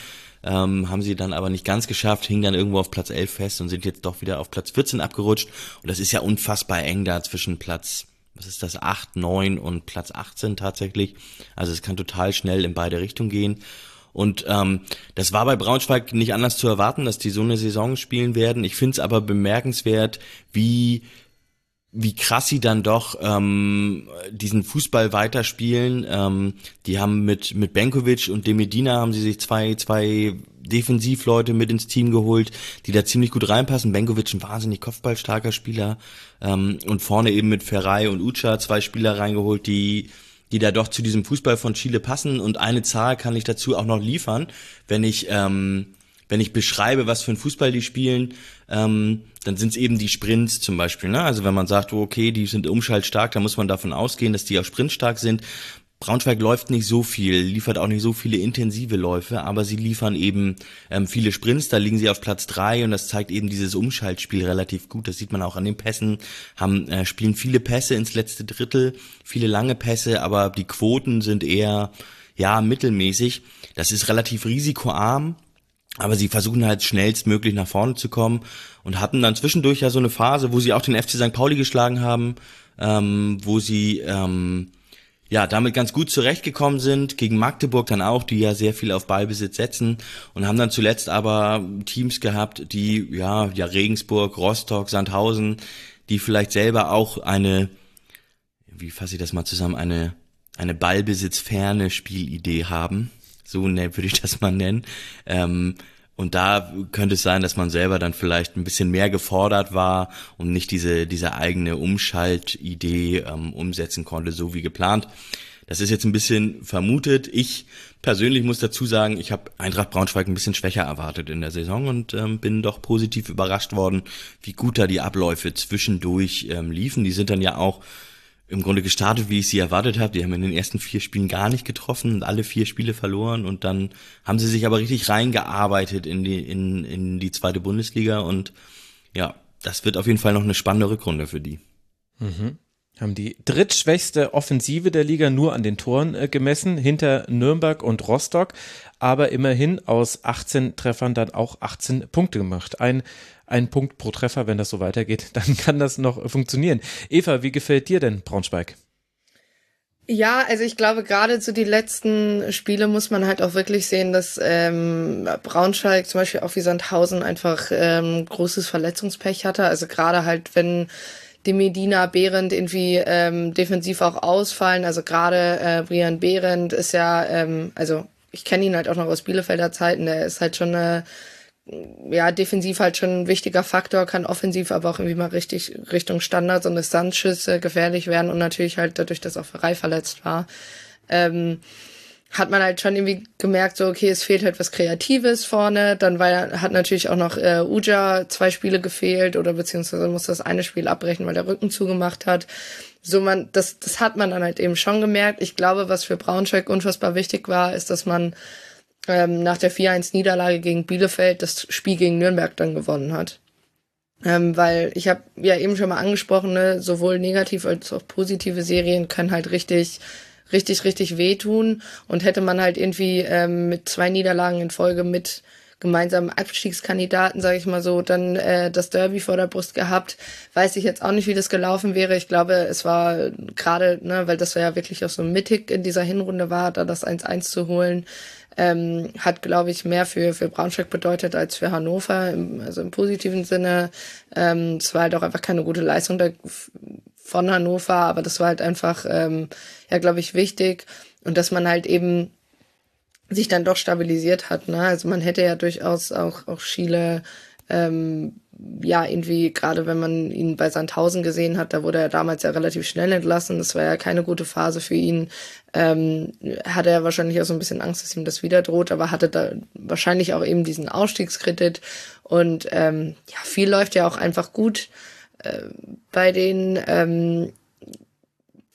Ähm, haben sie dann aber nicht ganz geschafft, hingen dann irgendwo auf Platz 11 fest und sind jetzt doch wieder auf Platz 14 abgerutscht. Und das ist ja unfassbar eng da zwischen Platz, was ist das, 8, 9 und Platz 18 tatsächlich. Also es kann total schnell in beide Richtungen gehen. Und ähm, das war bei Braunschweig nicht anders zu erwarten, dass die so eine Saison spielen werden. Ich finde es aber bemerkenswert, wie wie krass sie dann doch ähm, diesen Fußball weiterspielen. Ähm, die haben mit mit Benkovic und Demedina haben sie sich zwei zwei Defensivleute mit ins Team geholt, die da ziemlich gut reinpassen. Benkovic ein wahnsinnig kopfballstarker Spieler ähm, und vorne eben mit Ferrei und Ucha zwei Spieler reingeholt, die die da doch zu diesem Fußball von Chile passen. Und eine Zahl kann ich dazu auch noch liefern, wenn ich ähm, wenn ich beschreibe, was für ein Fußball die spielen, ähm, dann sind es eben die Sprints zum Beispiel. Ne? Also wenn man sagt, oh, okay, die sind umschaltstark, dann muss man davon ausgehen, dass die auch sprintstark sind. Braunschweig läuft nicht so viel, liefert auch nicht so viele intensive Läufe, aber sie liefern eben ähm, viele Sprints, da liegen sie auf Platz drei und das zeigt eben dieses Umschaltspiel relativ gut. Das sieht man auch an den Pässen, haben, äh, spielen viele Pässe ins letzte Drittel, viele lange Pässe, aber die Quoten sind eher ja mittelmäßig. Das ist relativ risikoarm, aber sie versuchen halt schnellstmöglich nach vorne zu kommen und hatten dann zwischendurch ja so eine Phase, wo sie auch den FC St. Pauli geschlagen haben, ähm, wo sie ähm, ja damit ganz gut zurechtgekommen sind, gegen Magdeburg dann auch, die ja sehr viel auf Ballbesitz setzen und haben dann zuletzt aber Teams gehabt, die ja, ja Regensburg, Rostock, Sandhausen, die vielleicht selber auch eine, wie fasse ich das mal zusammen, eine, eine ballbesitzferne Spielidee haben so ne, würde ich das mal nennen. Ähm, und da könnte es sein, dass man selber dann vielleicht ein bisschen mehr gefordert war und nicht diese, diese eigene Umschaltidee ähm, umsetzen konnte, so wie geplant. Das ist jetzt ein bisschen vermutet. Ich persönlich muss dazu sagen, ich habe Eintracht Braunschweig ein bisschen schwächer erwartet in der Saison und ähm, bin doch positiv überrascht worden, wie gut da die Abläufe zwischendurch ähm, liefen. Die sind dann ja auch im Grunde gestartet, wie ich sie erwartet habe. Die haben in den ersten vier Spielen gar nicht getroffen und alle vier Spiele verloren und dann haben sie sich aber richtig reingearbeitet in die, in, in die zweite Bundesliga und ja, das wird auf jeden Fall noch eine spannende Rückrunde für die. Mhm. Haben die drittschwächste Offensive der Liga nur an den Toren äh, gemessen, hinter Nürnberg und Rostock, aber immerhin aus 18 Treffern dann auch 18 Punkte gemacht. Ein, ein Punkt pro Treffer, wenn das so weitergeht, *laughs* dann kann das noch funktionieren. Eva, wie gefällt dir denn Braunschweig? Ja, also ich glaube, gerade zu die letzten Spiele muss man halt auch wirklich sehen, dass ähm, Braunschweig zum Beispiel auch wie Sandhausen einfach ähm, großes Verletzungspech hatte. Also gerade halt, wenn Medina Behrendt irgendwie ähm, defensiv auch ausfallen. Also gerade äh, Brian Behrendt ist ja, ähm, also ich kenne ihn halt auch noch aus Bielefelder Zeiten, der ist halt schon eine ja, defensiv halt schon ein wichtiger Faktor, kann offensiv aber auch irgendwie mal richtig Richtung Standards und Distanzschüsse gefährlich werden und natürlich halt dadurch, dass auch Ferrei verletzt war, ähm, hat man halt schon irgendwie gemerkt, so, okay, es fehlt halt was Kreatives vorne. Dann war, hat natürlich auch noch äh, Uja zwei Spiele gefehlt oder beziehungsweise musste das eine Spiel abbrechen, weil der Rücken zugemacht hat. So man, das, das hat man dann halt eben schon gemerkt. Ich glaube, was für Braunschweig unfassbar wichtig war, ist, dass man ähm, nach der 4-1-Niederlage gegen Bielefeld das Spiel gegen Nürnberg dann gewonnen hat. Ähm, weil ich habe ja eben schon mal angesprochen, ne, sowohl negativ als auch positive Serien können halt richtig, richtig, richtig wehtun. Und hätte man halt irgendwie ähm, mit zwei Niederlagen in Folge mit gemeinsamen Abstiegskandidaten, sage ich mal so, dann äh, das Derby vor der Brust gehabt. Weiß ich jetzt auch nicht, wie das gelaufen wäre. Ich glaube, es war gerade, ne, weil das ja wirklich auch so mittig in dieser Hinrunde war, da das 1-1 zu holen, ähm, hat, glaube ich, mehr für, für Braunschweig bedeutet als für Hannover, im, also im positiven Sinne. Ähm, es war halt auch einfach keine gute Leistung da, von Hannover, aber das war halt einfach, ähm, ja, glaube ich, wichtig. Und dass man halt eben sich dann doch stabilisiert hat. Ne? Also man hätte ja durchaus auch, auch Schiele ähm, ja, irgendwie, gerade wenn man ihn bei Sandhausen gesehen hat, da wurde er damals ja relativ schnell entlassen. Das war ja keine gute Phase für ihn. Ähm, hatte er wahrscheinlich auch so ein bisschen Angst, dass ihm das wieder droht, aber hatte da wahrscheinlich auch eben diesen Ausstiegskredit. Und ähm, ja, viel läuft ja auch einfach gut bei den, ähm,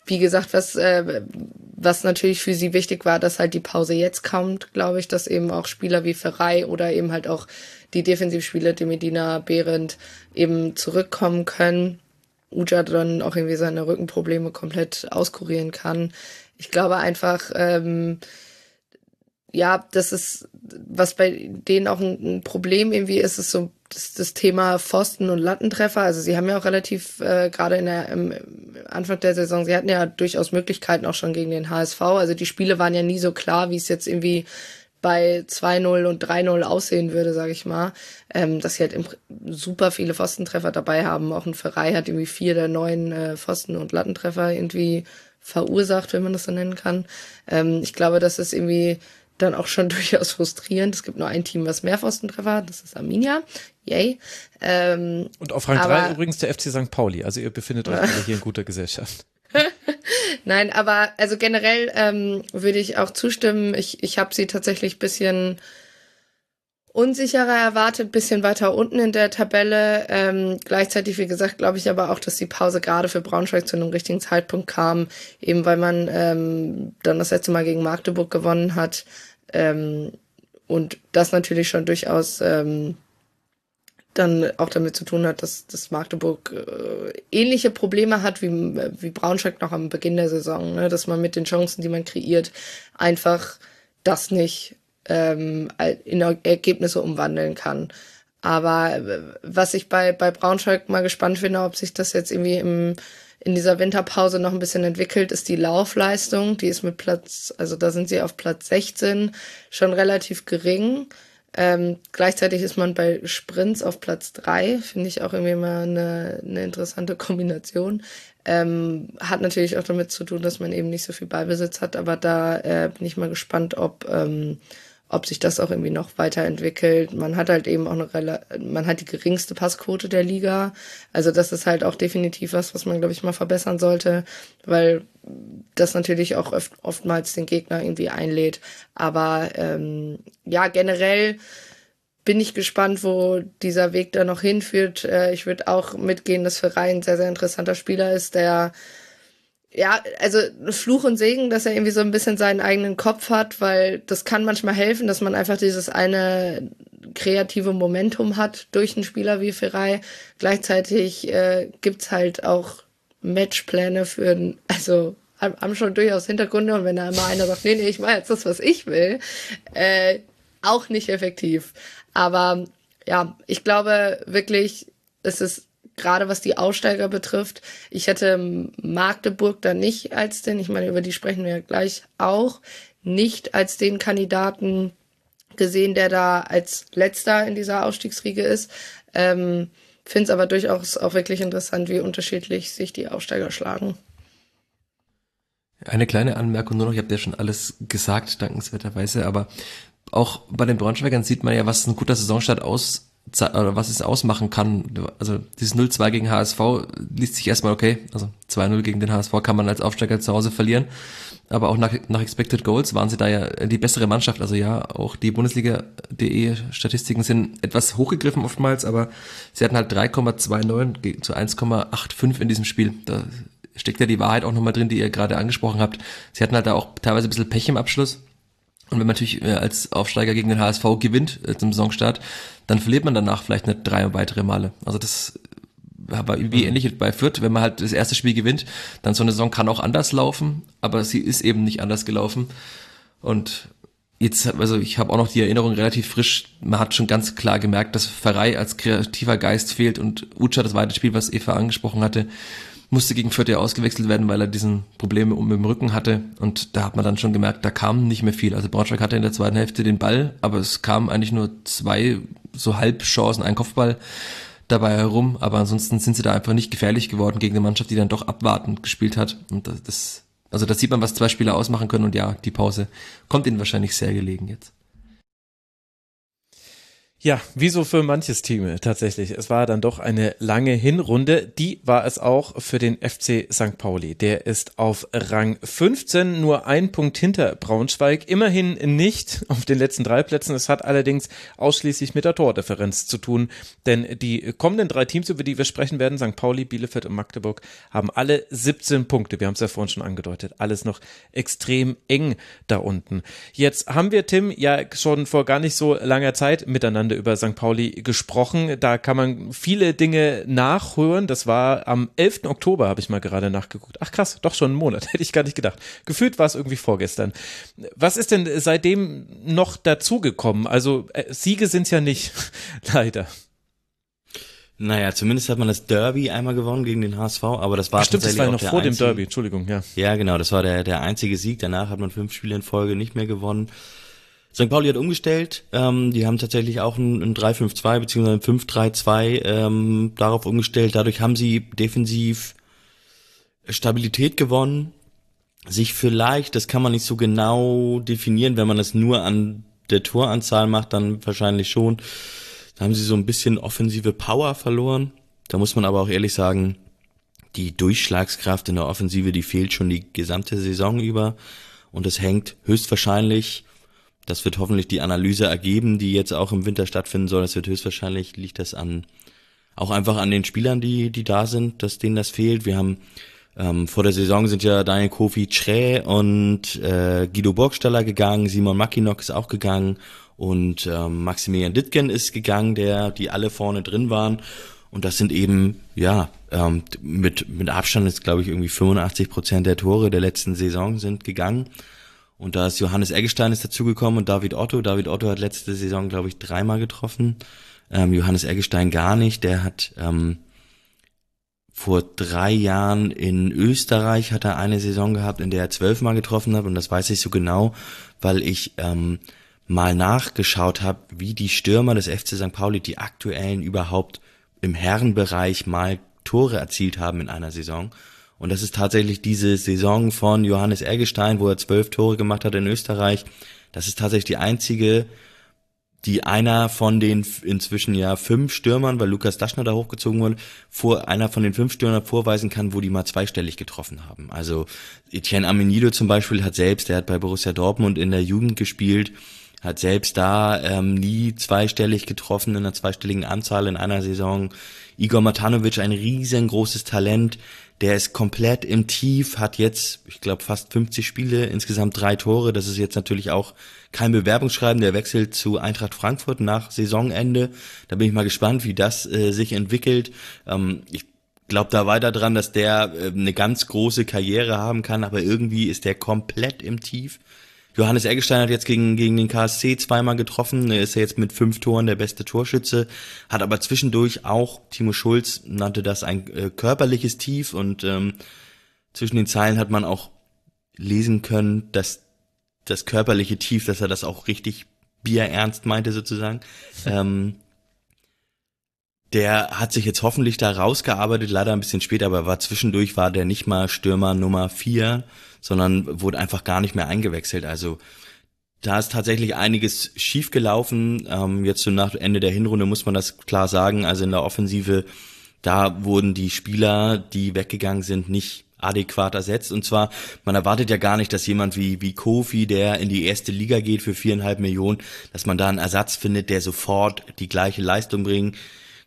wie gesagt, was, äh, was natürlich für sie wichtig war, dass halt die Pause jetzt kommt, glaube ich, dass eben auch Spieler wie Ferrei oder eben halt auch die Defensivspieler, die Medina, Behrendt, eben zurückkommen können. Uja dann auch irgendwie seine Rückenprobleme komplett auskurieren kann. Ich glaube einfach, ähm, ja, das ist, was bei denen auch ein, ein Problem irgendwie ist, ist so das, das Thema Pfosten und Lattentreffer. Also sie haben ja auch relativ, äh, gerade in der im Anfang der Saison, sie hatten ja durchaus Möglichkeiten auch schon gegen den HSV. Also die Spiele waren ja nie so klar, wie es jetzt irgendwie bei 2-0 und 3-0 aussehen würde, sage ich mal, ähm, dass sie halt super viele Pfostentreffer dabei haben. Auch ein Verein hat irgendwie vier der neun äh, Pfosten- und Lattentreffer irgendwie verursacht, wenn man das so nennen kann. Ähm, ich glaube, das ist irgendwie dann auch schon *laughs* durchaus frustrierend. Es gibt nur ein Team, was mehr Pfostentreffer hat, das ist Arminia. Yay. Ähm, und auf Rang 3 übrigens der FC St. Pauli. Also ihr befindet euch *laughs* alle hier in guter Gesellschaft. *laughs* Nein, aber also generell ähm, würde ich auch zustimmen. Ich, ich habe sie tatsächlich bisschen unsicherer erwartet, bisschen weiter unten in der Tabelle. Ähm, gleichzeitig, wie gesagt, glaube ich aber auch, dass die Pause gerade für Braunschweig zu einem richtigen Zeitpunkt kam, eben weil man ähm, dann das letzte Mal gegen Magdeburg gewonnen hat. Ähm, und das natürlich schon durchaus ähm, dann auch damit zu tun hat, dass, dass Magdeburg äh, ähnliche Probleme hat wie, wie Braunschweig noch am Beginn der Saison, ne? dass man mit den Chancen, die man kreiert, einfach das nicht ähm, in Ergebnisse umwandeln kann. Aber äh, was ich bei, bei Braunschweig mal gespannt finde, ob sich das jetzt irgendwie im, in dieser Winterpause noch ein bisschen entwickelt, ist die Laufleistung. Die ist mit Platz, also da sind sie auf Platz 16 schon relativ gering. Ähm, gleichzeitig ist man bei Sprints auf Platz drei, finde ich auch irgendwie mal eine, eine interessante Kombination. Ähm, hat natürlich auch damit zu tun, dass man eben nicht so viel Ballbesitz hat, aber da äh, bin ich mal gespannt, ob ähm, ob sich das auch irgendwie noch weiterentwickelt. Man hat halt eben auch eine, man hat die geringste Passquote der Liga. Also das ist halt auch definitiv was, was man, glaube ich, mal verbessern sollte, weil das natürlich auch oft, oftmals den Gegner irgendwie einlädt. Aber ähm, ja, generell bin ich gespannt, wo dieser Weg da noch hinführt. Äh, ich würde auch mitgehen, dass Ferrari ein sehr, sehr interessanter Spieler ist, der ja, also Fluch und Segen, dass er irgendwie so ein bisschen seinen eigenen Kopf hat, weil das kann manchmal helfen, dass man einfach dieses eine kreative Momentum hat durch einen Spieler wie Ferrei. Gleichzeitig äh, gibt's halt auch Matchpläne für, also haben schon durchaus Hintergründe und wenn da immer einer sagt, nee, nee, ich mache jetzt das, was ich will, äh, auch nicht effektiv. Aber ja, ich glaube wirklich, es ist gerade was die Aussteiger betrifft. Ich hätte Magdeburg da nicht als den, ich meine, über die sprechen wir ja gleich auch, nicht als den Kandidaten gesehen, der da als letzter in dieser Ausstiegsriege ist. Ähm, Finde es aber durchaus auch wirklich interessant, wie unterschiedlich sich die Aussteiger schlagen. Eine kleine Anmerkung nur noch, ich habe ja schon alles gesagt, dankenswerterweise, aber auch bei den Braunschweigern sieht man ja, was ein guter Saisonstart aus oder was es ausmachen kann. Also dieses 0-2 gegen HSV liest sich erstmal okay, also 2-0 gegen den HSV kann man als Aufsteiger zu Hause verlieren. Aber auch nach, nach Expected Goals waren sie da ja die bessere Mannschaft. Also ja, auch die Bundesliga.de Statistiken sind etwas hochgegriffen oftmals, aber sie hatten halt 3,29 zu 1,85 in diesem Spiel. Da steckt ja die Wahrheit auch nochmal drin, die ihr gerade angesprochen habt. Sie hatten halt da auch teilweise ein bisschen Pech im Abschluss. Und wenn man natürlich äh, als Aufsteiger gegen den HSV gewinnt äh, zum Saisonstart, dann verliert man danach vielleicht nicht drei weitere Male. Also das war irgendwie mhm. ähnlich bei Fürth, wenn man halt das erste Spiel gewinnt, dann so eine Saison kann auch anders laufen, aber sie ist eben nicht anders gelaufen. Und jetzt, also ich habe auch noch die Erinnerung relativ frisch, man hat schon ganz klar gemerkt, dass Pfarrei als kreativer Geist fehlt und Ucha, das zweite Spiel, was Eva angesprochen hatte, musste gegen Fürth ja ausgewechselt werden, weil er diesen Probleme um im Rücken hatte. Und da hat man dann schon gemerkt, da kam nicht mehr viel. Also Braunschweig hatte in der zweiten Hälfte den Ball, aber es kamen eigentlich nur zwei so Halbchancen, ein Kopfball dabei herum. Aber ansonsten sind sie da einfach nicht gefährlich geworden gegen eine Mannschaft, die dann doch abwartend gespielt hat. Und das, also da sieht man, was zwei Spieler ausmachen können. Und ja, die Pause kommt ihnen wahrscheinlich sehr gelegen jetzt. Ja, wie so für manches Team tatsächlich. Es war dann doch eine lange Hinrunde. Die war es auch für den FC St. Pauli. Der ist auf Rang 15, nur ein Punkt hinter Braunschweig. Immerhin nicht auf den letzten drei Plätzen. Es hat allerdings ausschließlich mit der Tordifferenz zu tun. Denn die kommenden drei Teams, über die wir sprechen werden, St. Pauli, Bielefeld und Magdeburg, haben alle 17 Punkte. Wir haben es ja vorhin schon angedeutet. Alles noch extrem eng da unten. Jetzt haben wir, Tim, ja schon vor gar nicht so langer Zeit miteinander Wochenende über St. Pauli gesprochen. Da kann man viele Dinge nachhören. Das war am 11. Oktober, habe ich mal gerade nachgeguckt. Ach krass, doch schon einen Monat, *laughs* hätte ich gar nicht gedacht. Gefühlt war es irgendwie vorgestern. Was ist denn seitdem noch dazugekommen? Also äh, Siege sind es ja nicht, *laughs* leider. Naja, zumindest hat man das Derby einmal gewonnen gegen den HSV, aber das war Stimmt, das war noch vor einzige, dem Derby, Entschuldigung, ja. Ja, genau, das war der, der einzige Sieg. Danach hat man fünf Spiele in Folge nicht mehr gewonnen. St. Pauli hat umgestellt, ähm, die haben tatsächlich auch ein, ein 3-5-2 bzw. ein 5-3-2 ähm, darauf umgestellt. Dadurch haben sie defensiv Stabilität gewonnen, sich vielleicht, das kann man nicht so genau definieren, wenn man es nur an der Toranzahl macht, dann wahrscheinlich schon. Da haben sie so ein bisschen offensive Power verloren. Da muss man aber auch ehrlich sagen, die Durchschlagskraft in der Offensive, die fehlt schon die gesamte Saison über. Und es hängt höchstwahrscheinlich das wird hoffentlich die Analyse ergeben, die jetzt auch im Winter stattfinden soll. Das wird höchstwahrscheinlich, liegt das an, auch einfach an den Spielern, die, die da sind, dass denen das fehlt. Wir haben ähm, vor der Saison sind ja Daniel Kofi Trä und äh, Guido Burgstaller gegangen, Simon Mackinock ist auch gegangen und ähm, Maximilian Dittgen ist gegangen, der, die alle vorne drin waren. Und das sind eben, ja, ähm, mit, mit Abstand ist, glaube ich, irgendwie 85 Prozent der Tore der letzten Saison sind gegangen. Und da ist Johannes Eggestein ist dazugekommen und David Otto. David Otto hat letzte Saison, glaube ich, dreimal getroffen. Ähm, Johannes Eggestein gar nicht. Der hat ähm, vor drei Jahren in Österreich hat er eine Saison gehabt, in der er zwölfmal getroffen hat. Und das weiß ich so genau, weil ich ähm, mal nachgeschaut habe, wie die Stürmer des FC St. Pauli, die aktuellen überhaupt im Herrenbereich mal Tore erzielt haben in einer Saison. Und das ist tatsächlich diese Saison von Johannes Ergestein, wo er zwölf Tore gemacht hat in Österreich. Das ist tatsächlich die einzige, die einer von den inzwischen ja fünf Stürmern, weil Lukas Daschner da hochgezogen wurde, vor einer von den fünf Stürmern vorweisen kann, wo die mal zweistellig getroffen haben. Also Etienne Amenido zum Beispiel hat selbst, der hat bei Borussia Dortmund in der Jugend gespielt, hat selbst da ähm, nie zweistellig getroffen in einer zweistelligen Anzahl in einer Saison. Igor Matanovic, ein riesengroßes Talent, der ist komplett im Tief, hat jetzt, ich glaube, fast 50 Spiele, insgesamt drei Tore. Das ist jetzt natürlich auch kein Bewerbungsschreiben. Der wechselt zu Eintracht Frankfurt nach Saisonende. Da bin ich mal gespannt, wie das äh, sich entwickelt. Ähm, ich glaube da weiter dran, dass der äh, eine ganz große Karriere haben kann, aber irgendwie ist der komplett im Tief. Johannes Eggestein hat jetzt gegen, gegen den KSC zweimal getroffen. Er ist ja jetzt mit fünf Toren der beste Torschütze. Hat aber zwischendurch auch, Timo Schulz nannte das ein äh, körperliches Tief und ähm, zwischen den Zeilen hat man auch lesen können, dass das körperliche Tief, dass er das auch richtig bierernst meinte sozusagen. *laughs* ähm, der hat sich jetzt hoffentlich da rausgearbeitet, leider ein bisschen später, aber war zwischendurch war der nicht mal Stürmer Nummer vier, sondern wurde einfach gar nicht mehr eingewechselt. Also da ist tatsächlich einiges schiefgelaufen. Ähm, jetzt so nach Ende der Hinrunde muss man das klar sagen. Also in der Offensive, da wurden die Spieler, die weggegangen sind, nicht adäquat ersetzt. Und zwar, man erwartet ja gar nicht, dass jemand wie, wie Kofi, der in die erste Liga geht für viereinhalb Millionen, dass man da einen Ersatz findet, der sofort die gleiche Leistung bringt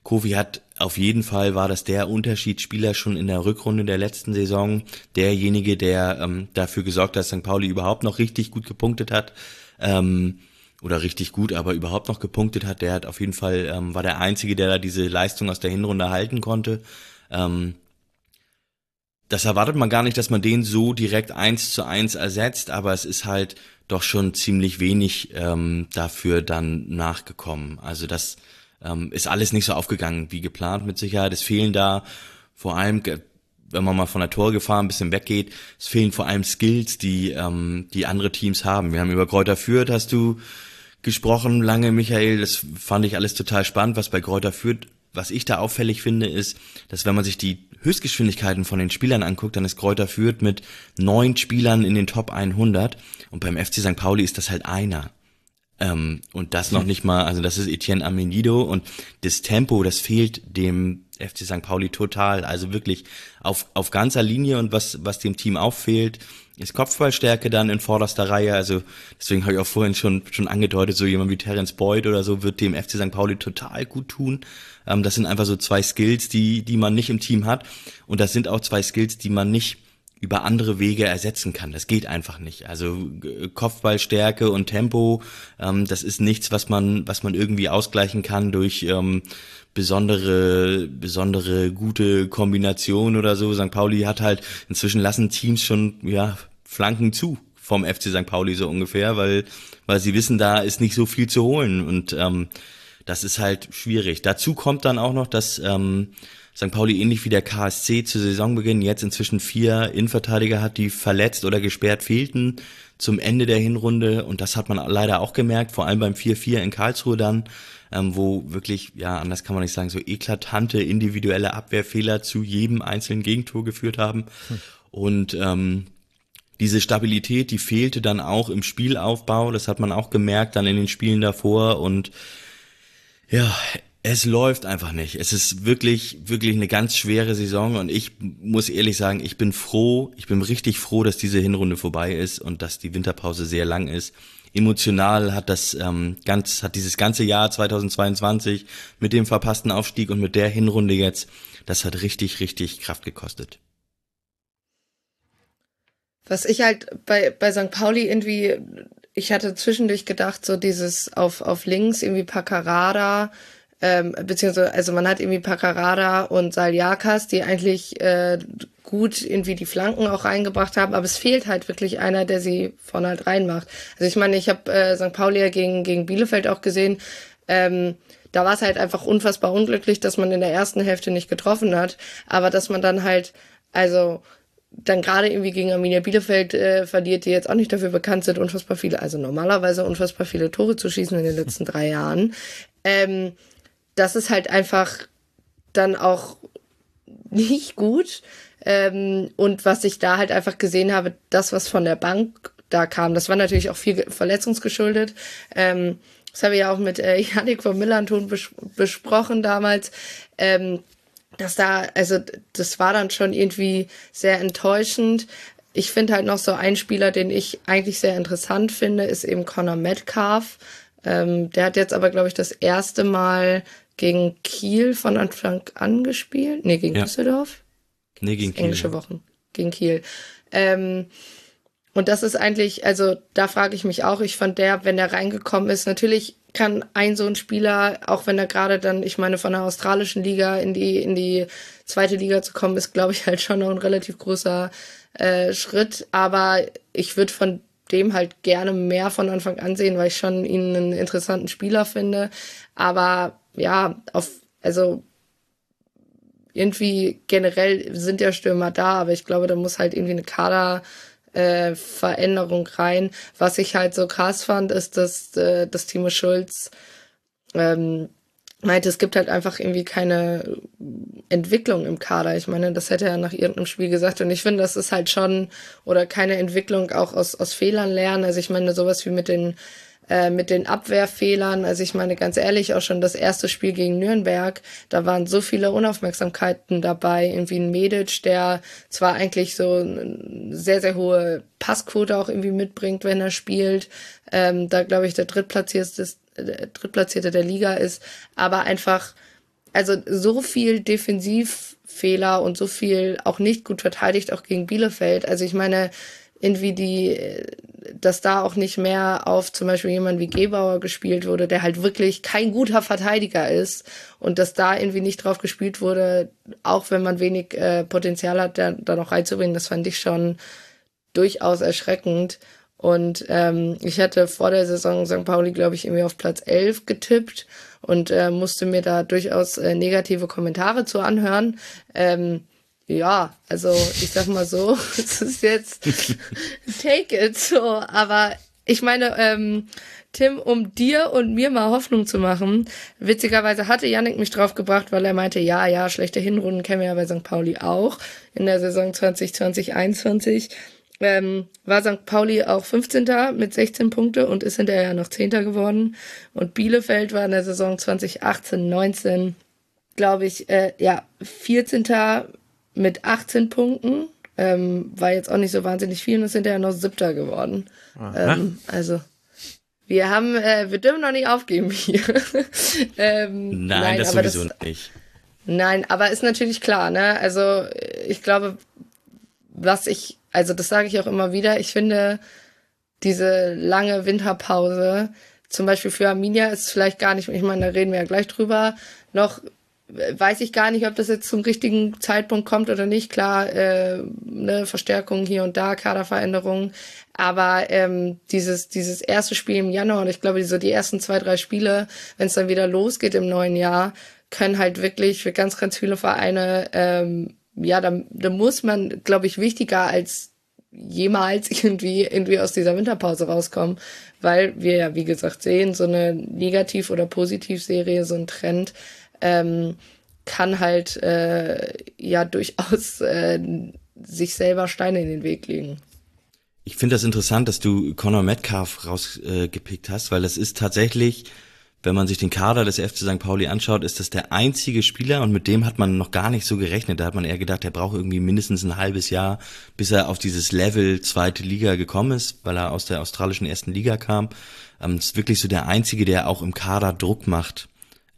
Kofi hat auf jeden Fall war das der Unterschiedsspieler schon in der Rückrunde der letzten Saison, derjenige, der ähm, dafür gesorgt hat, dass St. Pauli überhaupt noch richtig gut gepunktet hat. Ähm, oder richtig gut, aber überhaupt noch gepunktet hat. Der hat auf jeden Fall, ähm, war der Einzige, der da diese Leistung aus der Hinrunde halten konnte. Ähm, das erwartet man gar nicht, dass man den so direkt eins zu eins ersetzt, aber es ist halt doch schon ziemlich wenig ähm, dafür dann nachgekommen. Also das ähm, ist alles nicht so aufgegangen wie geplant mit Sicherheit. Es fehlen da vor allem, wenn man mal von der Torgefahr ein bisschen weggeht, es fehlen vor allem Skills, die, ähm, die andere Teams haben. Wir haben über Kräuter Fürth, hast du gesprochen, lange Michael, das fand ich alles total spannend, was bei Kräuter Fürth was ich da auffällig finde, ist, dass wenn man sich die Höchstgeschwindigkeiten von den Spielern anguckt, dann ist Kräuter Fürth mit neun Spielern in den Top 100 und beim FC St. Pauli ist das halt einer. Ähm, und das noch nicht mal, also das ist Etienne Amenido und das Tempo, das fehlt dem FC St. Pauli total. Also wirklich auf, auf ganzer Linie und was, was dem Team auffehlt, ist Kopfballstärke dann in vorderster Reihe. Also deswegen habe ich auch vorhin schon, schon angedeutet, so jemand wie Terence Boyd oder so wird dem FC St. Pauli total gut tun. Ähm, das sind einfach so zwei Skills, die, die man nicht im Team hat. Und das sind auch zwei Skills, die man nicht über andere Wege ersetzen kann. Das geht einfach nicht. Also Kopfballstärke und Tempo, ähm, das ist nichts, was man, was man irgendwie ausgleichen kann durch ähm, besondere, besondere gute Kombination oder so. St. Pauli hat halt inzwischen lassen Teams schon ja Flanken zu vom FC St. Pauli so ungefähr, weil weil sie wissen, da ist nicht so viel zu holen und ähm, das ist halt schwierig. Dazu kommt dann auch noch, dass ähm, St. Pauli ähnlich wie der KSC zu Saisonbeginn jetzt inzwischen vier Innenverteidiger hat, die verletzt oder gesperrt fehlten zum Ende der Hinrunde. Und das hat man leider auch gemerkt, vor allem beim 4-4 in Karlsruhe dann, ähm, wo wirklich, ja, anders kann man nicht sagen, so eklatante individuelle Abwehrfehler zu jedem einzelnen Gegentor geführt haben. Hm. Und ähm, diese Stabilität, die fehlte dann auch im Spielaufbau. Das hat man auch gemerkt dann in den Spielen davor. Und ja, es läuft einfach nicht. Es ist wirklich, wirklich eine ganz schwere Saison und ich muss ehrlich sagen, ich bin froh, ich bin richtig froh, dass diese Hinrunde vorbei ist und dass die Winterpause sehr lang ist. Emotional hat das ähm, ganz, hat dieses ganze Jahr 2022 mit dem verpassten Aufstieg und mit der Hinrunde jetzt, das hat richtig, richtig Kraft gekostet. Was ich halt bei, bei St. Pauli irgendwie, ich hatte zwischendurch gedacht, so dieses auf, auf links irgendwie Paccarada, ähm, beziehungsweise, also man hat irgendwie Pacarada und Saljakas, die eigentlich äh, gut irgendwie die Flanken auch reingebracht haben, aber es fehlt halt wirklich einer, der sie vorne halt reinmacht. Also ich meine, ich habe äh, St. Pauli ja gegen, gegen Bielefeld auch gesehen, ähm, da war es halt einfach unfassbar unglücklich, dass man in der ersten Hälfte nicht getroffen hat, aber dass man dann halt, also dann gerade irgendwie gegen Arminia Bielefeld äh, verliert, die jetzt auch nicht dafür bekannt sind, unfassbar viele, also normalerweise unfassbar viele Tore zu schießen in den letzten drei Jahren. Ähm, das ist halt einfach dann auch nicht gut. Ähm, und was ich da halt einfach gesehen habe, das, was von der Bank da kam, das war natürlich auch viel verletzungsgeschuldet. Ähm, das habe ich ja auch mit äh, Janik von Millanton bes besprochen damals. Ähm, dass da, also das war dann schon irgendwie sehr enttäuschend. ich finde halt noch so ein Spieler, den ich eigentlich sehr interessant finde, ist eben Connor Metcalf. Ähm, der hat jetzt aber, glaube ich, das erste Mal gegen Kiel von Anfang an gespielt. Nee, gegen ja. Düsseldorf. Nee, gegen Kiel. Englische Wochen. Gegen Kiel. Ähm, und das ist eigentlich, also da frage ich mich auch, ich fand der, wenn der reingekommen ist, natürlich kann ein so ein Spieler, auch wenn er gerade dann, ich meine, von der australischen Liga in die, in die zweite Liga zu kommen, ist, glaube ich, halt schon noch ein relativ großer äh, Schritt. Aber ich würde von dem halt gerne mehr von Anfang an sehen, weil ich schon ihn einen interessanten Spieler finde. Aber ja, auf, also irgendwie generell sind ja Stürmer da, aber ich glaube, da muss halt irgendwie eine Kader äh, Veränderung rein. Was ich halt so krass fand, ist, dass, äh, dass Timo Schulz ähm, meinte, es gibt halt einfach irgendwie keine Entwicklung im Kader. Ich meine, das hätte er nach irgendeinem Spiel gesagt. Und ich finde, das ist halt schon, oder keine Entwicklung auch aus, aus Fehlern lernen. Also ich meine, sowas wie mit den äh, mit den Abwehrfehlern. Also ich meine ganz ehrlich, auch schon das erste Spiel gegen Nürnberg, da waren so viele Unaufmerksamkeiten dabei. Irgendwie ein Medic, der zwar eigentlich so eine sehr, sehr hohe Passquote auch irgendwie mitbringt, wenn er spielt. Ähm, da glaube ich, der Drittplatzierte, der Drittplatzierte der Liga ist, aber einfach, also so viel Defensivfehler und so viel auch nicht gut verteidigt, auch gegen Bielefeld. Also ich meine, irgendwie die, dass da auch nicht mehr auf zum Beispiel jemand wie Gebauer gespielt wurde, der halt wirklich kein guter Verteidiger ist und dass da irgendwie nicht drauf gespielt wurde, auch wenn man wenig äh, Potenzial hat, da, da noch reinzubringen, das fand ich schon durchaus erschreckend. Und ähm, ich hatte vor der Saison St. Pauli, glaube ich, irgendwie auf Platz 11 getippt und äh, musste mir da durchaus äh, negative Kommentare zu anhören. Ähm, ja, also ich sag mal so, *laughs* es ist jetzt *laughs* take it so, aber ich meine, ähm, Tim, um dir und mir mal Hoffnung zu machen, witzigerweise hatte Yannick mich draufgebracht, weil er meinte, ja, ja, schlechte Hinrunden kennen wir ja bei St. Pauli auch in der Saison 2020, 2021. Ähm, war St. Pauli auch 15. mit 16 Punkte und ist hinterher noch 10. geworden. Und Bielefeld war in der Saison 2018, 19, glaube ich, äh, ja, 14 mit 18 Punkten. Ähm, war jetzt auch nicht so wahnsinnig viel und ist hinterher noch siebter geworden. Ähm, also wir haben, äh, wir dürfen noch nicht aufgeben hier. *laughs* ähm, nein, nein, das sowieso das, nicht. Nein, aber ist natürlich klar, ne? Also ich glaube, was ich, also das sage ich auch immer wieder, ich finde diese lange Winterpause, zum Beispiel für Arminia ist vielleicht gar nicht, ich meine, da reden wir ja gleich drüber, noch weiß ich gar nicht, ob das jetzt zum richtigen Zeitpunkt kommt oder nicht. Klar, äh, ne, Verstärkung hier und da, Kaderveränderungen. Aber ähm, dieses, dieses erste Spiel im Januar und ich glaube, so die ersten zwei, drei Spiele, wenn es dann wieder losgeht im neuen Jahr, können halt wirklich für ganz, ganz viele Vereine, ähm, ja, da, da muss man, glaube ich, wichtiger als jemals *laughs* irgendwie irgendwie aus dieser Winterpause rauskommen, weil wir ja, wie gesagt, sehen, so eine Negativ- oder Positivserie, so ein Trend, ähm, kann halt äh, ja durchaus äh, sich selber Steine in den Weg legen. Ich finde das interessant, dass du Conor Metcalf rausgepickt äh, hast, weil das ist tatsächlich, wenn man sich den Kader des FC St. Pauli anschaut, ist das der einzige Spieler und mit dem hat man noch gar nicht so gerechnet. Da hat man eher gedacht, er braucht irgendwie mindestens ein halbes Jahr, bis er auf dieses Level zweite Liga gekommen ist, weil er aus der australischen ersten Liga kam. Ähm, ist wirklich so der einzige, der auch im Kader Druck macht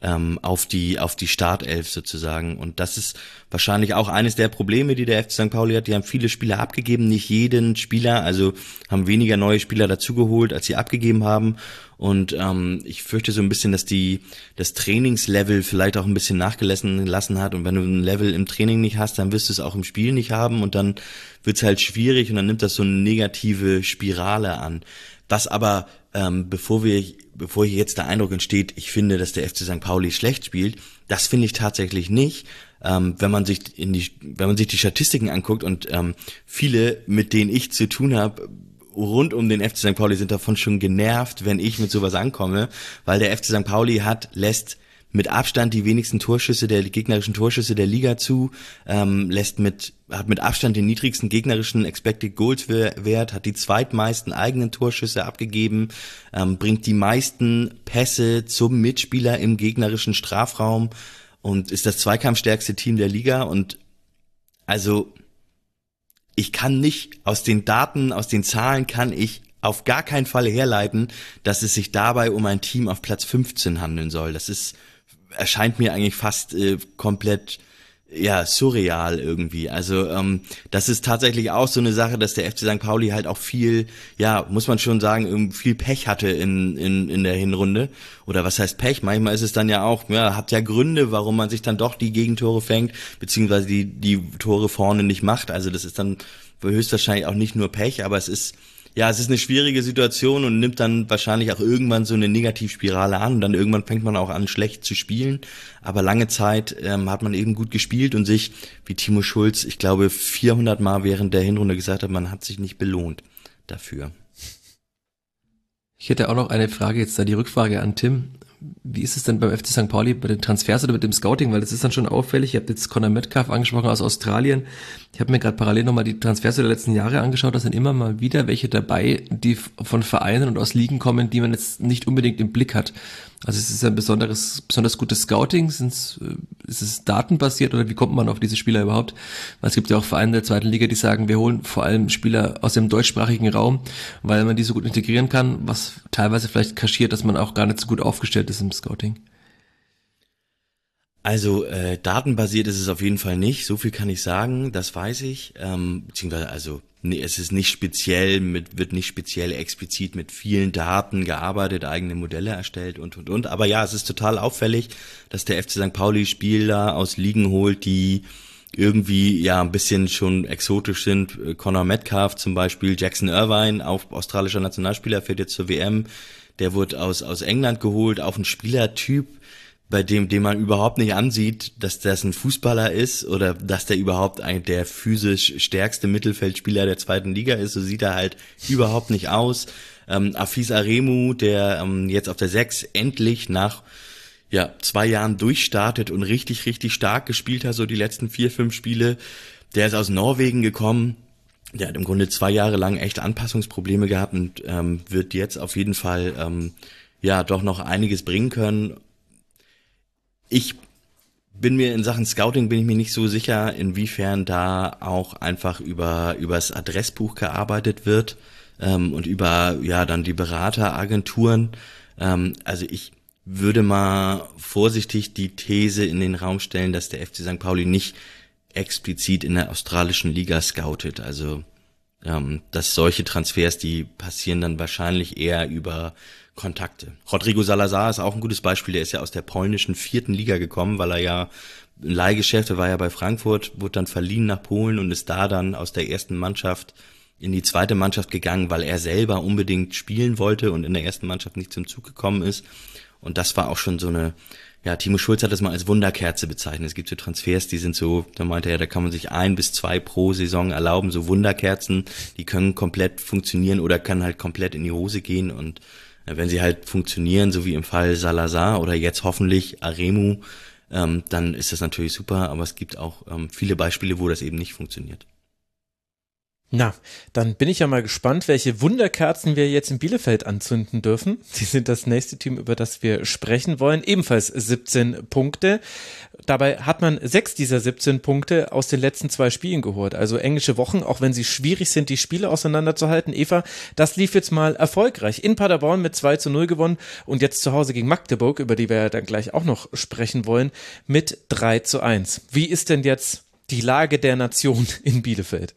ähm, auf die auf die Startelf sozusagen und das ist wahrscheinlich auch eines der Probleme, die der FC St. Pauli hat. Die haben viele Spieler abgegeben, nicht jeden Spieler, also haben weniger neue Spieler dazugeholt, als sie abgegeben haben und ähm, ich fürchte so ein bisschen, dass die das Trainingslevel vielleicht auch ein bisschen nachgelassen lassen hat und wenn du ein Level im Training nicht hast, dann wirst du es auch im Spiel nicht haben und dann wird's halt schwierig und dann nimmt das so eine negative Spirale an. Was aber, ähm, bevor wir bevor hier jetzt der Eindruck entsteht, ich finde, dass der FC St. Pauli schlecht spielt, das finde ich tatsächlich nicht. Ähm, wenn man sich in die, wenn man sich die Statistiken anguckt und ähm, viele, mit denen ich zu tun habe, rund um den FC St. Pauli sind davon schon genervt, wenn ich mit sowas ankomme, weil der FC St. Pauli hat, lässt mit Abstand die wenigsten Torschüsse der gegnerischen Torschüsse der Liga zu, ähm, lässt mit hat mit Abstand den niedrigsten gegnerischen Expected Goals Wert, hat die zweitmeisten eigenen Torschüsse abgegeben, ähm, bringt die meisten Pässe zum Mitspieler im gegnerischen Strafraum und ist das zweikampfstärkste Team der Liga und also ich kann nicht aus den Daten, aus den Zahlen kann ich auf gar keinen Fall herleiten, dass es sich dabei um ein Team auf Platz 15 handeln soll. Das ist erscheint mir eigentlich fast äh, komplett ja, surreal irgendwie. Also ähm, das ist tatsächlich auch so eine Sache, dass der FC St. Pauli halt auch viel, ja, muss man schon sagen, viel Pech hatte in, in, in der Hinrunde. Oder was heißt Pech? Manchmal ist es dann ja auch, ja, hat ja Gründe, warum man sich dann doch die Gegentore fängt, beziehungsweise die, die Tore vorne nicht macht. Also das ist dann höchstwahrscheinlich auch nicht nur Pech, aber es ist ja, es ist eine schwierige Situation und nimmt dann wahrscheinlich auch irgendwann so eine Negativspirale an und dann irgendwann fängt man auch an, schlecht zu spielen. Aber lange Zeit ähm, hat man eben gut gespielt und sich, wie Timo Schulz, ich glaube, 400 Mal während der Hinrunde gesagt hat, man hat sich nicht belohnt dafür. Ich hätte auch noch eine Frage, jetzt da die Rückfrage an Tim wie ist es denn beim FC St. Pauli bei den Transfers oder mit dem Scouting? Weil das ist dann schon auffällig. Ihr habt jetzt Conor Metcalf angesprochen aus Australien. Ich habe mir gerade parallel nochmal die Transfers der letzten Jahre angeschaut. Da sind immer mal wieder welche dabei, die von Vereinen und aus Ligen kommen, die man jetzt nicht unbedingt im Blick hat. Also es ist ein besonderes, besonders gutes Scouting. Sind's, äh, ist es datenbasiert oder wie kommt man auf diese Spieler überhaupt? Weil es gibt ja auch Vereine der zweiten Liga, die sagen, wir holen vor allem Spieler aus dem deutschsprachigen Raum, weil man die so gut integrieren kann, was teilweise vielleicht kaschiert, dass man auch gar nicht so gut aufgestellt ist im Scouting. Also äh, datenbasiert ist es auf jeden Fall nicht. So viel kann ich sagen, das weiß ich. Ähm, beziehungsweise also nee, es ist nicht speziell mit wird nicht speziell explizit mit vielen Daten gearbeitet, eigene Modelle erstellt und und und. Aber ja, es ist total auffällig, dass der FC St. Pauli Spieler aus Ligen holt, die irgendwie ja ein bisschen schon exotisch sind. Conor Metcalf zum Beispiel, Jackson Irvine, auch australischer Nationalspieler, fährt jetzt zur WM. Der wurde aus aus England geholt, auch ein Spielertyp bei dem, dem man überhaupt nicht ansieht, dass das ein Fußballer ist oder dass der überhaupt ein, der physisch stärkste Mittelfeldspieler der zweiten Liga ist. So sieht er halt überhaupt nicht aus. Ähm, Afis Aremu, der ähm, jetzt auf der 6 endlich nach ja, zwei Jahren durchstartet und richtig, richtig stark gespielt hat, so die letzten vier, fünf Spiele. Der ist aus Norwegen gekommen. Der hat im Grunde zwei Jahre lang echt Anpassungsprobleme gehabt und ähm, wird jetzt auf jeden Fall ähm, ja doch noch einiges bringen können ich bin mir in Sachen Scouting bin ich mir nicht so sicher, inwiefern da auch einfach über übers Adressbuch gearbeitet wird ähm, und über ja dann die Berateragenturen. Ähm, also ich würde mal vorsichtig die These in den Raum stellen, dass der FC St. Pauli nicht explizit in der australischen Liga scoutet. Also ähm, dass solche Transfers, die passieren dann wahrscheinlich eher über Kontakte. Rodrigo Salazar ist auch ein gutes Beispiel. Der ist ja aus der polnischen vierten Liga gekommen, weil er ja ein Leihgeschäft, war ja bei Frankfurt, wurde dann verliehen nach Polen und ist da dann aus der ersten Mannschaft in die zweite Mannschaft gegangen, weil er selber unbedingt spielen wollte und in der ersten Mannschaft nicht zum Zug gekommen ist. Und das war auch schon so eine, ja, Timo Schulz hat das mal als Wunderkerze bezeichnet. Es gibt so Transfers, die sind so, da meinte er, da kann man sich ein bis zwei pro Saison erlauben, so Wunderkerzen, die können komplett funktionieren oder können halt komplett in die Hose gehen und wenn sie halt funktionieren, so wie im Fall Salazar oder jetzt hoffentlich Aremu, ähm, dann ist das natürlich super, aber es gibt auch ähm, viele Beispiele, wo das eben nicht funktioniert. Na, dann bin ich ja mal gespannt, welche Wunderkerzen wir jetzt in Bielefeld anzünden dürfen. Sie sind das nächste Team, über das wir sprechen wollen. Ebenfalls 17 Punkte. Dabei hat man sechs dieser 17 Punkte aus den letzten zwei Spielen geholt. Also englische Wochen, auch wenn sie schwierig sind, die Spiele auseinanderzuhalten. Eva, das lief jetzt mal erfolgreich. In Paderborn mit 2 zu 0 gewonnen und jetzt zu Hause gegen Magdeburg, über die wir ja dann gleich auch noch sprechen wollen, mit 3 zu 1. Wie ist denn jetzt die Lage der Nation in Bielefeld?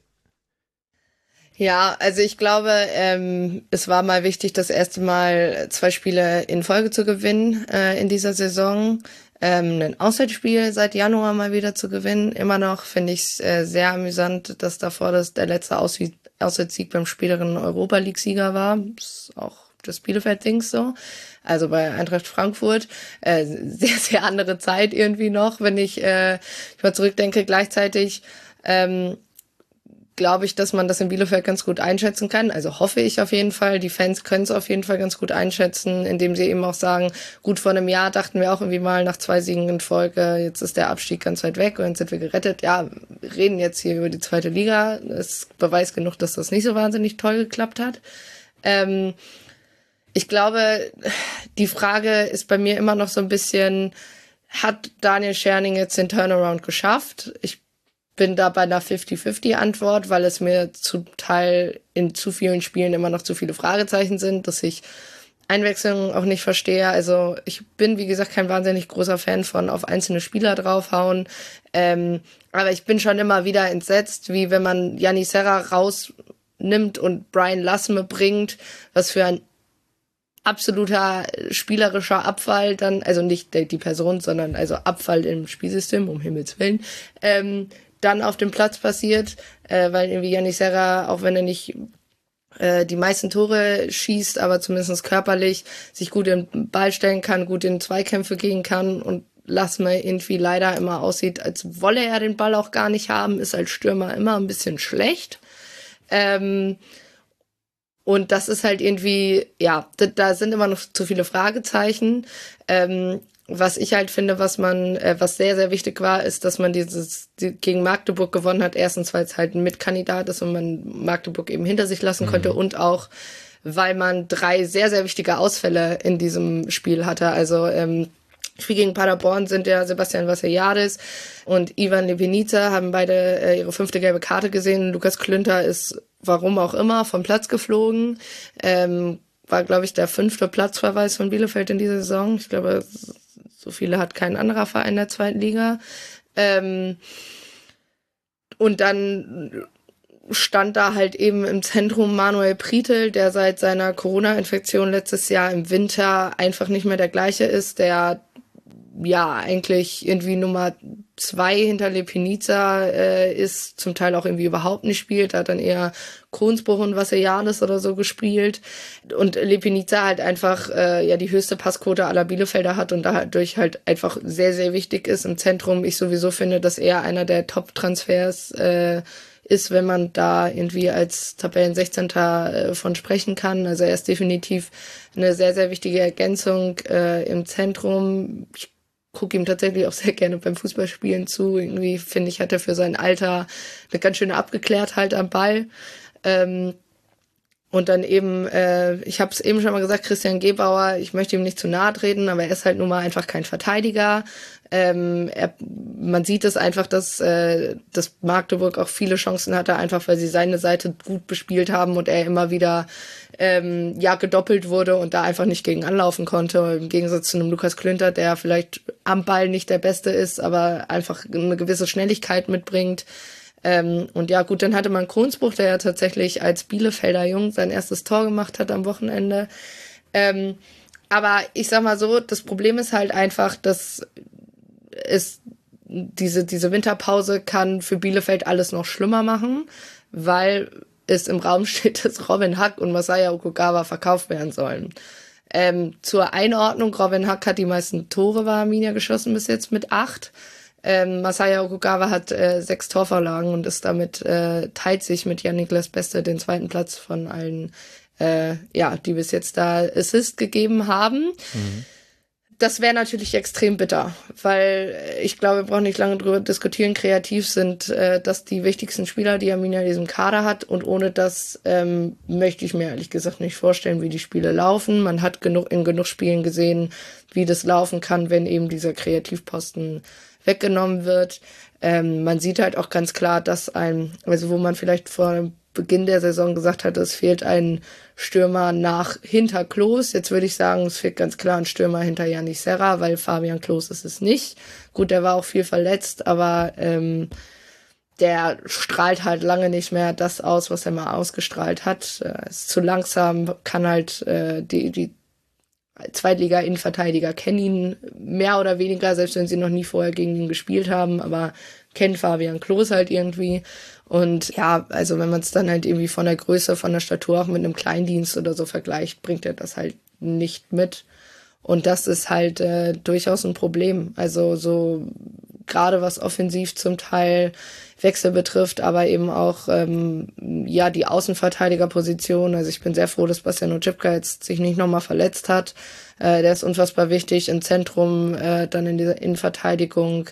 Ja, also ich glaube, ähm, es war mal wichtig, das erste Mal zwei Spiele in Folge zu gewinnen äh, in dieser Saison. Ähm, ein Auswärtsspiel seit Januar mal wieder zu gewinnen. Immer noch finde ich äh, sehr amüsant, dass davor das der letzte Aus Auswärtssieg beim späteren Europa League-Sieger war. Ist auch das Bielefeld-Dings so. Also bei Eintracht Frankfurt. Äh, sehr, sehr andere Zeit irgendwie noch, wenn ich, äh, ich mal zurückdenke. Gleichzeitig ähm, glaube ich, dass man das in Bielefeld ganz gut einschätzen kann. Also hoffe ich auf jeden Fall. Die Fans können es auf jeden Fall ganz gut einschätzen, indem sie eben auch sagen, gut vor einem Jahr dachten wir auch irgendwie mal nach zwei Siegen in Folge, jetzt ist der Abstieg ganz weit weg und jetzt sind wir gerettet. Ja, reden jetzt hier über die zweite Liga. Das ist Beweis genug, dass das nicht so wahnsinnig toll geklappt hat. Ähm, ich glaube, die Frage ist bei mir immer noch so ein bisschen, hat Daniel Scherning jetzt den Turnaround geschafft? Ich bin da bei einer 50-50-Antwort, weil es mir zum Teil in zu vielen Spielen immer noch zu viele Fragezeichen sind, dass ich Einwechslungen auch nicht verstehe. Also ich bin, wie gesagt, kein wahnsinnig großer Fan von auf einzelne Spieler draufhauen. Ähm, aber ich bin schon immer wieder entsetzt, wie wenn man Yanni Serra rausnimmt und Brian Lassme bringt, was für ein absoluter spielerischer Abfall dann, also nicht die Person, sondern also Abfall im Spielsystem, um Himmels Willen, ähm, dann auf dem Platz passiert, äh, weil irgendwie Yanni Serra, auch wenn er nicht äh, die meisten Tore schießt, aber zumindest körperlich sich gut den Ball stellen kann, gut in Zweikämpfe gehen kann und Lassme irgendwie leider immer aussieht, als wolle er den Ball auch gar nicht haben, ist als Stürmer immer ein bisschen schlecht. Ähm, und das ist halt irgendwie, ja, da, da sind immer noch zu viele Fragezeichen. Ähm, was ich halt finde, was man, äh, was sehr, sehr wichtig war, ist, dass man dieses die, gegen Magdeburg gewonnen hat. Erstens, weil es halt ein Mitkandidat ist und man Magdeburg eben hinter sich lassen mhm. konnte und auch, weil man drei sehr, sehr wichtige Ausfälle in diesem Spiel hatte. Also ähm, Spiel gegen Paderborn sind ja Sebastian Vassiliadis und Ivan Lepenica haben beide äh, ihre fünfte gelbe Karte gesehen. Lukas Klünter ist, warum auch immer, vom Platz geflogen. Ähm, war, glaube ich, der fünfte Platzverweis von Bielefeld in dieser Saison. Ich glaube, so viele hat kein anderer Verein der zweiten Liga. Ähm, und dann stand da halt eben im Zentrum Manuel Pritel, der seit seiner Corona-Infektion letztes Jahr im Winter einfach nicht mehr der gleiche ist, der ja eigentlich irgendwie Nummer zwei hinter Lepinica äh, ist, zum Teil auch irgendwie überhaupt nicht spielt, hat dann eher Kronsbruch und Vassilianis oder so gespielt und Lepinica halt einfach äh, ja die höchste Passquote aller Bielefelder hat und dadurch halt einfach sehr, sehr wichtig ist im Zentrum. Ich sowieso finde, dass er einer der Top-Transfers äh, ist, wenn man da irgendwie als Tabellen 16. Äh, von sprechen kann. Also er ist definitiv eine sehr, sehr wichtige Ergänzung äh, im Zentrum. Ich gucke ihm tatsächlich auch sehr gerne beim Fußballspielen zu. Irgendwie finde ich, hat er für sein Alter eine ganz schöne Abgeklärtheit am Ball. Ähm, und dann eben, äh, ich habe es eben schon mal gesagt, Christian Gebauer, ich möchte ihm nicht zu nahe treten, aber er ist halt nun mal einfach kein Verteidiger. Ähm, er, man sieht es einfach, dass, äh, dass Magdeburg auch viele Chancen hatte, einfach weil sie seine Seite gut bespielt haben und er immer wieder ähm, ja gedoppelt wurde und da einfach nicht gegen anlaufen konnte. Im Gegensatz zu einem Lukas Klünter, der vielleicht am Ball nicht der Beste ist, aber einfach eine gewisse Schnelligkeit mitbringt. Ähm, und ja, gut, dann hatte man Kronsbruch, der ja tatsächlich als Bielefelder Jung sein erstes Tor gemacht hat am Wochenende. Ähm, aber ich sag mal so, das Problem ist halt einfach, dass es diese, diese Winterpause kann für Bielefeld alles noch schlimmer machen, weil es im Raum *laughs* steht, dass Robin Hack und Masaya Okugawa verkauft werden sollen. Ähm, zur Einordnung, Robin Hack hat die meisten Tore bei Arminia geschossen bis jetzt mit acht. Ähm, Masaya Okugawa hat äh, sechs Torvorlagen und ist damit, äh, teilt sich mit Jan Niklas Beste den zweiten Platz von allen, äh, ja, die bis jetzt da Assist gegeben haben. Mhm. Das wäre natürlich extrem bitter, weil ich glaube, wir brauchen nicht lange drüber diskutieren. Kreativ sind äh, das die wichtigsten Spieler, die Arminia in diesem Kader hat. Und ohne das ähm, möchte ich mir ehrlich gesagt nicht vorstellen, wie die Spiele laufen. Man hat genug in genug Spielen gesehen, wie das laufen kann, wenn eben dieser Kreativposten weggenommen wird. Ähm, man sieht halt auch ganz klar, dass ein, also wo man vielleicht vor Beginn der Saison gesagt hat, es fehlt ein Stürmer nach hinter Klos. Jetzt würde ich sagen, es fehlt ganz klar ein Stürmer hinter Janis Serra, weil Fabian Klos ist es nicht. Gut, der war auch viel verletzt, aber ähm, der strahlt halt lange nicht mehr das aus, was er mal ausgestrahlt hat. Er ist zu langsam, kann halt äh, die, die Zweitliga-Innenverteidiger kennen ihn mehr oder weniger, selbst wenn sie noch nie vorher gegen ihn gespielt haben, aber kennt Fabian Klos halt irgendwie. Und ja, also wenn man es dann halt irgendwie von der Größe, von der Statur auch mit einem Kleindienst oder so vergleicht, bringt er das halt nicht mit. Und das ist halt äh, durchaus ein Problem. Also so gerade was offensiv zum Teil Wechsel betrifft, aber eben auch ähm, ja die Außenverteidigerposition. Also ich bin sehr froh, dass Bastian Ojipka jetzt sich nicht nochmal verletzt hat. Äh, der ist unfassbar wichtig im Zentrum, äh, dann in dieser Innenverteidigung.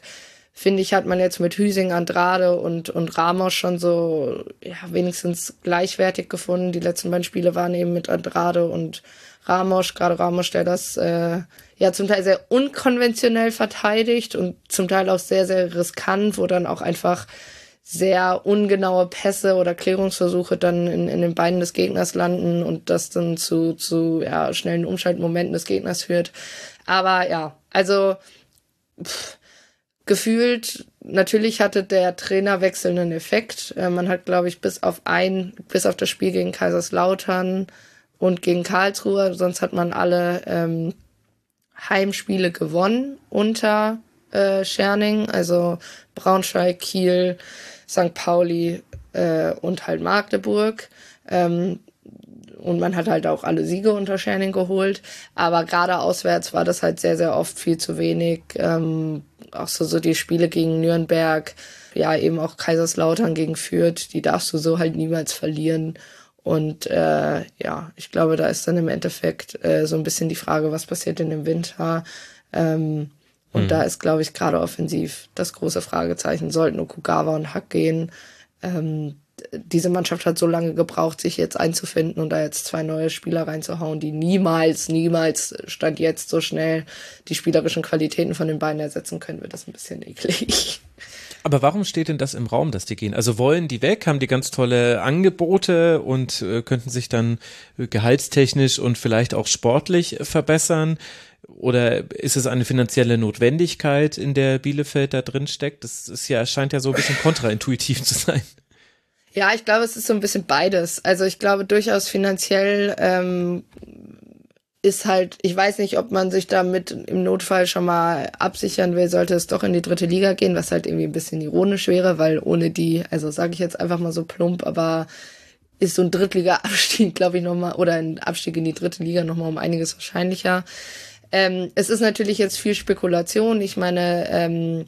Finde ich, hat man jetzt mit Hüsing, Andrade und, und Ramos schon so ja, wenigstens gleichwertig gefunden. Die letzten beiden Spiele waren eben mit Andrade und Ramos, gerade Ramos, der das äh, ja zum Teil sehr unkonventionell verteidigt und zum Teil auch sehr, sehr riskant, wo dann auch einfach sehr ungenaue Pässe oder Klärungsversuche dann in, in den Beinen des Gegners landen und das dann zu, zu ja, schnellen Umschaltmomenten des Gegners führt. Aber ja, also pff, gefühlt, natürlich hatte der Trainerwechsel einen Effekt. Äh, man hat, glaube ich, bis auf ein, bis auf das Spiel gegen Kaiserslautern und gegen Karlsruhe, sonst hat man alle ähm, Heimspiele gewonnen unter äh, Scherning, also Braunschweig, Kiel, St. Pauli äh, und halt Magdeburg. Ähm, und man hat halt auch alle Siege unter Scherning geholt. Aber gerade auswärts war das halt sehr, sehr oft viel zu wenig. Ähm, auch so, so die Spiele gegen Nürnberg, ja, eben auch Kaiserslautern gegen Fürth, die darfst du so halt niemals verlieren. Und äh, ja, ich glaube, da ist dann im Endeffekt äh, so ein bisschen die Frage, was passiert denn im Winter? Ähm, und mhm. da ist, glaube ich, gerade offensiv das große Fragezeichen. Sollten Okugawa und Hack gehen? Ähm, diese Mannschaft hat so lange gebraucht, sich jetzt einzufinden und da jetzt zwei neue Spieler reinzuhauen, die niemals, niemals stand jetzt so schnell die spielerischen Qualitäten von den beiden ersetzen können, wird das ein bisschen eklig. Aber warum steht denn das im Raum, dass die gehen? Also wollen die weg, haben die ganz tolle Angebote und äh, könnten sich dann äh, gehaltstechnisch und vielleicht auch sportlich verbessern? Oder ist es eine finanzielle Notwendigkeit, in der Bielefeld da drin steckt? Das ist ja, scheint ja so ein bisschen *laughs* kontraintuitiv zu sein. Ja, ich glaube, es ist so ein bisschen beides. Also ich glaube durchaus finanziell ähm, ist halt, ich weiß nicht, ob man sich damit im Notfall schon mal absichern will, sollte es doch in die dritte Liga gehen, was halt irgendwie ein bisschen ironisch wäre, weil ohne die, also sage ich jetzt einfach mal so plump, aber ist so ein Drittliga-Abstieg, glaube ich, nochmal, oder ein Abstieg in die dritte Liga nochmal um einiges wahrscheinlicher. Ähm, es ist natürlich jetzt viel Spekulation. Ich meine, ähm,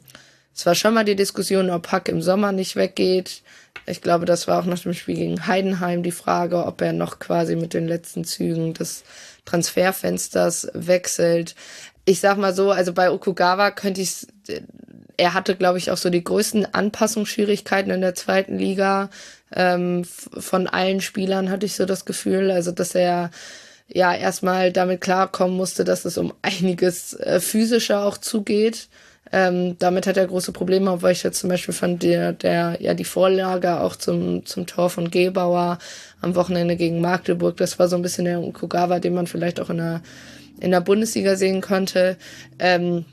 es war schon mal die Diskussion, ob Hack im Sommer nicht weggeht. Ich glaube, das war auch nach dem Spiel gegen Heidenheim die Frage, ob er noch quasi mit den letzten Zügen des Transferfensters wechselt. Ich sag mal so, also bei Okugawa könnte ich er hatte, glaube ich, auch so die größten Anpassungsschwierigkeiten in der zweiten Liga. Ähm, von allen Spielern hatte ich so das Gefühl, also dass er ja erstmal damit klarkommen musste, dass es um einiges äh, physischer auch zugeht. Ähm, damit hat er große Probleme, obwohl ich jetzt zum Beispiel fand, der, der, ja, die Vorlage auch zum, zum Tor von Gebauer am Wochenende gegen Magdeburg, das war so ein bisschen der Ukugawa, den man vielleicht auch in der, in der Bundesliga sehen konnte. Ähm,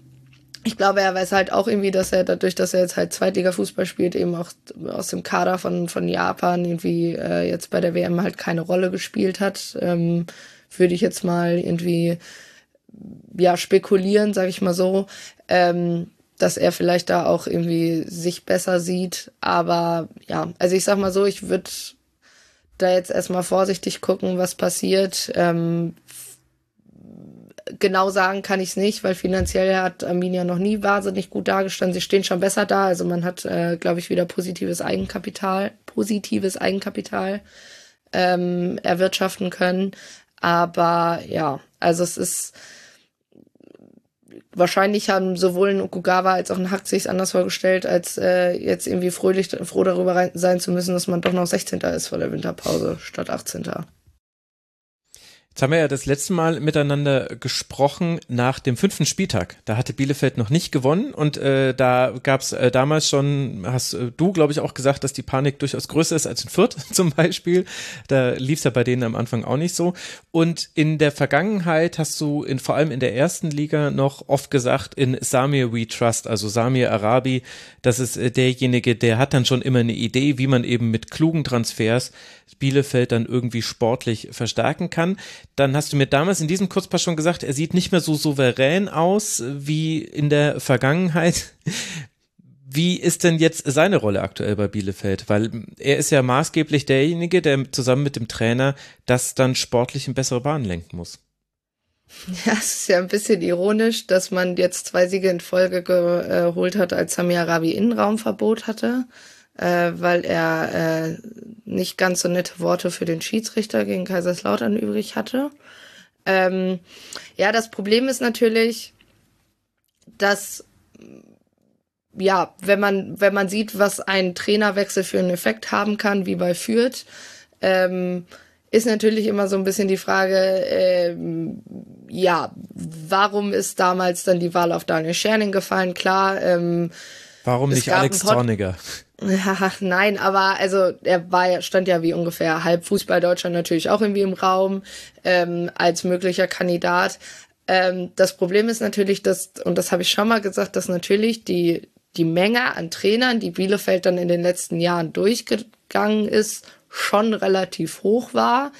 ich glaube, er weiß halt auch irgendwie, dass er dadurch, dass er jetzt halt Zweitliga-Fußball spielt, eben auch aus dem Kader von, von Japan irgendwie äh, jetzt bei der WM halt keine Rolle gespielt hat. Ähm, würde ich jetzt mal irgendwie ja spekulieren, sage ich mal so, ähm, dass er vielleicht da auch irgendwie sich besser sieht. Aber ja, also ich sag mal so, ich würde da jetzt erstmal vorsichtig gucken, was passiert. Ähm, genau sagen kann ich es nicht, weil finanziell hat Arminia noch nie wahnsinnig gut dargestanden. Sie stehen schon besser da. Also man hat, äh, glaube ich, wieder positives Eigenkapital, positives Eigenkapital ähm, erwirtschaften können. Aber ja, also es ist wahrscheinlich haben sowohl ein Okugawa als auch ein Hack sich anders vorgestellt, als äh, jetzt irgendwie fröhlich froh darüber sein zu müssen, dass man doch noch 16. ist vor der Winterpause statt 18. Jetzt haben wir ja das letzte Mal miteinander gesprochen nach dem fünften Spieltag. Da hatte Bielefeld noch nicht gewonnen und äh, da gab es äh, damals schon, hast äh, du, glaube ich, auch gesagt, dass die Panik durchaus größer ist als in Fürth *laughs* zum Beispiel. Da lief es ja bei denen am Anfang auch nicht so. Und in der Vergangenheit hast du in, vor allem in der ersten Liga noch oft gesagt, in Samir We Trust, also Samir Arabi, das ist äh, derjenige, der hat dann schon immer eine Idee, wie man eben mit klugen Transfers Bielefeld dann irgendwie sportlich verstärken kann. Dann hast du mir damals in diesem Kurzpass schon gesagt, er sieht nicht mehr so souverän aus wie in der Vergangenheit. Wie ist denn jetzt seine Rolle aktuell bei Bielefeld? Weil er ist ja maßgeblich derjenige, der zusammen mit dem Trainer das dann sportlich in bessere Bahnen lenken muss. Ja, es ist ja ein bisschen ironisch, dass man jetzt zwei Siege in Folge geholt hat, als Samir Arabi Innenraumverbot hatte äh, weil er äh, nicht ganz so nette Worte für den Schiedsrichter gegen Kaiserslautern übrig hatte. Ähm, ja, das Problem ist natürlich, dass ja, wenn man wenn man sieht, was ein Trainerwechsel für einen Effekt haben kann, wie bei Fürth, ähm, ist natürlich immer so ein bisschen die Frage, ähm, ja, warum ist damals dann die Wahl auf Daniel Scherning gefallen? Klar, ähm, warum nicht Alex Zorniger? Ja, nein, aber also er war stand ja wie ungefähr halb Fußball Deutschland natürlich auch irgendwie im Raum ähm, als möglicher Kandidat. Ähm, das Problem ist natürlich, dass und das habe ich schon mal gesagt, dass natürlich die die Menge an Trainern, die Bielefeld dann in den letzten Jahren durchgegangen ist, schon relativ hoch war.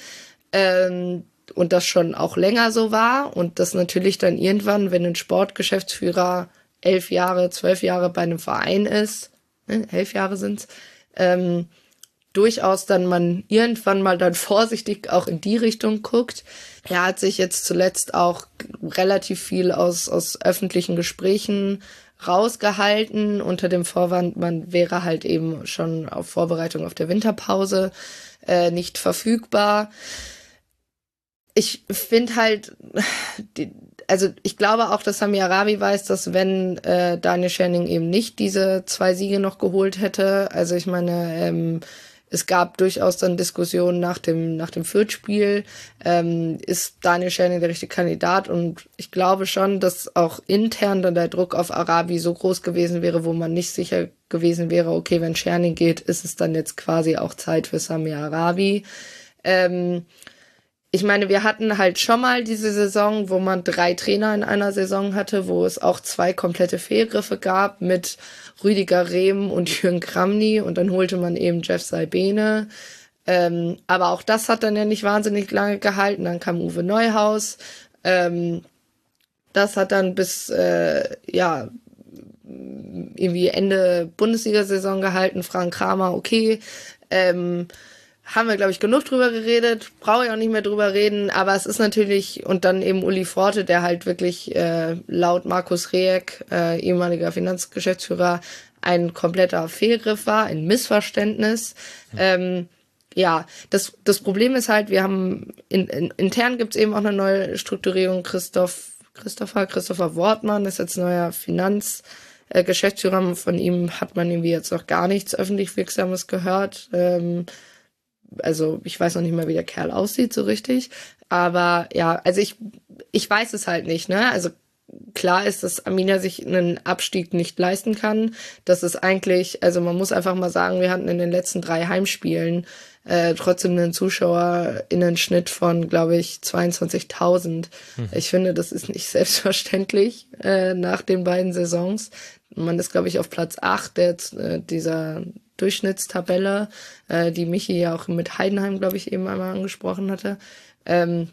Ähm, und das schon auch länger so war und das natürlich dann irgendwann, wenn ein Sportgeschäftsführer elf Jahre, zwölf Jahre bei einem Verein ist, ne, elf Jahre sind's, ähm, durchaus dann man irgendwann mal dann *laughs* vorsichtig auch in die Richtung guckt. Er hat sich jetzt zuletzt auch relativ viel aus, aus öffentlichen Gesprächen rausgehalten unter dem Vorwand, man wäre halt eben schon auf Vorbereitung auf der Winterpause äh, nicht verfügbar. Ich finde halt, die, also ich glaube auch, dass Sami Arabi weiß, dass wenn äh, Daniel Schenning eben nicht diese zwei Siege noch geholt hätte, also ich meine, ähm, es gab durchaus dann Diskussionen nach dem, nach dem Fürth-Spiel. Ähm, ist Daniel Scherning der richtige Kandidat? Und ich glaube schon, dass auch intern dann der Druck auf Arabi so groß gewesen wäre, wo man nicht sicher gewesen wäre, okay, wenn Scherning geht, ist es dann jetzt quasi auch Zeit für Sami Arabi. Ähm, ich meine, wir hatten halt schon mal diese Saison, wo man drei Trainer in einer Saison hatte, wo es auch zwei komplette Fehlgriffe gab mit Rüdiger Rehm und *laughs* Jürgen Kramny und dann holte man eben Jeff Saibene. Ähm, aber auch das hat dann ja nicht wahnsinnig lange gehalten. Dann kam Uwe Neuhaus. Ähm, das hat dann bis, äh, ja, irgendwie Ende Bundesliga-Saison gehalten. Frank Kramer, okay. Ähm, haben wir, glaube ich, genug drüber geredet, brauche ich auch nicht mehr drüber reden, aber es ist natürlich, und dann eben Uli Forte, der halt wirklich äh, laut Markus Reek, äh, ehemaliger Finanzgeschäftsführer, ein kompletter Fehlgriff war, ein Missverständnis. Mhm. Ähm, ja, das, das Problem ist halt, wir haben in, in, intern gibt's eben auch eine neue Strukturierung. Christoph, Christopher, Christopher Wortmann ist jetzt neuer Finanz. Äh, Geschäftsführer von ihm hat man irgendwie jetzt noch gar nichts öffentlich Wirksames gehört. Ähm, also ich weiß noch nicht mal, wie der Kerl aussieht so richtig. Aber ja, also ich, ich weiß es halt nicht, ne? Also klar ist, dass Amina sich einen Abstieg nicht leisten kann. Das ist eigentlich, also man muss einfach mal sagen, wir hatten in den letzten drei Heimspielen äh, trotzdem einen Zuschauerinnenschnitt von, glaube ich, 22.000. Mhm. Ich finde, das ist nicht *laughs* selbstverständlich äh, nach den beiden Saisons. Man ist, glaube ich, auf Platz 8 der, äh, dieser Durchschnittstabelle, äh, die Michi ja auch mit Heidenheim, glaube ich, eben einmal angesprochen hatte. Ähm,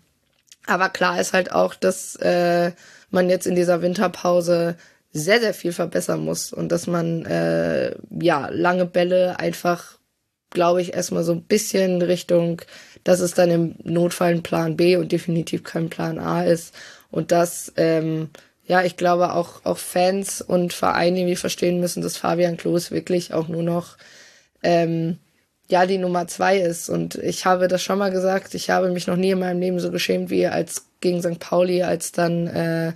aber klar ist halt auch, dass äh, man jetzt in dieser Winterpause sehr, sehr viel verbessern muss und dass man äh, ja lange Bälle einfach, glaube ich, erstmal so ein bisschen Richtung, dass es dann im Notfall ein Plan B und definitiv kein Plan A ist. Und das ähm, ja, ich glaube auch, auch Fans und Vereine irgendwie verstehen müssen, dass Fabian Klos wirklich auch nur noch ähm, ja die Nummer zwei ist. Und ich habe das schon mal gesagt, ich habe mich noch nie in meinem Leben so geschämt wie als gegen St. Pauli, als dann äh,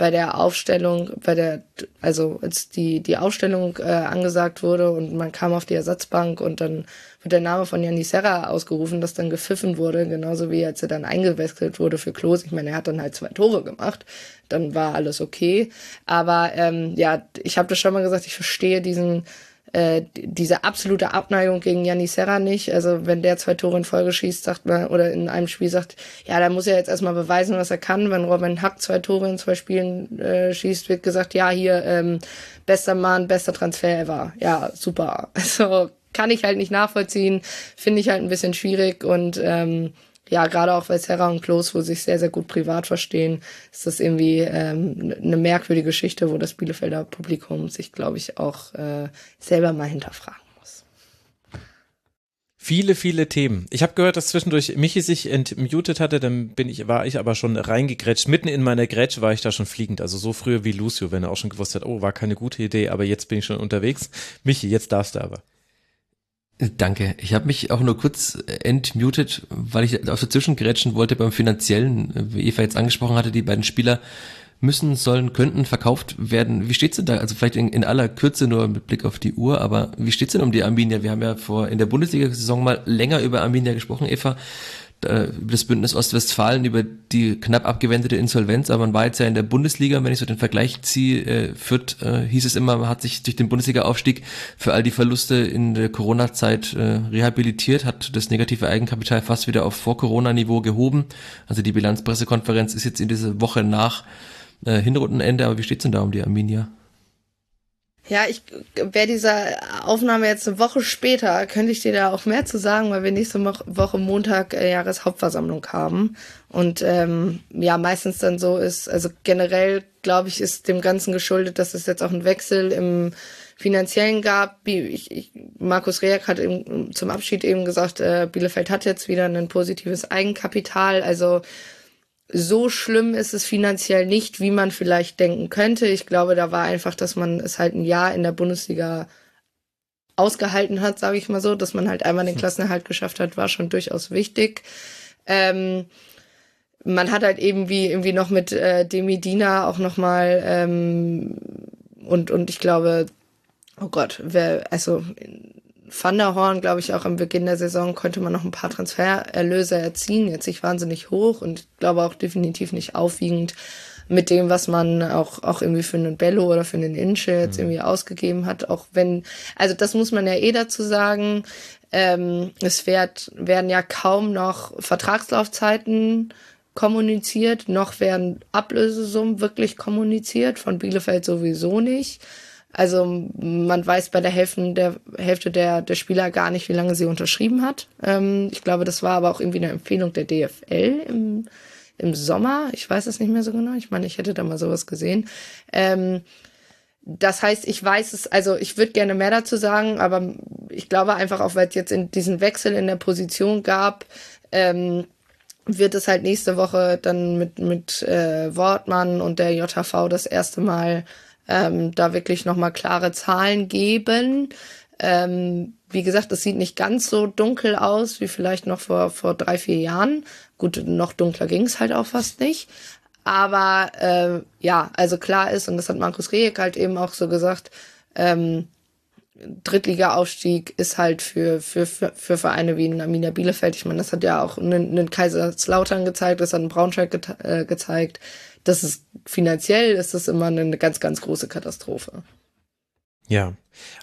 bei der Aufstellung, bei der, also als die, die Aufstellung äh, angesagt wurde und man kam auf die Ersatzbank und dann wird der Name von Janis Serra ausgerufen, das dann gepfiffen wurde, genauso wie als er dann eingewechselt wurde für Klos. Ich meine, er hat dann halt zwei Tore gemacht, dann war alles okay. Aber ähm, ja, ich habe das schon mal gesagt, ich verstehe diesen äh, diese absolute Abneigung gegen Yannis Serra nicht. Also wenn der zwei Tore in Folge schießt, sagt man, oder in einem Spiel sagt, ja, da muss er jetzt erstmal beweisen, was er kann. Wenn Robin Hack zwei Tore in zwei Spielen äh, schießt, wird gesagt, ja, hier, ähm, bester Mann, bester Transfer ever. Ja, super. *laughs* Also kann ich halt nicht nachvollziehen, finde ich halt ein bisschen schwierig und ähm, ja, gerade auch weil Serra und Klos, wo sich sehr, sehr gut privat verstehen, ist das irgendwie ähm, eine merkwürdige Geschichte, wo das Bielefelder Publikum sich, glaube ich, auch äh, selber mal hinterfragen muss. Viele, viele Themen. Ich habe gehört, dass zwischendurch Michi sich entmutet hatte, dann bin ich, war ich aber schon reingegrätscht. Mitten in meiner Grätsche war ich da schon fliegend. Also so früher wie Lucio, wenn er auch schon gewusst hat, oh, war keine gute Idee, aber jetzt bin ich schon unterwegs. Michi, jetzt darfst du aber. Danke. Ich habe mich auch nur kurz entmutet, weil ich auf dazwischen gerätschen wollte beim finanziellen, wie Eva jetzt angesprochen hatte, die beiden Spieler müssen, sollen, könnten verkauft werden. Wie steht's denn da? Also vielleicht in, in, aller Kürze nur mit Blick auf die Uhr, aber wie steht's denn um die Arminia? Wir haben ja vor in der Bundesliga-Saison mal länger über Arminia gesprochen, Eva. Äh, über das Bündnis Ostwestfalen, über die knapp abgewendete Insolvenz, aber man war jetzt ja in der Bundesliga, wenn ich so den Vergleich ziehe, äh, Fürth, äh, hieß es immer, man hat sich durch den Bundesliga-Aufstieg für all die Verluste in der Corona-Zeit äh, rehabilitiert, hat das negative Eigenkapital fast wieder auf Vor-Corona-Niveau gehoben. Also die Bilanzpressekonferenz ist jetzt in dieser Woche nach äh, Hinrundenende, aber wie steht's denn da um die Arminia? Ja, ich wäre dieser Aufnahme jetzt eine Woche später, könnte ich dir da auch mehr zu sagen, weil wir nächste Woche Montag äh, Jahreshauptversammlung haben. Und ähm, ja, meistens dann so ist, also generell, glaube ich, ist dem Ganzen geschuldet, dass es jetzt auch einen Wechsel im finanziellen gab. Ich, ich, Markus Reak hat eben zum Abschied eben gesagt, äh, Bielefeld hat jetzt wieder ein positives Eigenkapital. Also so schlimm ist es finanziell nicht, wie man vielleicht denken könnte. Ich glaube, da war einfach, dass man es halt ein Jahr in der Bundesliga ausgehalten hat, sage ich mal so, dass man halt einmal den hm. Klassenerhalt geschafft hat, war schon durchaus wichtig. Ähm, man hat halt eben wie irgendwie noch mit äh, Demidina auch noch mal ähm, und und ich glaube, oh Gott, wer also Van der Horn, glaube ich, auch am Beginn der Saison konnte man noch ein paar Transfererlöse erzielen. Jetzt nicht wahnsinnig hoch und glaube auch definitiv nicht aufwiegend mit dem, was man auch, auch irgendwie für einen Bello oder für einen Inche jetzt mhm. irgendwie ausgegeben hat. Auch wenn, also das muss man ja eh dazu sagen. Ähm, es werd, werden ja kaum noch Vertragslaufzeiten kommuniziert, noch werden Ablösesummen wirklich kommuniziert, von Bielefeld sowieso nicht. Also man weiß bei der Hälfte der, Hälfte der, der Spieler gar nicht, wie lange sie unterschrieben hat. Ähm, ich glaube, das war aber auch irgendwie eine Empfehlung der DFL im, im Sommer. Ich weiß es nicht mehr so genau. Ich meine, ich hätte da mal sowas gesehen. Ähm, das heißt, ich weiß es, also ich würde gerne mehr dazu sagen, aber ich glaube einfach auch, weil es jetzt in diesen Wechsel in der Position gab, ähm, wird es halt nächste Woche dann mit, mit äh, Wortmann und der JHV das erste Mal ähm, da wirklich nochmal klare Zahlen geben. Ähm, wie gesagt, es sieht nicht ganz so dunkel aus wie vielleicht noch vor, vor drei, vier Jahren. Gut, noch dunkler ging es halt auch fast nicht. Aber äh, ja, also klar ist, und das hat Markus Rehek halt eben auch so gesagt, ähm, Drittliga-Aufstieg ist halt für, für, für, Vereine wie in Arminia Bielefeld. Ich meine, das hat ja auch einen Kaiserslautern gezeigt, das hat einen Braunschweig ge äh, gezeigt das ist finanziell ist das immer eine ganz, ganz große Katastrophe. Ja,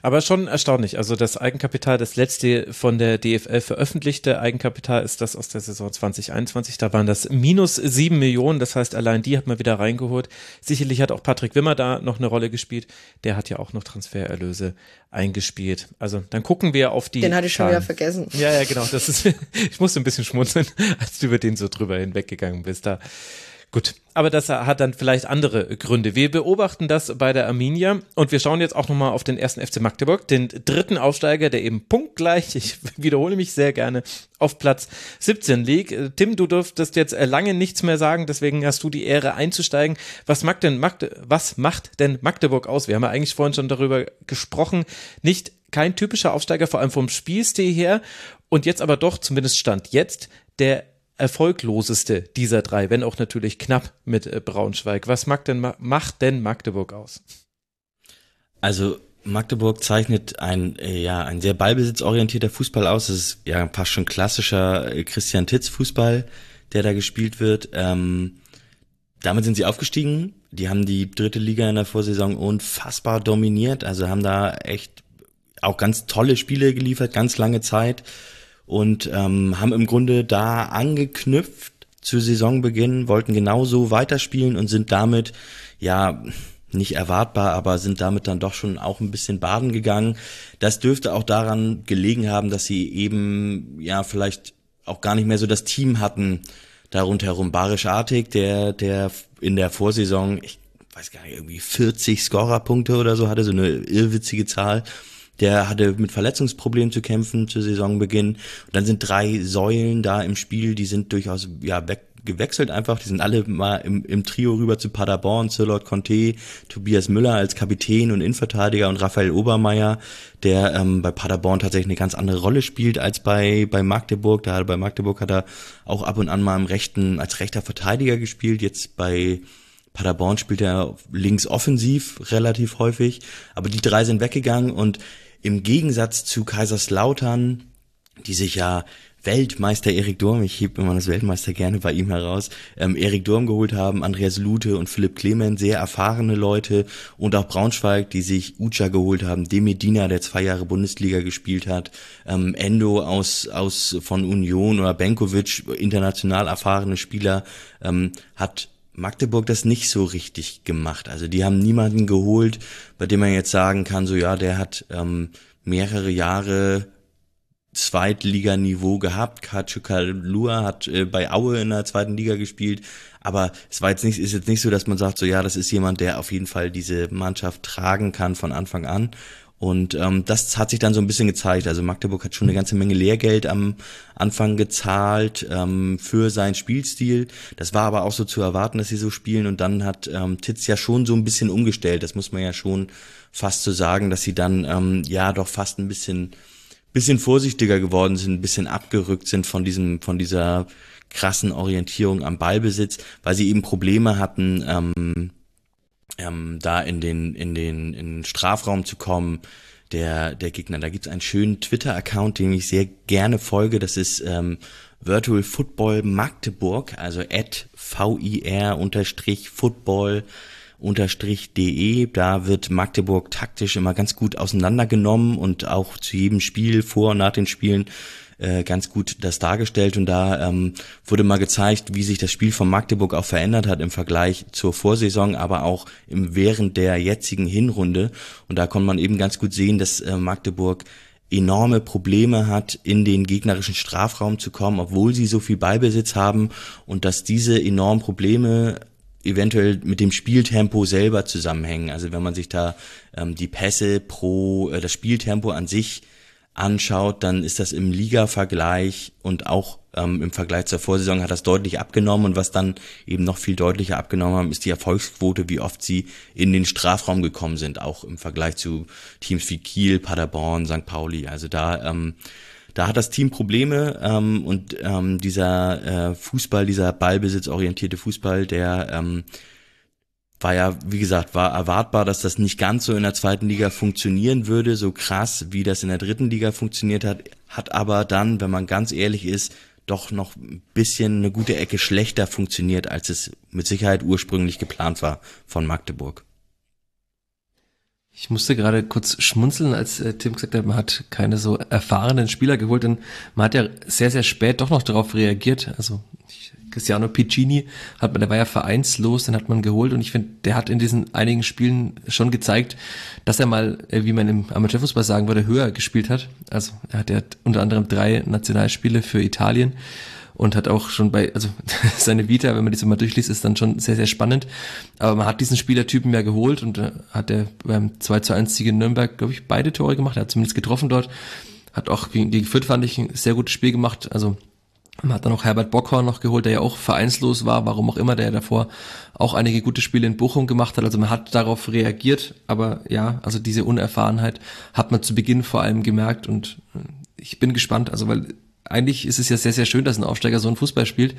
aber schon erstaunlich. Also das Eigenkapital, das letzte von der DFL veröffentlichte Eigenkapital ist das aus der Saison 2021. Da waren das minus sieben Millionen. Das heißt, allein die hat man wieder reingeholt. Sicherlich hat auch Patrick Wimmer da noch eine Rolle gespielt. Der hat ja auch noch Transfererlöse eingespielt. Also dann gucken wir auf die. Den hatte ich schon wieder vergessen. Ja, ja, genau. Das ist, *laughs* ich musste ein bisschen schmunzeln, *laughs* als du über den so drüber hinweggegangen bist. Da Gut, aber das hat dann vielleicht andere Gründe. Wir beobachten das bei der Arminia und wir schauen jetzt auch nochmal auf den ersten FC Magdeburg, den dritten Aufsteiger, der eben punktgleich, *laughs* ich wiederhole mich sehr gerne, auf Platz 17 liegt. Tim, du dürftest jetzt lange nichts mehr sagen, deswegen hast du die Ehre einzusteigen. Was macht denn, Magde was macht denn Magdeburg aus? Wir haben ja eigentlich vorhin schon darüber gesprochen. Nicht kein typischer Aufsteiger, vor allem vom Spielstil her. Und jetzt aber doch, zumindest Stand jetzt, der erfolgloseste dieser drei, wenn auch natürlich knapp mit äh, Braunschweig. Was macht denn, macht denn Magdeburg aus? Also Magdeburg zeichnet ein, äh, ja, ein sehr ballbesitzorientierter Fußball aus. Es ist ja fast schon klassischer äh, Christian Titz Fußball, der da gespielt wird. Ähm, damit sind sie aufgestiegen. Die haben die dritte Liga in der Vorsaison unfassbar dominiert. Also haben da echt auch ganz tolle Spiele geliefert, ganz lange Zeit und ähm, haben im Grunde da angeknüpft zu Saisonbeginn, wollten genauso weiterspielen und sind damit, ja, nicht erwartbar, aber sind damit dann doch schon auch ein bisschen baden gegangen. Das dürfte auch daran gelegen haben, dass sie eben, ja, vielleicht auch gar nicht mehr so das Team hatten, da rundherum. Barisch Artig, der, der in der Vorsaison, ich weiß gar nicht, irgendwie 40 Scorerpunkte oder so hatte, so eine irrwitzige Zahl. Der hatte mit Verletzungsproblemen zu kämpfen zu Saisonbeginn. Und dann sind drei Säulen da im Spiel, die sind durchaus ja weg, gewechselt einfach. Die sind alle mal im, im Trio rüber zu Paderborn, zu Lord Conte, Tobias Müller als Kapitän und Innenverteidiger und Raphael Obermeier, der ähm, bei Paderborn tatsächlich eine ganz andere Rolle spielt als bei, bei Magdeburg. Da bei Magdeburg hat er auch ab und an mal im rechten, als rechter Verteidiger gespielt. Jetzt bei Paderborn spielt er links offensiv relativ häufig. Aber die drei sind weggegangen und im Gegensatz zu Kaiserslautern, die sich ja Weltmeister Erik Durm, ich hebe immer das Weltmeister gerne bei ihm heraus, ähm, Erik Durm geholt haben, Andreas Lute und Philipp Clement, sehr erfahrene Leute und auch Braunschweig, die sich Ucha geholt haben, Demedina, der zwei Jahre Bundesliga gespielt hat, ähm, Endo aus, aus von Union oder Benkovic, international erfahrene Spieler, ähm, hat Magdeburg das nicht so richtig gemacht. Also die haben niemanden geholt, bei dem man jetzt sagen kann, so ja, der hat ähm, mehrere Jahre Zweitliganiveau gehabt. Kachukalua hat äh, bei Aue in der zweiten Liga gespielt, aber es war jetzt nicht, ist jetzt nicht so, dass man sagt, so ja, das ist jemand, der auf jeden Fall diese Mannschaft tragen kann von Anfang an. Und ähm, das hat sich dann so ein bisschen gezeigt. Also Magdeburg hat schon eine ganze Menge Lehrgeld am Anfang gezahlt ähm, für seinen Spielstil. Das war aber auch so zu erwarten, dass sie so spielen. Und dann hat ähm, Titz ja schon so ein bisschen umgestellt. Das muss man ja schon fast so sagen, dass sie dann ähm, ja doch fast ein bisschen bisschen vorsichtiger geworden sind, ein bisschen abgerückt sind von diesem von dieser krassen Orientierung am Ballbesitz, weil sie eben Probleme hatten. Ähm, ähm, da in den, in den, in den Strafraum zu kommen, der, der Gegner. Da gibt's einen schönen Twitter-Account, dem ich sehr gerne folge. Das ist ähm, Virtual Football Magdeburg, also at VIR unterstrich Football unterstrich de. Da wird Magdeburg taktisch immer ganz gut auseinandergenommen und auch zu jedem Spiel vor und nach den Spielen äh, ganz gut das dargestellt. Und da ähm, wurde mal gezeigt, wie sich das Spiel von Magdeburg auch verändert hat im Vergleich zur Vorsaison, aber auch im während der jetzigen Hinrunde. Und da konnte man eben ganz gut sehen, dass äh, Magdeburg enorme Probleme hat, in den gegnerischen Strafraum zu kommen, obwohl sie so viel Ballbesitz haben. Und dass diese enormen Probleme eventuell mit dem Spieltempo selber zusammenhängen. Also wenn man sich da ähm, die Pässe pro äh, das Spieltempo an sich anschaut, dann ist das im Liga-Vergleich und auch ähm, im Vergleich zur Vorsaison hat das deutlich abgenommen und was dann eben noch viel deutlicher abgenommen haben, ist die Erfolgsquote, wie oft sie in den Strafraum gekommen sind, auch im Vergleich zu Teams wie Kiel, Paderborn, St. Pauli. Also da ähm, da hat das Team Probleme ähm, und ähm, dieser äh, Fußball, dieser ballbesitzorientierte Fußball, der ähm, war ja, wie gesagt, war erwartbar, dass das nicht ganz so in der zweiten Liga funktionieren würde, so krass, wie das in der dritten Liga funktioniert hat, hat aber dann, wenn man ganz ehrlich ist, doch noch ein bisschen eine gute Ecke schlechter funktioniert, als es mit Sicherheit ursprünglich geplant war von Magdeburg. Ich musste gerade kurz schmunzeln, als äh, Tim gesagt hat, man hat keine so erfahrenen Spieler geholt, denn man hat ja sehr, sehr spät doch noch darauf reagiert. Also ich, Cristiano Piccini hat man, der war ja vereinslos, den hat man geholt und ich finde, der hat in diesen einigen Spielen schon gezeigt, dass er mal, äh, wie man im Amateurfußball sagen würde, höher gespielt hat. Also er hat ja unter anderem drei Nationalspiele für Italien und hat auch schon bei, also *laughs* seine Vita, wenn man die so mal durchliest, ist dann schon sehr, sehr spannend. Aber man hat diesen Spielertypen ja geholt und äh, hat er beim 2 zu 1 Sieg in Nürnberg, glaube ich, beide Tore gemacht. Er hat zumindest getroffen dort. Hat auch gegen die Fürth, fand ich, ein sehr gutes Spiel gemacht. Also man hat dann auch Herbert Bockhorn noch geholt, der ja auch vereinslos war, warum auch immer, der davor auch einige gute Spiele in Bochum gemacht hat. Also man hat darauf reagiert, aber ja, also diese Unerfahrenheit hat man zu Beginn vor allem gemerkt und äh, ich bin gespannt, also weil eigentlich ist es ja sehr, sehr schön, dass ein Aufsteiger so einen Fußball spielt.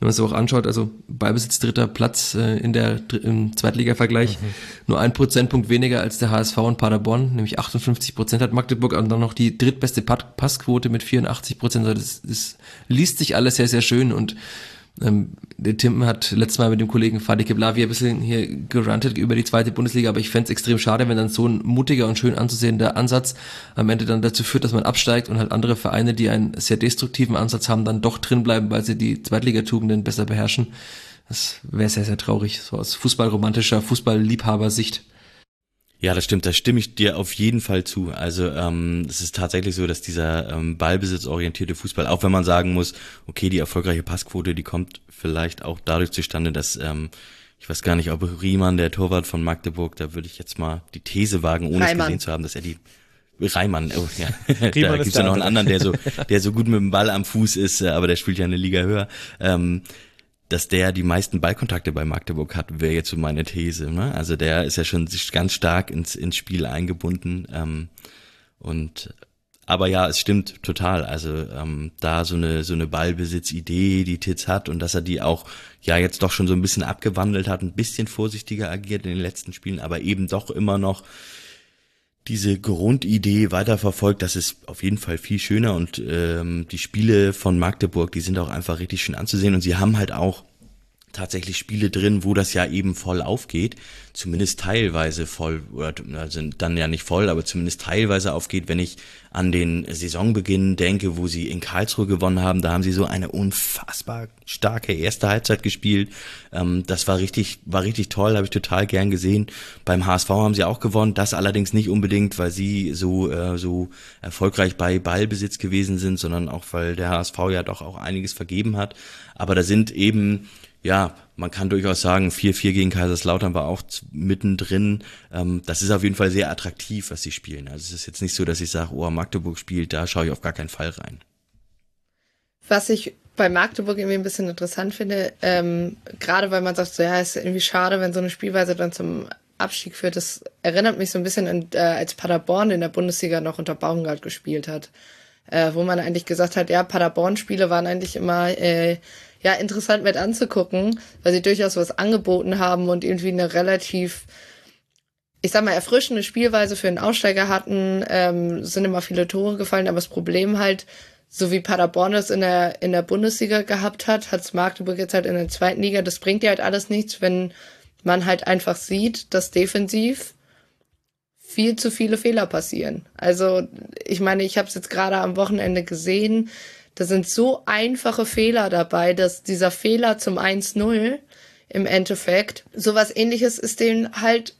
Wenn man es auch anschaut, also Ballbesitz dritter Platz äh, in der im Zweitliga-Vergleich, mhm. nur ein Prozentpunkt weniger als der HSV und Paderborn, nämlich 58 Prozent hat Magdeburg und dann noch die drittbeste Passquote mit 84 Prozent. Also das, das liest sich alles sehr, sehr schön und ähm, der Tim hat letztes Mal mit dem Kollegen Fadi Keblavi ein bisschen hier gerantet über die zweite Bundesliga, aber ich fände es extrem schade, wenn dann so ein mutiger und schön anzusehender Ansatz am Ende dann dazu führt, dass man absteigt und halt andere Vereine, die einen sehr destruktiven Ansatz haben, dann doch drin bleiben, weil sie die Zweitligatugenden besser beherrschen. Das wäre sehr, sehr traurig, so aus fußballromantischer, Fußballliebhaber-Sicht. Ja, das stimmt, da stimme ich dir auf jeden Fall zu. Also ähm, es ist tatsächlich so, dass dieser ähm, ballbesitzorientierte Fußball, auch wenn man sagen muss, okay, die erfolgreiche Passquote, die kommt vielleicht auch dadurch zustande, dass ähm, ich weiß gar nicht, ob Riemann, der Torwart von Magdeburg, da würde ich jetzt mal die These wagen, ohne Reimann. es gesehen zu haben, dass er die Reimann, oh, ja. *laughs* da gibt's ja noch einen anderen, der so, *laughs* der so gut mit dem Ball am Fuß ist, äh, aber der spielt ja eine Liga höher. Ähm, dass der die meisten Ballkontakte bei Magdeburg hat, wäre jetzt so meine These. Ne? Also der ist ja schon ganz stark ins, ins Spiel eingebunden. Ähm, und aber ja, es stimmt total. Also ähm, da so eine so eine Ballbesitzidee, die Titz hat und dass er die auch ja jetzt doch schon so ein bisschen abgewandelt hat, ein bisschen vorsichtiger agiert in den letzten Spielen, aber eben doch immer noch diese Grundidee weiterverfolgt, das ist auf jeden Fall viel schöner und ähm, die Spiele von Magdeburg, die sind auch einfach richtig schön anzusehen und sie haben halt auch tatsächlich Spiele drin, wo das ja eben voll aufgeht, zumindest teilweise voll, oder also dann ja nicht voll, aber zumindest teilweise aufgeht, wenn ich an den Saisonbeginn denke, wo sie in Karlsruhe gewonnen haben, da haben sie so eine unfassbar starke erste Halbzeit gespielt. Ähm, das war richtig, war richtig toll, habe ich total gern gesehen. Beim HSV haben sie auch gewonnen, das allerdings nicht unbedingt, weil sie so, äh, so erfolgreich bei Ballbesitz gewesen sind, sondern auch, weil der HSV ja doch auch einiges vergeben hat. Aber da sind eben ja, man kann durchaus sagen, 4-4 gegen Kaiserslautern war auch mittendrin. Ähm, das ist auf jeden Fall sehr attraktiv, was sie spielen. Also es ist jetzt nicht so, dass ich sage, oh, Magdeburg spielt, da schaue ich auf gar keinen Fall rein. Was ich bei Magdeburg irgendwie ein bisschen interessant finde, ähm, gerade weil man sagt, so, ja, ist irgendwie schade, wenn so eine Spielweise dann zum Abstieg führt. Das erinnert mich so ein bisschen an, äh, als Paderborn in der Bundesliga noch unter Baumgart gespielt hat, äh, wo man eigentlich gesagt hat, ja, Paderborn-Spiele waren eigentlich immer äh, ja interessant mit anzugucken, weil sie durchaus was angeboten haben und irgendwie eine relativ ich sag mal, erfrischende Spielweise für einen Aussteiger hatten, ähm, sind immer viele Tore gefallen, aber das Problem halt, so wie Paderborn es in der, in der Bundesliga gehabt hat, hat's Magdeburg jetzt halt in der zweiten Liga. Das bringt ja halt alles nichts, wenn man halt einfach sieht, dass defensiv viel zu viele Fehler passieren. Also, ich meine, ich habe es jetzt gerade am Wochenende gesehen, da sind so einfache Fehler dabei, dass dieser Fehler zum 1-0 im Endeffekt, sowas ähnliches ist denen halt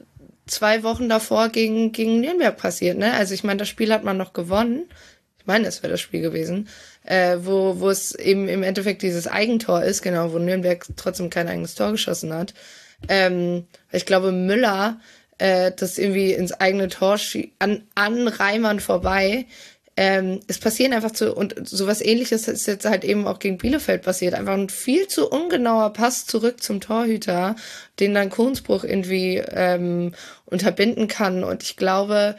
zwei Wochen davor gegen, gegen Nürnberg passiert, ne? Also ich meine, das Spiel hat man noch gewonnen. Ich meine, es wäre das Spiel gewesen, äh, wo, wo es eben im Endeffekt dieses Eigentor ist, genau, wo Nürnberg trotzdem kein eigenes Tor geschossen hat. Ähm, ich glaube, Müller äh, das irgendwie ins eigene Tor an, an Reimann vorbei ähm, es passieren einfach zu, und sowas ähnliches ist jetzt halt eben auch gegen Bielefeld passiert. Einfach ein viel zu ungenauer Pass zurück zum Torhüter, den dann Kohnsbruch irgendwie ähm, unterbinden kann. Und ich glaube,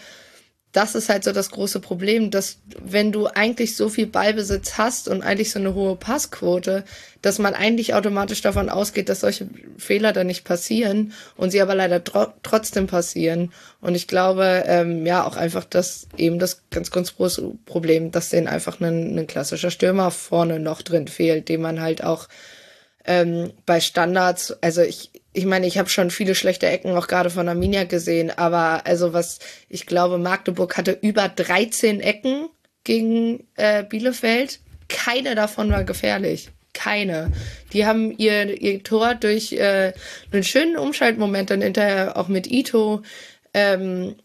das ist halt so das große Problem, dass wenn du eigentlich so viel Ballbesitz hast und eigentlich so eine hohe Passquote, dass man eigentlich automatisch davon ausgeht, dass solche Fehler dann nicht passieren und sie aber leider tro trotzdem passieren. Und ich glaube, ähm, ja, auch einfach das eben das ganz, ganz große Problem, dass denen einfach ein, ein klassischer Stürmer vorne noch drin fehlt, den man halt auch ähm, bei Standards, also ich, ich meine, ich habe schon viele schlechte Ecken auch gerade von Arminia gesehen, aber also was, ich glaube, Magdeburg hatte über 13 Ecken gegen äh, Bielefeld. Keine davon war gefährlich. Keine. Die haben ihr, ihr Tor durch äh, einen schönen Umschaltmoment dann hinterher auch mit Ito ähm,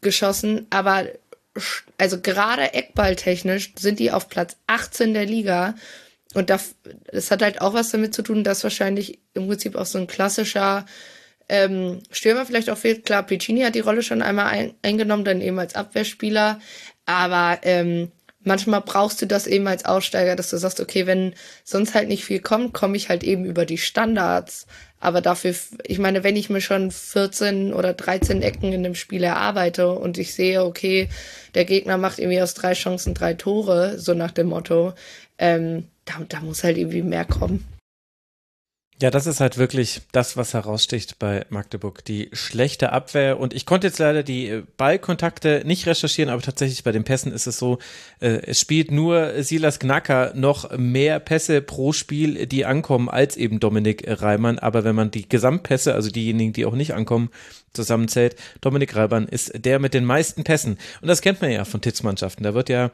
geschossen, aber also gerade Eckballtechnisch sind die auf Platz 18 der Liga und das, das hat halt auch was damit zu tun, dass wahrscheinlich im Prinzip auch so ein klassischer ähm, Stürmer vielleicht auch fehlt. Klar, Piccini hat die Rolle schon einmal ein, eingenommen, dann eben als Abwehrspieler. Aber ähm, manchmal brauchst du das eben als Aussteiger, dass du sagst, okay, wenn sonst halt nicht viel kommt, komme ich halt eben über die Standards. Aber dafür, ich meine, wenn ich mir schon 14 oder 13 Ecken in dem Spiel erarbeite und ich sehe, okay, der Gegner macht irgendwie aus drei Chancen drei Tore, so nach dem Motto, ähm, da, da muss halt irgendwie mehr kommen. Ja, das ist halt wirklich das, was heraussticht bei Magdeburg. Die schlechte Abwehr. Und ich konnte jetzt leider die äh, Ballkontakte nicht recherchieren, aber tatsächlich bei den Pässen ist es so, äh, es spielt nur Silas Gnacker noch mehr Pässe pro Spiel, die ankommen, als eben Dominik Reimann. Aber wenn man die Gesamtpässe, also diejenigen, die auch nicht ankommen, zusammenzählt, Dominik Reimann ist der mit den meisten Pässen. Und das kennt man ja von Titz-Mannschaften. Da wird ja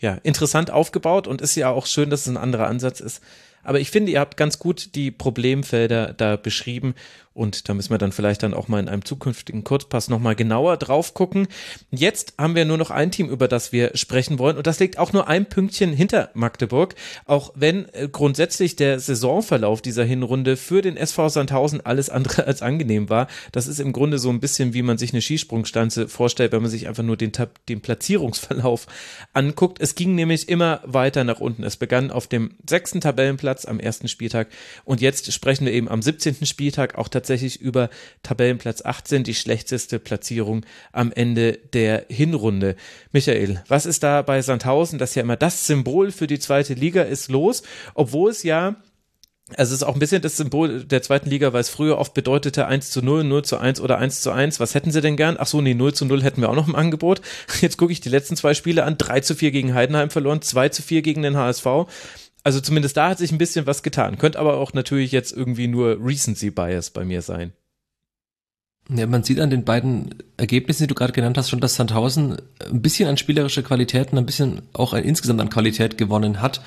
ja, interessant aufgebaut und ist ja auch schön, dass es ein anderer Ansatz ist. Aber ich finde, ihr habt ganz gut die Problemfelder da beschrieben und da müssen wir dann vielleicht dann auch mal in einem zukünftigen Kurzpass nochmal genauer drauf gucken. Jetzt haben wir nur noch ein Team, über das wir sprechen wollen. Und das liegt auch nur ein Pünktchen hinter Magdeburg. Auch wenn äh, grundsätzlich der Saisonverlauf dieser Hinrunde für den SV Sandhausen alles andere als angenehm war. Das ist im Grunde so ein bisschen, wie man sich eine Skisprungstanze vorstellt, wenn man sich einfach nur den, den Platzierungsverlauf *laughs* anguckt. Es ging nämlich immer weiter nach unten. Es begann auf dem sechsten Tabellenplatz am ersten Spieltag. Und jetzt sprechen wir eben am 17. Spieltag auch tatsächlich tatsächlich über Tabellenplatz 18 die schlechteste Platzierung am Ende der Hinrunde. Michael, was ist da bei Sandhausen, das ja immer das Symbol für die zweite Liga ist, los, obwohl es ja Also es ist auch ein bisschen das Symbol der zweiten Liga, weil es früher oft bedeutete 1 zu 0, 0 zu 1 oder 1 zu 1. Was hätten sie denn gern? Ach so, nee, 0 zu 0 hätten wir auch noch im Angebot. Jetzt gucke ich die letzten zwei Spiele an. 3 zu 4 gegen Heidenheim verloren, 2 zu 4 gegen den HSV. Also zumindest da hat sich ein bisschen was getan. Könnte aber auch natürlich jetzt irgendwie nur Recency Bias bei mir sein. Ja, man sieht an den beiden Ergebnissen, die du gerade genannt hast, schon, dass Sandhausen ein bisschen an spielerische Qualitäten, ein bisschen auch insgesamt an Qualität gewonnen hat.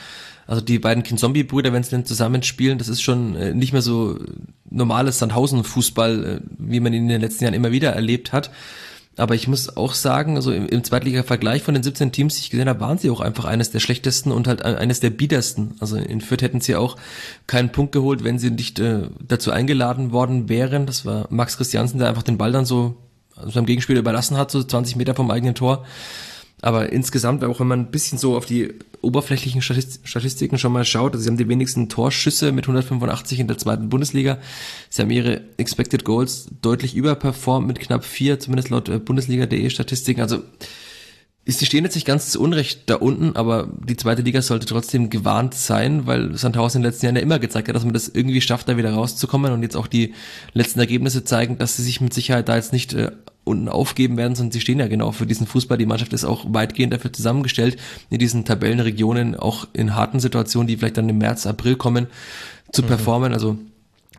Also die beiden Kinzombie-Brüder, wenn sie denn zusammenspielen, das ist schon äh, nicht mehr so normales Sandhausen-Fußball, äh, wie man ihn in den letzten Jahren immer wieder erlebt hat. Aber ich muss auch sagen, also im, im Zweitliga-Vergleich von den 17 Teams, die ich gesehen habe, waren sie auch einfach eines der schlechtesten und halt eines der biedersten. Also in Fürth hätten sie auch keinen Punkt geholt, wenn sie nicht äh, dazu eingeladen worden wären. Das war Max Christiansen, der einfach den Ball dann so also seinem Gegenspieler überlassen hat, so 20 Meter vom eigenen Tor. Aber insgesamt, auch wenn man ein bisschen so auf die oberflächlichen Statistiken schon mal schaut, also sie haben die wenigsten Torschüsse mit 185 in der zweiten Bundesliga. Sie haben ihre Expected Goals deutlich überperformt mit knapp vier, zumindest laut äh, Bundesliga.de Statistiken. Also Sie stehen jetzt nicht ganz zu Unrecht da unten, aber die zweite Liga sollte trotzdem gewarnt sein, weil Sandhausen in den letzten Jahren ja immer gezeigt hat, dass man das irgendwie schafft, da wieder rauszukommen und jetzt auch die letzten Ergebnisse zeigen, dass sie sich mit Sicherheit da jetzt nicht äh, unten aufgeben werden, sondern sie stehen ja genau für diesen Fußball. Die Mannschaft ist auch weitgehend dafür zusammengestellt, in diesen Tabellenregionen, auch in harten Situationen, die vielleicht dann im März, April kommen, zu mhm. performen. Also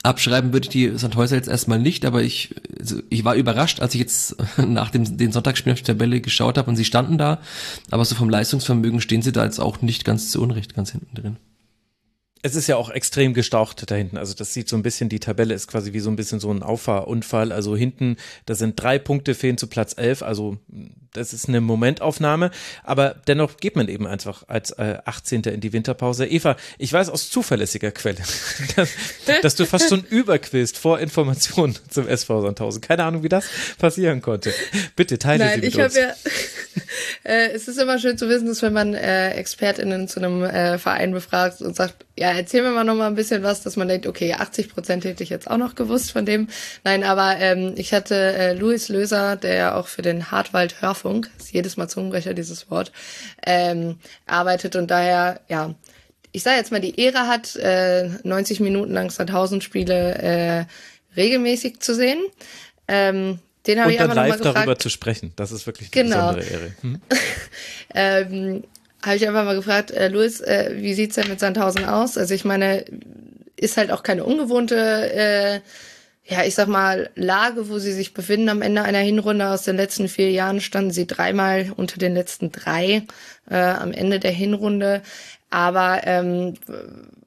Abschreiben würde ich die Sandhäuser jetzt erstmal nicht, aber ich, also ich war überrascht, als ich jetzt *laughs* nach dem den Sonntagsspiel auf die Tabelle geschaut habe und sie standen da. Aber so vom Leistungsvermögen stehen sie da jetzt auch nicht ganz zu Unrecht ganz hinten drin es ist ja auch extrem gestaucht da hinten. Also das sieht so ein bisschen, die Tabelle ist quasi wie so ein bisschen so ein Auffahrunfall. Also hinten, da sind drei Punkte fehlen zu Platz elf. Also das ist eine Momentaufnahme. Aber dennoch geht man eben einfach als äh, 18. in die Winterpause. Eva, ich weiß aus zuverlässiger Quelle, *laughs* dass, dass du fast schon *laughs* überquillst vor Informationen zum SV Sandhausen. Keine Ahnung, wie das passieren konnte. Bitte teile Nein, sie mit ich uns. Ja, *laughs* äh, es ist immer schön zu wissen, dass wenn man äh, ExpertInnen zu einem äh, Verein befragt und sagt, ja, erzähl mir mal noch mal ein bisschen was, dass man denkt, okay, 80 Prozent hätte ich jetzt auch noch gewusst von dem. Nein, aber ähm, ich hatte äh, Louis Löser, der ja auch für den Hartwald Hörfunk, ist jedes Mal Zungenbrecher dieses Wort, ähm, arbeitet und daher, ja, ich sage jetzt mal, die Ehre hat, äh, 90 Minuten lang 1000 Spiele äh, regelmäßig zu sehen. Ähm, den habe ich einfach live darüber zu sprechen. Das ist wirklich eine genau. besondere Ehre. Hm? *laughs* ähm, habe ich einfach mal gefragt, äh, Louis, äh, wie sieht's denn mit Sandhausen aus? Also ich meine, ist halt auch keine ungewohnte, äh, ja, ich sag mal, Lage, wo sie sich befinden. Am Ende einer Hinrunde aus den letzten vier Jahren standen sie dreimal unter den letzten drei äh, am Ende der Hinrunde. Aber ähm,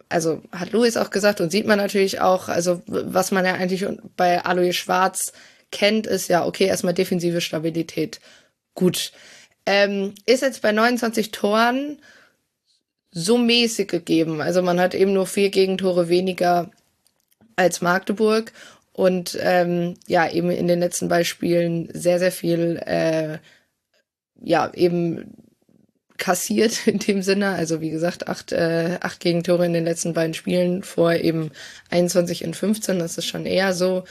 also hat Louis auch gesagt und sieht man natürlich auch, also was man ja eigentlich bei Alois Schwarz kennt, ist ja, okay, erstmal defensive Stabilität. Gut. Ähm, ist jetzt bei 29 Toren so mäßig gegeben. Also man hat eben nur vier Gegentore weniger als Magdeburg und ähm, ja, eben in den letzten Beispielen sehr, sehr viel, äh, ja, eben kassiert *laughs* in dem Sinne. Also wie gesagt, acht, äh, acht Gegentore in den letzten beiden Spielen vor eben 21 in 15. Das ist schon eher so.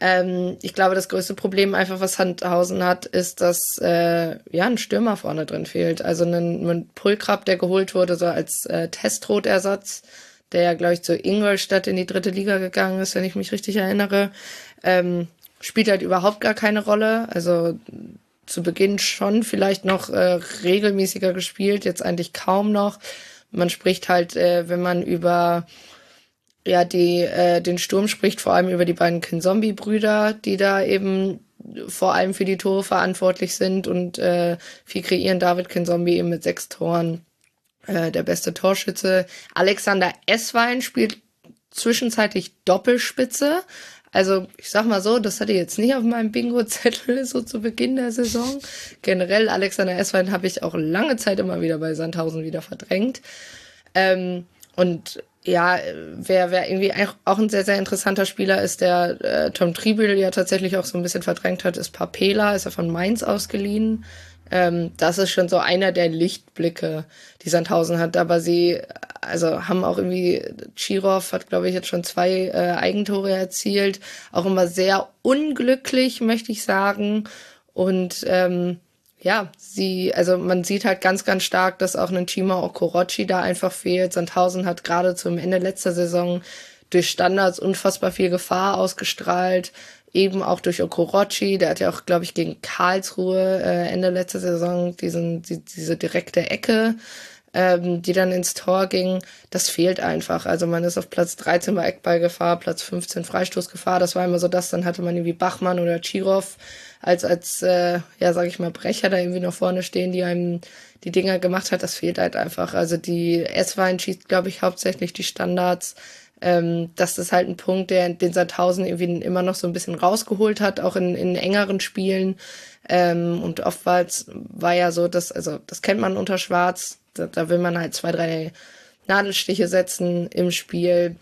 Ähm, ich glaube, das größte Problem einfach, was Handhausen hat, ist, dass äh, ja ein Stürmer vorne drin fehlt. Also ein, ein Pulkrab, der geholt wurde, so als äh, Testrotersatz, der ja, glaube ich, zu Ingolstadt in die dritte Liga gegangen ist, wenn ich mich richtig erinnere, ähm, spielt halt überhaupt gar keine Rolle. Also zu Beginn schon vielleicht noch äh, regelmäßiger gespielt, jetzt eigentlich kaum noch. Man spricht halt, äh, wenn man über ja, die, äh, den Sturm spricht vor allem über die beiden Kinzombie-Brüder, die da eben vor allem für die Tore verantwortlich sind und äh, viel kreieren. David Kinzombie eben mit sechs Toren äh, der beste Torschütze. Alexander Esswein spielt zwischenzeitlich Doppelspitze. Also ich sag mal so, das hatte ich jetzt nicht auf meinem Bingo-Zettel so zu Beginn der Saison. Generell Alexander Esswein habe ich auch lange Zeit immer wieder bei Sandhausen wieder verdrängt. Ähm, und ja, wer, wer irgendwie auch ein sehr, sehr interessanter Spieler ist, der äh, Tom Triebel ja tatsächlich auch so ein bisschen verdrängt hat, ist Papela, ist er von Mainz ausgeliehen. Ähm, das ist schon so einer der Lichtblicke, die Sandhausen hat. Aber sie, also haben auch irgendwie, Chirov hat, glaube ich, jetzt schon zwei äh, Eigentore erzielt. Auch immer sehr unglücklich, möchte ich sagen. Und ähm, ja, sie, also man sieht halt ganz, ganz stark, dass auch ein Chima Okorochi da einfach fehlt. Sandhausen hat gerade zum Ende letzter Saison durch Standards unfassbar viel Gefahr ausgestrahlt. Eben auch durch Okorochi, der hat ja auch, glaube ich, gegen Karlsruhe äh, Ende letzter Saison diesen, die, diese direkte Ecke ähm, die dann ins Tor ging, das fehlt einfach. Also man ist auf Platz 13 bei Eckballgefahr, Platz 15 Freistoßgefahr. Das war immer so das. Dann hatte man irgendwie Bachmann oder Chirov als, als äh, ja, sag ich mal, Brecher da irgendwie noch vorne stehen, die einem die Dinger gemacht hat. Das fehlt halt einfach. Also die S-Wein schießt, glaube ich, hauptsächlich die Standards. Ähm, das ist halt ein Punkt, der den Sandhausen irgendwie immer noch so ein bisschen rausgeholt hat, auch in, in engeren Spielen. Ähm, und oftmals war ja so, dass, also das kennt man unter Schwarz, da, da will man halt zwei, drei Nadelstiche setzen im Spiel.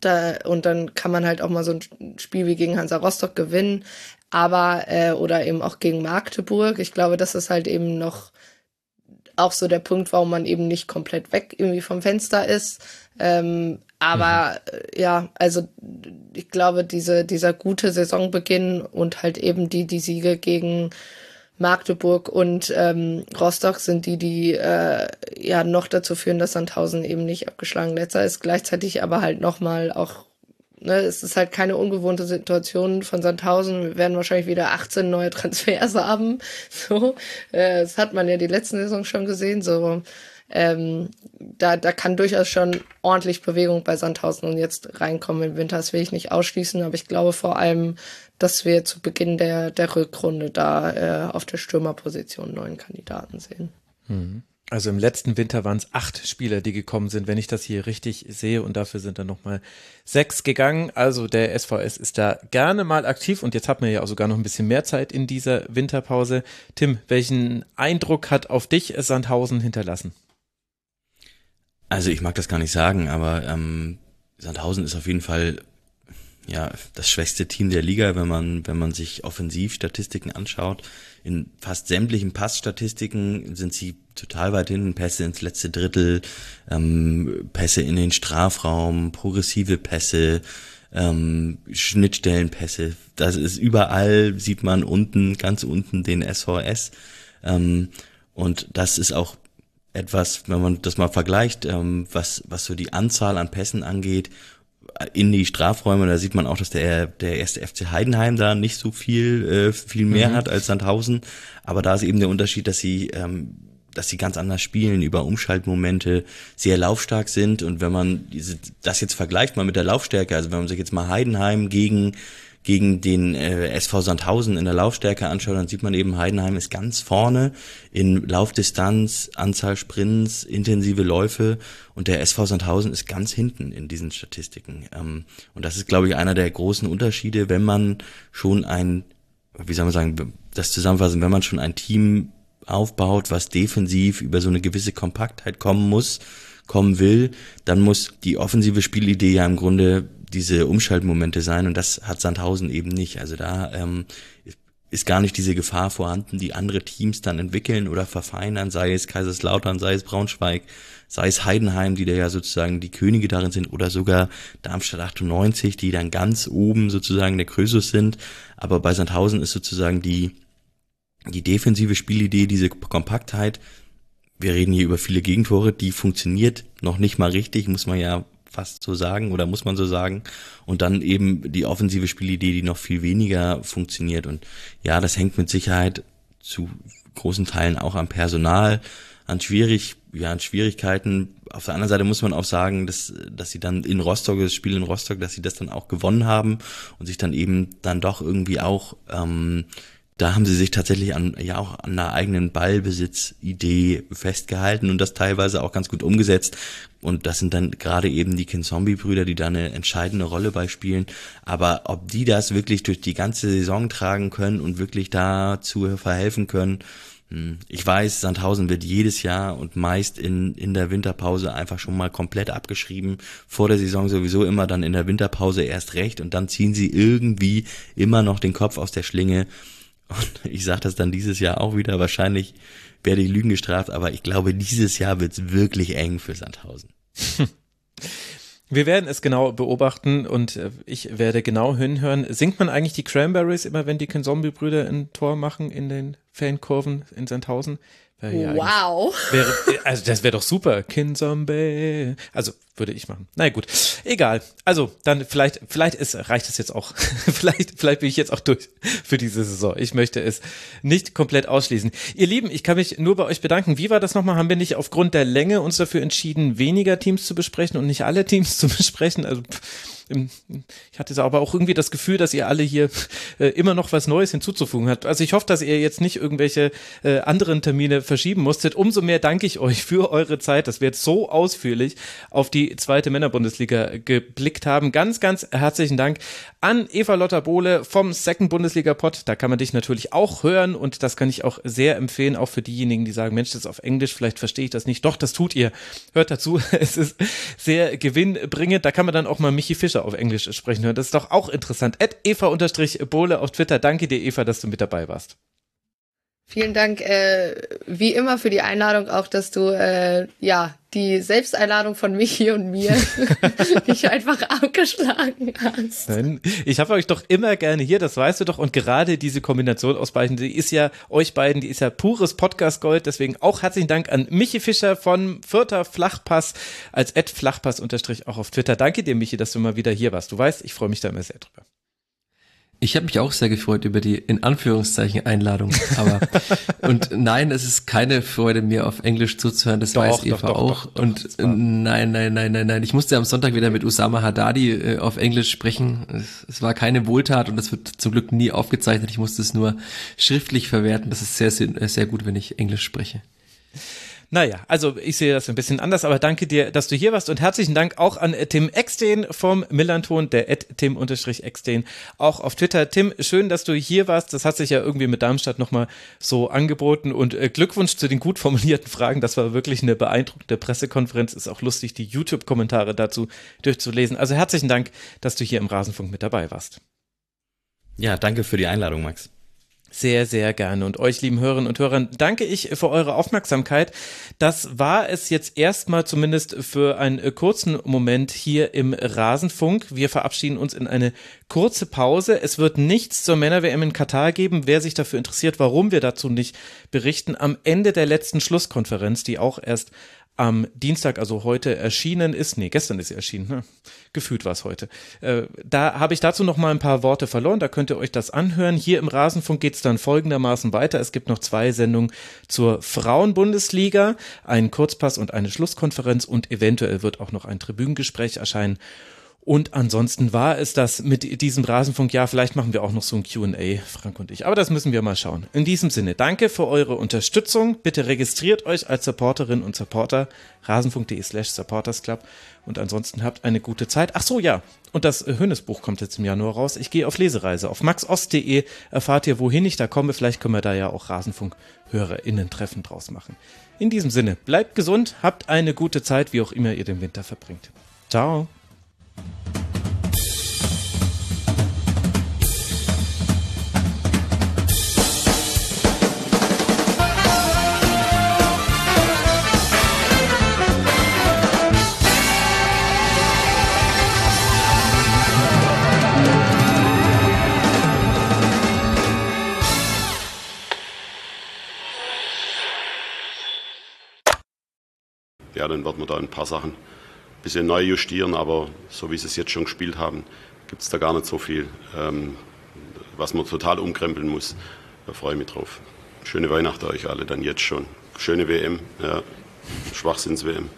Da, und dann kann man halt auch mal so ein Spiel wie gegen Hansa Rostock gewinnen, aber äh, oder eben auch gegen Magdeburg. Ich glaube, das ist halt eben noch auch so der Punkt, warum man eben nicht komplett weg irgendwie vom Fenster ist. Ähm, aber mhm. Ja, also ich glaube, diese, dieser gute Saisonbeginn und halt eben die, die Siege gegen Magdeburg und ähm, Rostock sind die, die äh, ja noch dazu führen, dass Sandhausen eben nicht abgeschlagen letzter ist. Gleichzeitig aber halt nochmal auch, ne, es ist halt keine ungewohnte Situation von Sandhausen. Wir werden wahrscheinlich wieder 18 neue Transfers *laughs* haben. So, äh, das hat man ja die letzten Saison schon gesehen. So, ähm, da, da kann durchaus schon ordentlich Bewegung bei Sandhausen und jetzt reinkommen im Winter. Das will ich nicht ausschließen, aber ich glaube vor allem, dass wir zu Beginn der, der Rückrunde da äh, auf der Stürmerposition neuen Kandidaten sehen. Mhm. Also im letzten Winter waren es acht Spieler, die gekommen sind, wenn ich das hier richtig sehe. Und dafür sind dann nochmal sechs gegangen. Also der SVS ist da gerne mal aktiv. Und jetzt hat man ja auch sogar noch ein bisschen mehr Zeit in dieser Winterpause. Tim, welchen Eindruck hat auf dich Sandhausen hinterlassen? Also ich mag das gar nicht sagen, aber ähm, Sandhausen ist auf jeden Fall ja, das schwächste Team der Liga, wenn man, wenn man sich Offensivstatistiken anschaut. In fast sämtlichen Passstatistiken sind sie total weit hinten. Pässe ins letzte Drittel, ähm, Pässe in den Strafraum, progressive Pässe, ähm, Schnittstellenpässe. Das ist überall, sieht man unten, ganz unten den SVS. Ähm, und das ist auch etwas, wenn man das mal vergleicht, ähm, was, was so die Anzahl an Pässen angeht in die Strafräume. Da sieht man auch, dass der, der erste FC Heidenheim da nicht so viel, äh, viel mehr mhm. hat als Sandhausen. Aber da ist eben der Unterschied, dass sie, ähm, dass sie ganz anders spielen, über Umschaltmomente sehr laufstark sind. Und wenn man diese, das jetzt vergleicht mal mit der Laufstärke, also wenn man sich jetzt mal Heidenheim gegen gegen den äh, SV Sandhausen in der Laufstärke anschaut, dann sieht man eben, Heidenheim ist ganz vorne in Laufdistanz, Anzahl Sprints, intensive Läufe und der SV Sandhausen ist ganz hinten in diesen Statistiken. Ähm, und das ist, glaube ich, einer der großen Unterschiede, wenn man schon ein, wie soll man sagen, das zusammenfassen, wenn man schon ein Team aufbaut, was defensiv über so eine gewisse Kompaktheit kommen muss, kommen will, dann muss die offensive Spielidee ja im Grunde diese Umschaltmomente sein und das hat Sandhausen eben nicht. Also da ähm, ist gar nicht diese Gefahr vorhanden, die andere Teams dann entwickeln oder verfeinern, sei es Kaiserslautern, sei es Braunschweig, sei es Heidenheim, die da ja sozusagen die Könige darin sind, oder sogar Darmstadt 98, die dann ganz oben sozusagen der Krösus sind. Aber bei Sandhausen ist sozusagen die, die defensive Spielidee, diese Kompaktheit, wir reden hier über viele Gegentore, die funktioniert noch nicht mal richtig, muss man ja fast so sagen oder muss man so sagen. Und dann eben die offensive Spielidee, die noch viel weniger funktioniert. Und ja, das hängt mit Sicherheit zu großen Teilen auch am Personal, an schwierig, ja, an Schwierigkeiten. Auf der anderen Seite muss man auch sagen, dass, dass sie dann in Rostock, das Spiel in Rostock, dass sie das dann auch gewonnen haben und sich dann eben dann doch irgendwie auch ähm, da haben sie sich tatsächlich an, ja auch an einer eigenen Ballbesitzidee festgehalten und das teilweise auch ganz gut umgesetzt. Und das sind dann gerade eben die Kinzombie-Brüder, die da eine entscheidende Rolle bei spielen. Aber ob die das wirklich durch die ganze Saison tragen können und wirklich dazu verhelfen können, hm, ich weiß, Sandhausen wird jedes Jahr und meist in, in der Winterpause einfach schon mal komplett abgeschrieben. Vor der Saison sowieso immer dann in der Winterpause erst recht und dann ziehen sie irgendwie immer noch den Kopf aus der Schlinge. Und ich sage das dann dieses Jahr auch wieder, wahrscheinlich werde ich Lügen gestraft, aber ich glaube, dieses Jahr wird es wirklich eng für Sandhausen. *laughs* Wir werden es genau beobachten und äh, ich werde genau hinhören. Singt man eigentlich die Cranberries immer, wenn die Zombie-Brüder ein Tor machen in den Fankurven in Sandhausen? Ja wow. Wäre, also das wäre doch super. Kinzombie. Also würde ich machen. Na naja, gut, egal. Also dann vielleicht, vielleicht ist, reicht es jetzt auch. *laughs* vielleicht, vielleicht bin ich jetzt auch durch für diese Saison. Ich möchte es nicht komplett ausschließen. Ihr Lieben, ich kann mich nur bei euch bedanken. Wie war das nochmal? Haben wir nicht aufgrund der Länge uns dafür entschieden, weniger Teams zu besprechen und nicht alle Teams *laughs* zu besprechen? Also pff ich hatte aber auch irgendwie das Gefühl, dass ihr alle hier *laughs* äh, immer noch was Neues hinzuzufügen habt. Also ich hoffe, dass ihr jetzt nicht irgendwelche äh, anderen Termine verschieben musstet. Umso mehr danke ich euch *laughs* für eure Zeit, dass wir jetzt so ausführlich auf die zweite Männerbundesliga geblickt haben. Ganz, ganz herzlichen Dank an Eva Lotta Bohle vom Second Bundesliga Pod. Da kann man dich natürlich auch hören und das kann ich auch sehr empfehlen, auch für diejenigen, die sagen, Mensch, das ist auf Englisch, vielleicht verstehe ich das nicht. Doch, das tut ihr. Hört dazu. *laughs* Es ist sehr gewinnbringend. Da kann man dann auch mal Michi Fischer auf Englisch sprechen hören. Das ist doch auch interessant. Eva-Bohle auf Twitter. Danke dir, Eva, dass du mit dabei warst. Vielen Dank, äh, wie immer, für die Einladung, auch dass du äh, ja die Selbsteinladung von Michi und mir *laughs* nicht einfach abgeschlagen hast. Nein, ich habe euch doch immer gerne hier, das weißt du doch. Und gerade diese Kombination aus beiden, die ist ja euch beiden, die ist ja pures Podcast-Gold. Deswegen auch herzlichen Dank an Michi Fischer von Vierter Flachpass als Ed Flachpass unterstrich auch auf Twitter. Danke dir, Michi, dass du mal wieder hier warst. Du weißt, ich freue mich da immer sehr drüber. Ich habe mich auch sehr gefreut über die in Anführungszeichen Einladung. Aber *laughs* und nein, es ist keine Freude, mir auf Englisch zuzuhören. Das doch, weiß Eva doch, auch. Doch, und nein, nein, nein, nein, nein. Ich musste am Sonntag wieder mit Usama Haddadi äh, auf Englisch sprechen. Es, es, war keine Wohltat und das wird zum Glück nie aufgezeichnet. Ich musste es nur schriftlich verwerten. Das ist sehr, sehr, sehr gut, wenn ich Englisch spreche. Naja, also ich sehe das ein bisschen anders, aber danke dir, dass du hier warst und herzlichen Dank auch an Tim Eckstein vom Millanton, der Tim-Eckstein, auch auf Twitter. Tim, schön, dass du hier warst. Das hat sich ja irgendwie mit Darmstadt nochmal so angeboten und äh, Glückwunsch zu den gut formulierten Fragen. Das war wirklich eine beeindruckende Pressekonferenz. Ist auch lustig, die YouTube-Kommentare dazu durchzulesen. Also herzlichen Dank, dass du hier im Rasenfunk mit dabei warst. Ja, danke für die Einladung, Max. Sehr, sehr gerne. Und euch, lieben Hörerinnen und Hörern, danke ich für eure Aufmerksamkeit. Das war es jetzt erstmal zumindest für einen kurzen Moment hier im Rasenfunk. Wir verabschieden uns in eine kurze Pause. Es wird nichts zur Männer-WM in Katar geben. Wer sich dafür interessiert, warum wir dazu nicht berichten, am Ende der letzten Schlusskonferenz, die auch erst am Dienstag, also heute erschienen ist, nee, gestern ist sie erschienen, ne? gefühlt war es heute. Äh, da habe ich dazu noch mal ein paar Worte verloren, da könnt ihr euch das anhören. Hier im Rasenfunk geht es dann folgendermaßen weiter. Es gibt noch zwei Sendungen zur Frauenbundesliga, einen Kurzpass und eine Schlusskonferenz und eventuell wird auch noch ein Tribünengespräch erscheinen. Und ansonsten war es das mit diesem Rasenfunk. Ja, vielleicht machen wir auch noch so ein QA, Frank und ich. Aber das müssen wir mal schauen. In diesem Sinne, danke für eure Unterstützung. Bitte registriert euch als Supporterin und Supporter rasenfunk.de slash supportersclub. Und ansonsten habt eine gute Zeit. Ach so, ja. Und das Hönes-Buch kommt jetzt im Januar raus. Ich gehe auf Lesereise. Auf maxost.de erfahrt ihr, wohin ich da komme. Vielleicht können wir da ja auch Rasenfunk-HörerInnen-Treffen draus machen. In diesem Sinne, bleibt gesund, habt eine gute Zeit, wie auch immer ihr den Winter verbringt. Ciao. Ja, dann wird man da ein paar Sachen bisschen neu justieren, aber so wie sie es jetzt schon gespielt haben, gibt es da gar nicht so viel, ähm, was man total umkrempeln muss. Da freue ich mich drauf. Schöne Weihnachten euch alle dann jetzt schon. Schöne WM, ja, Schwachsinns-WM.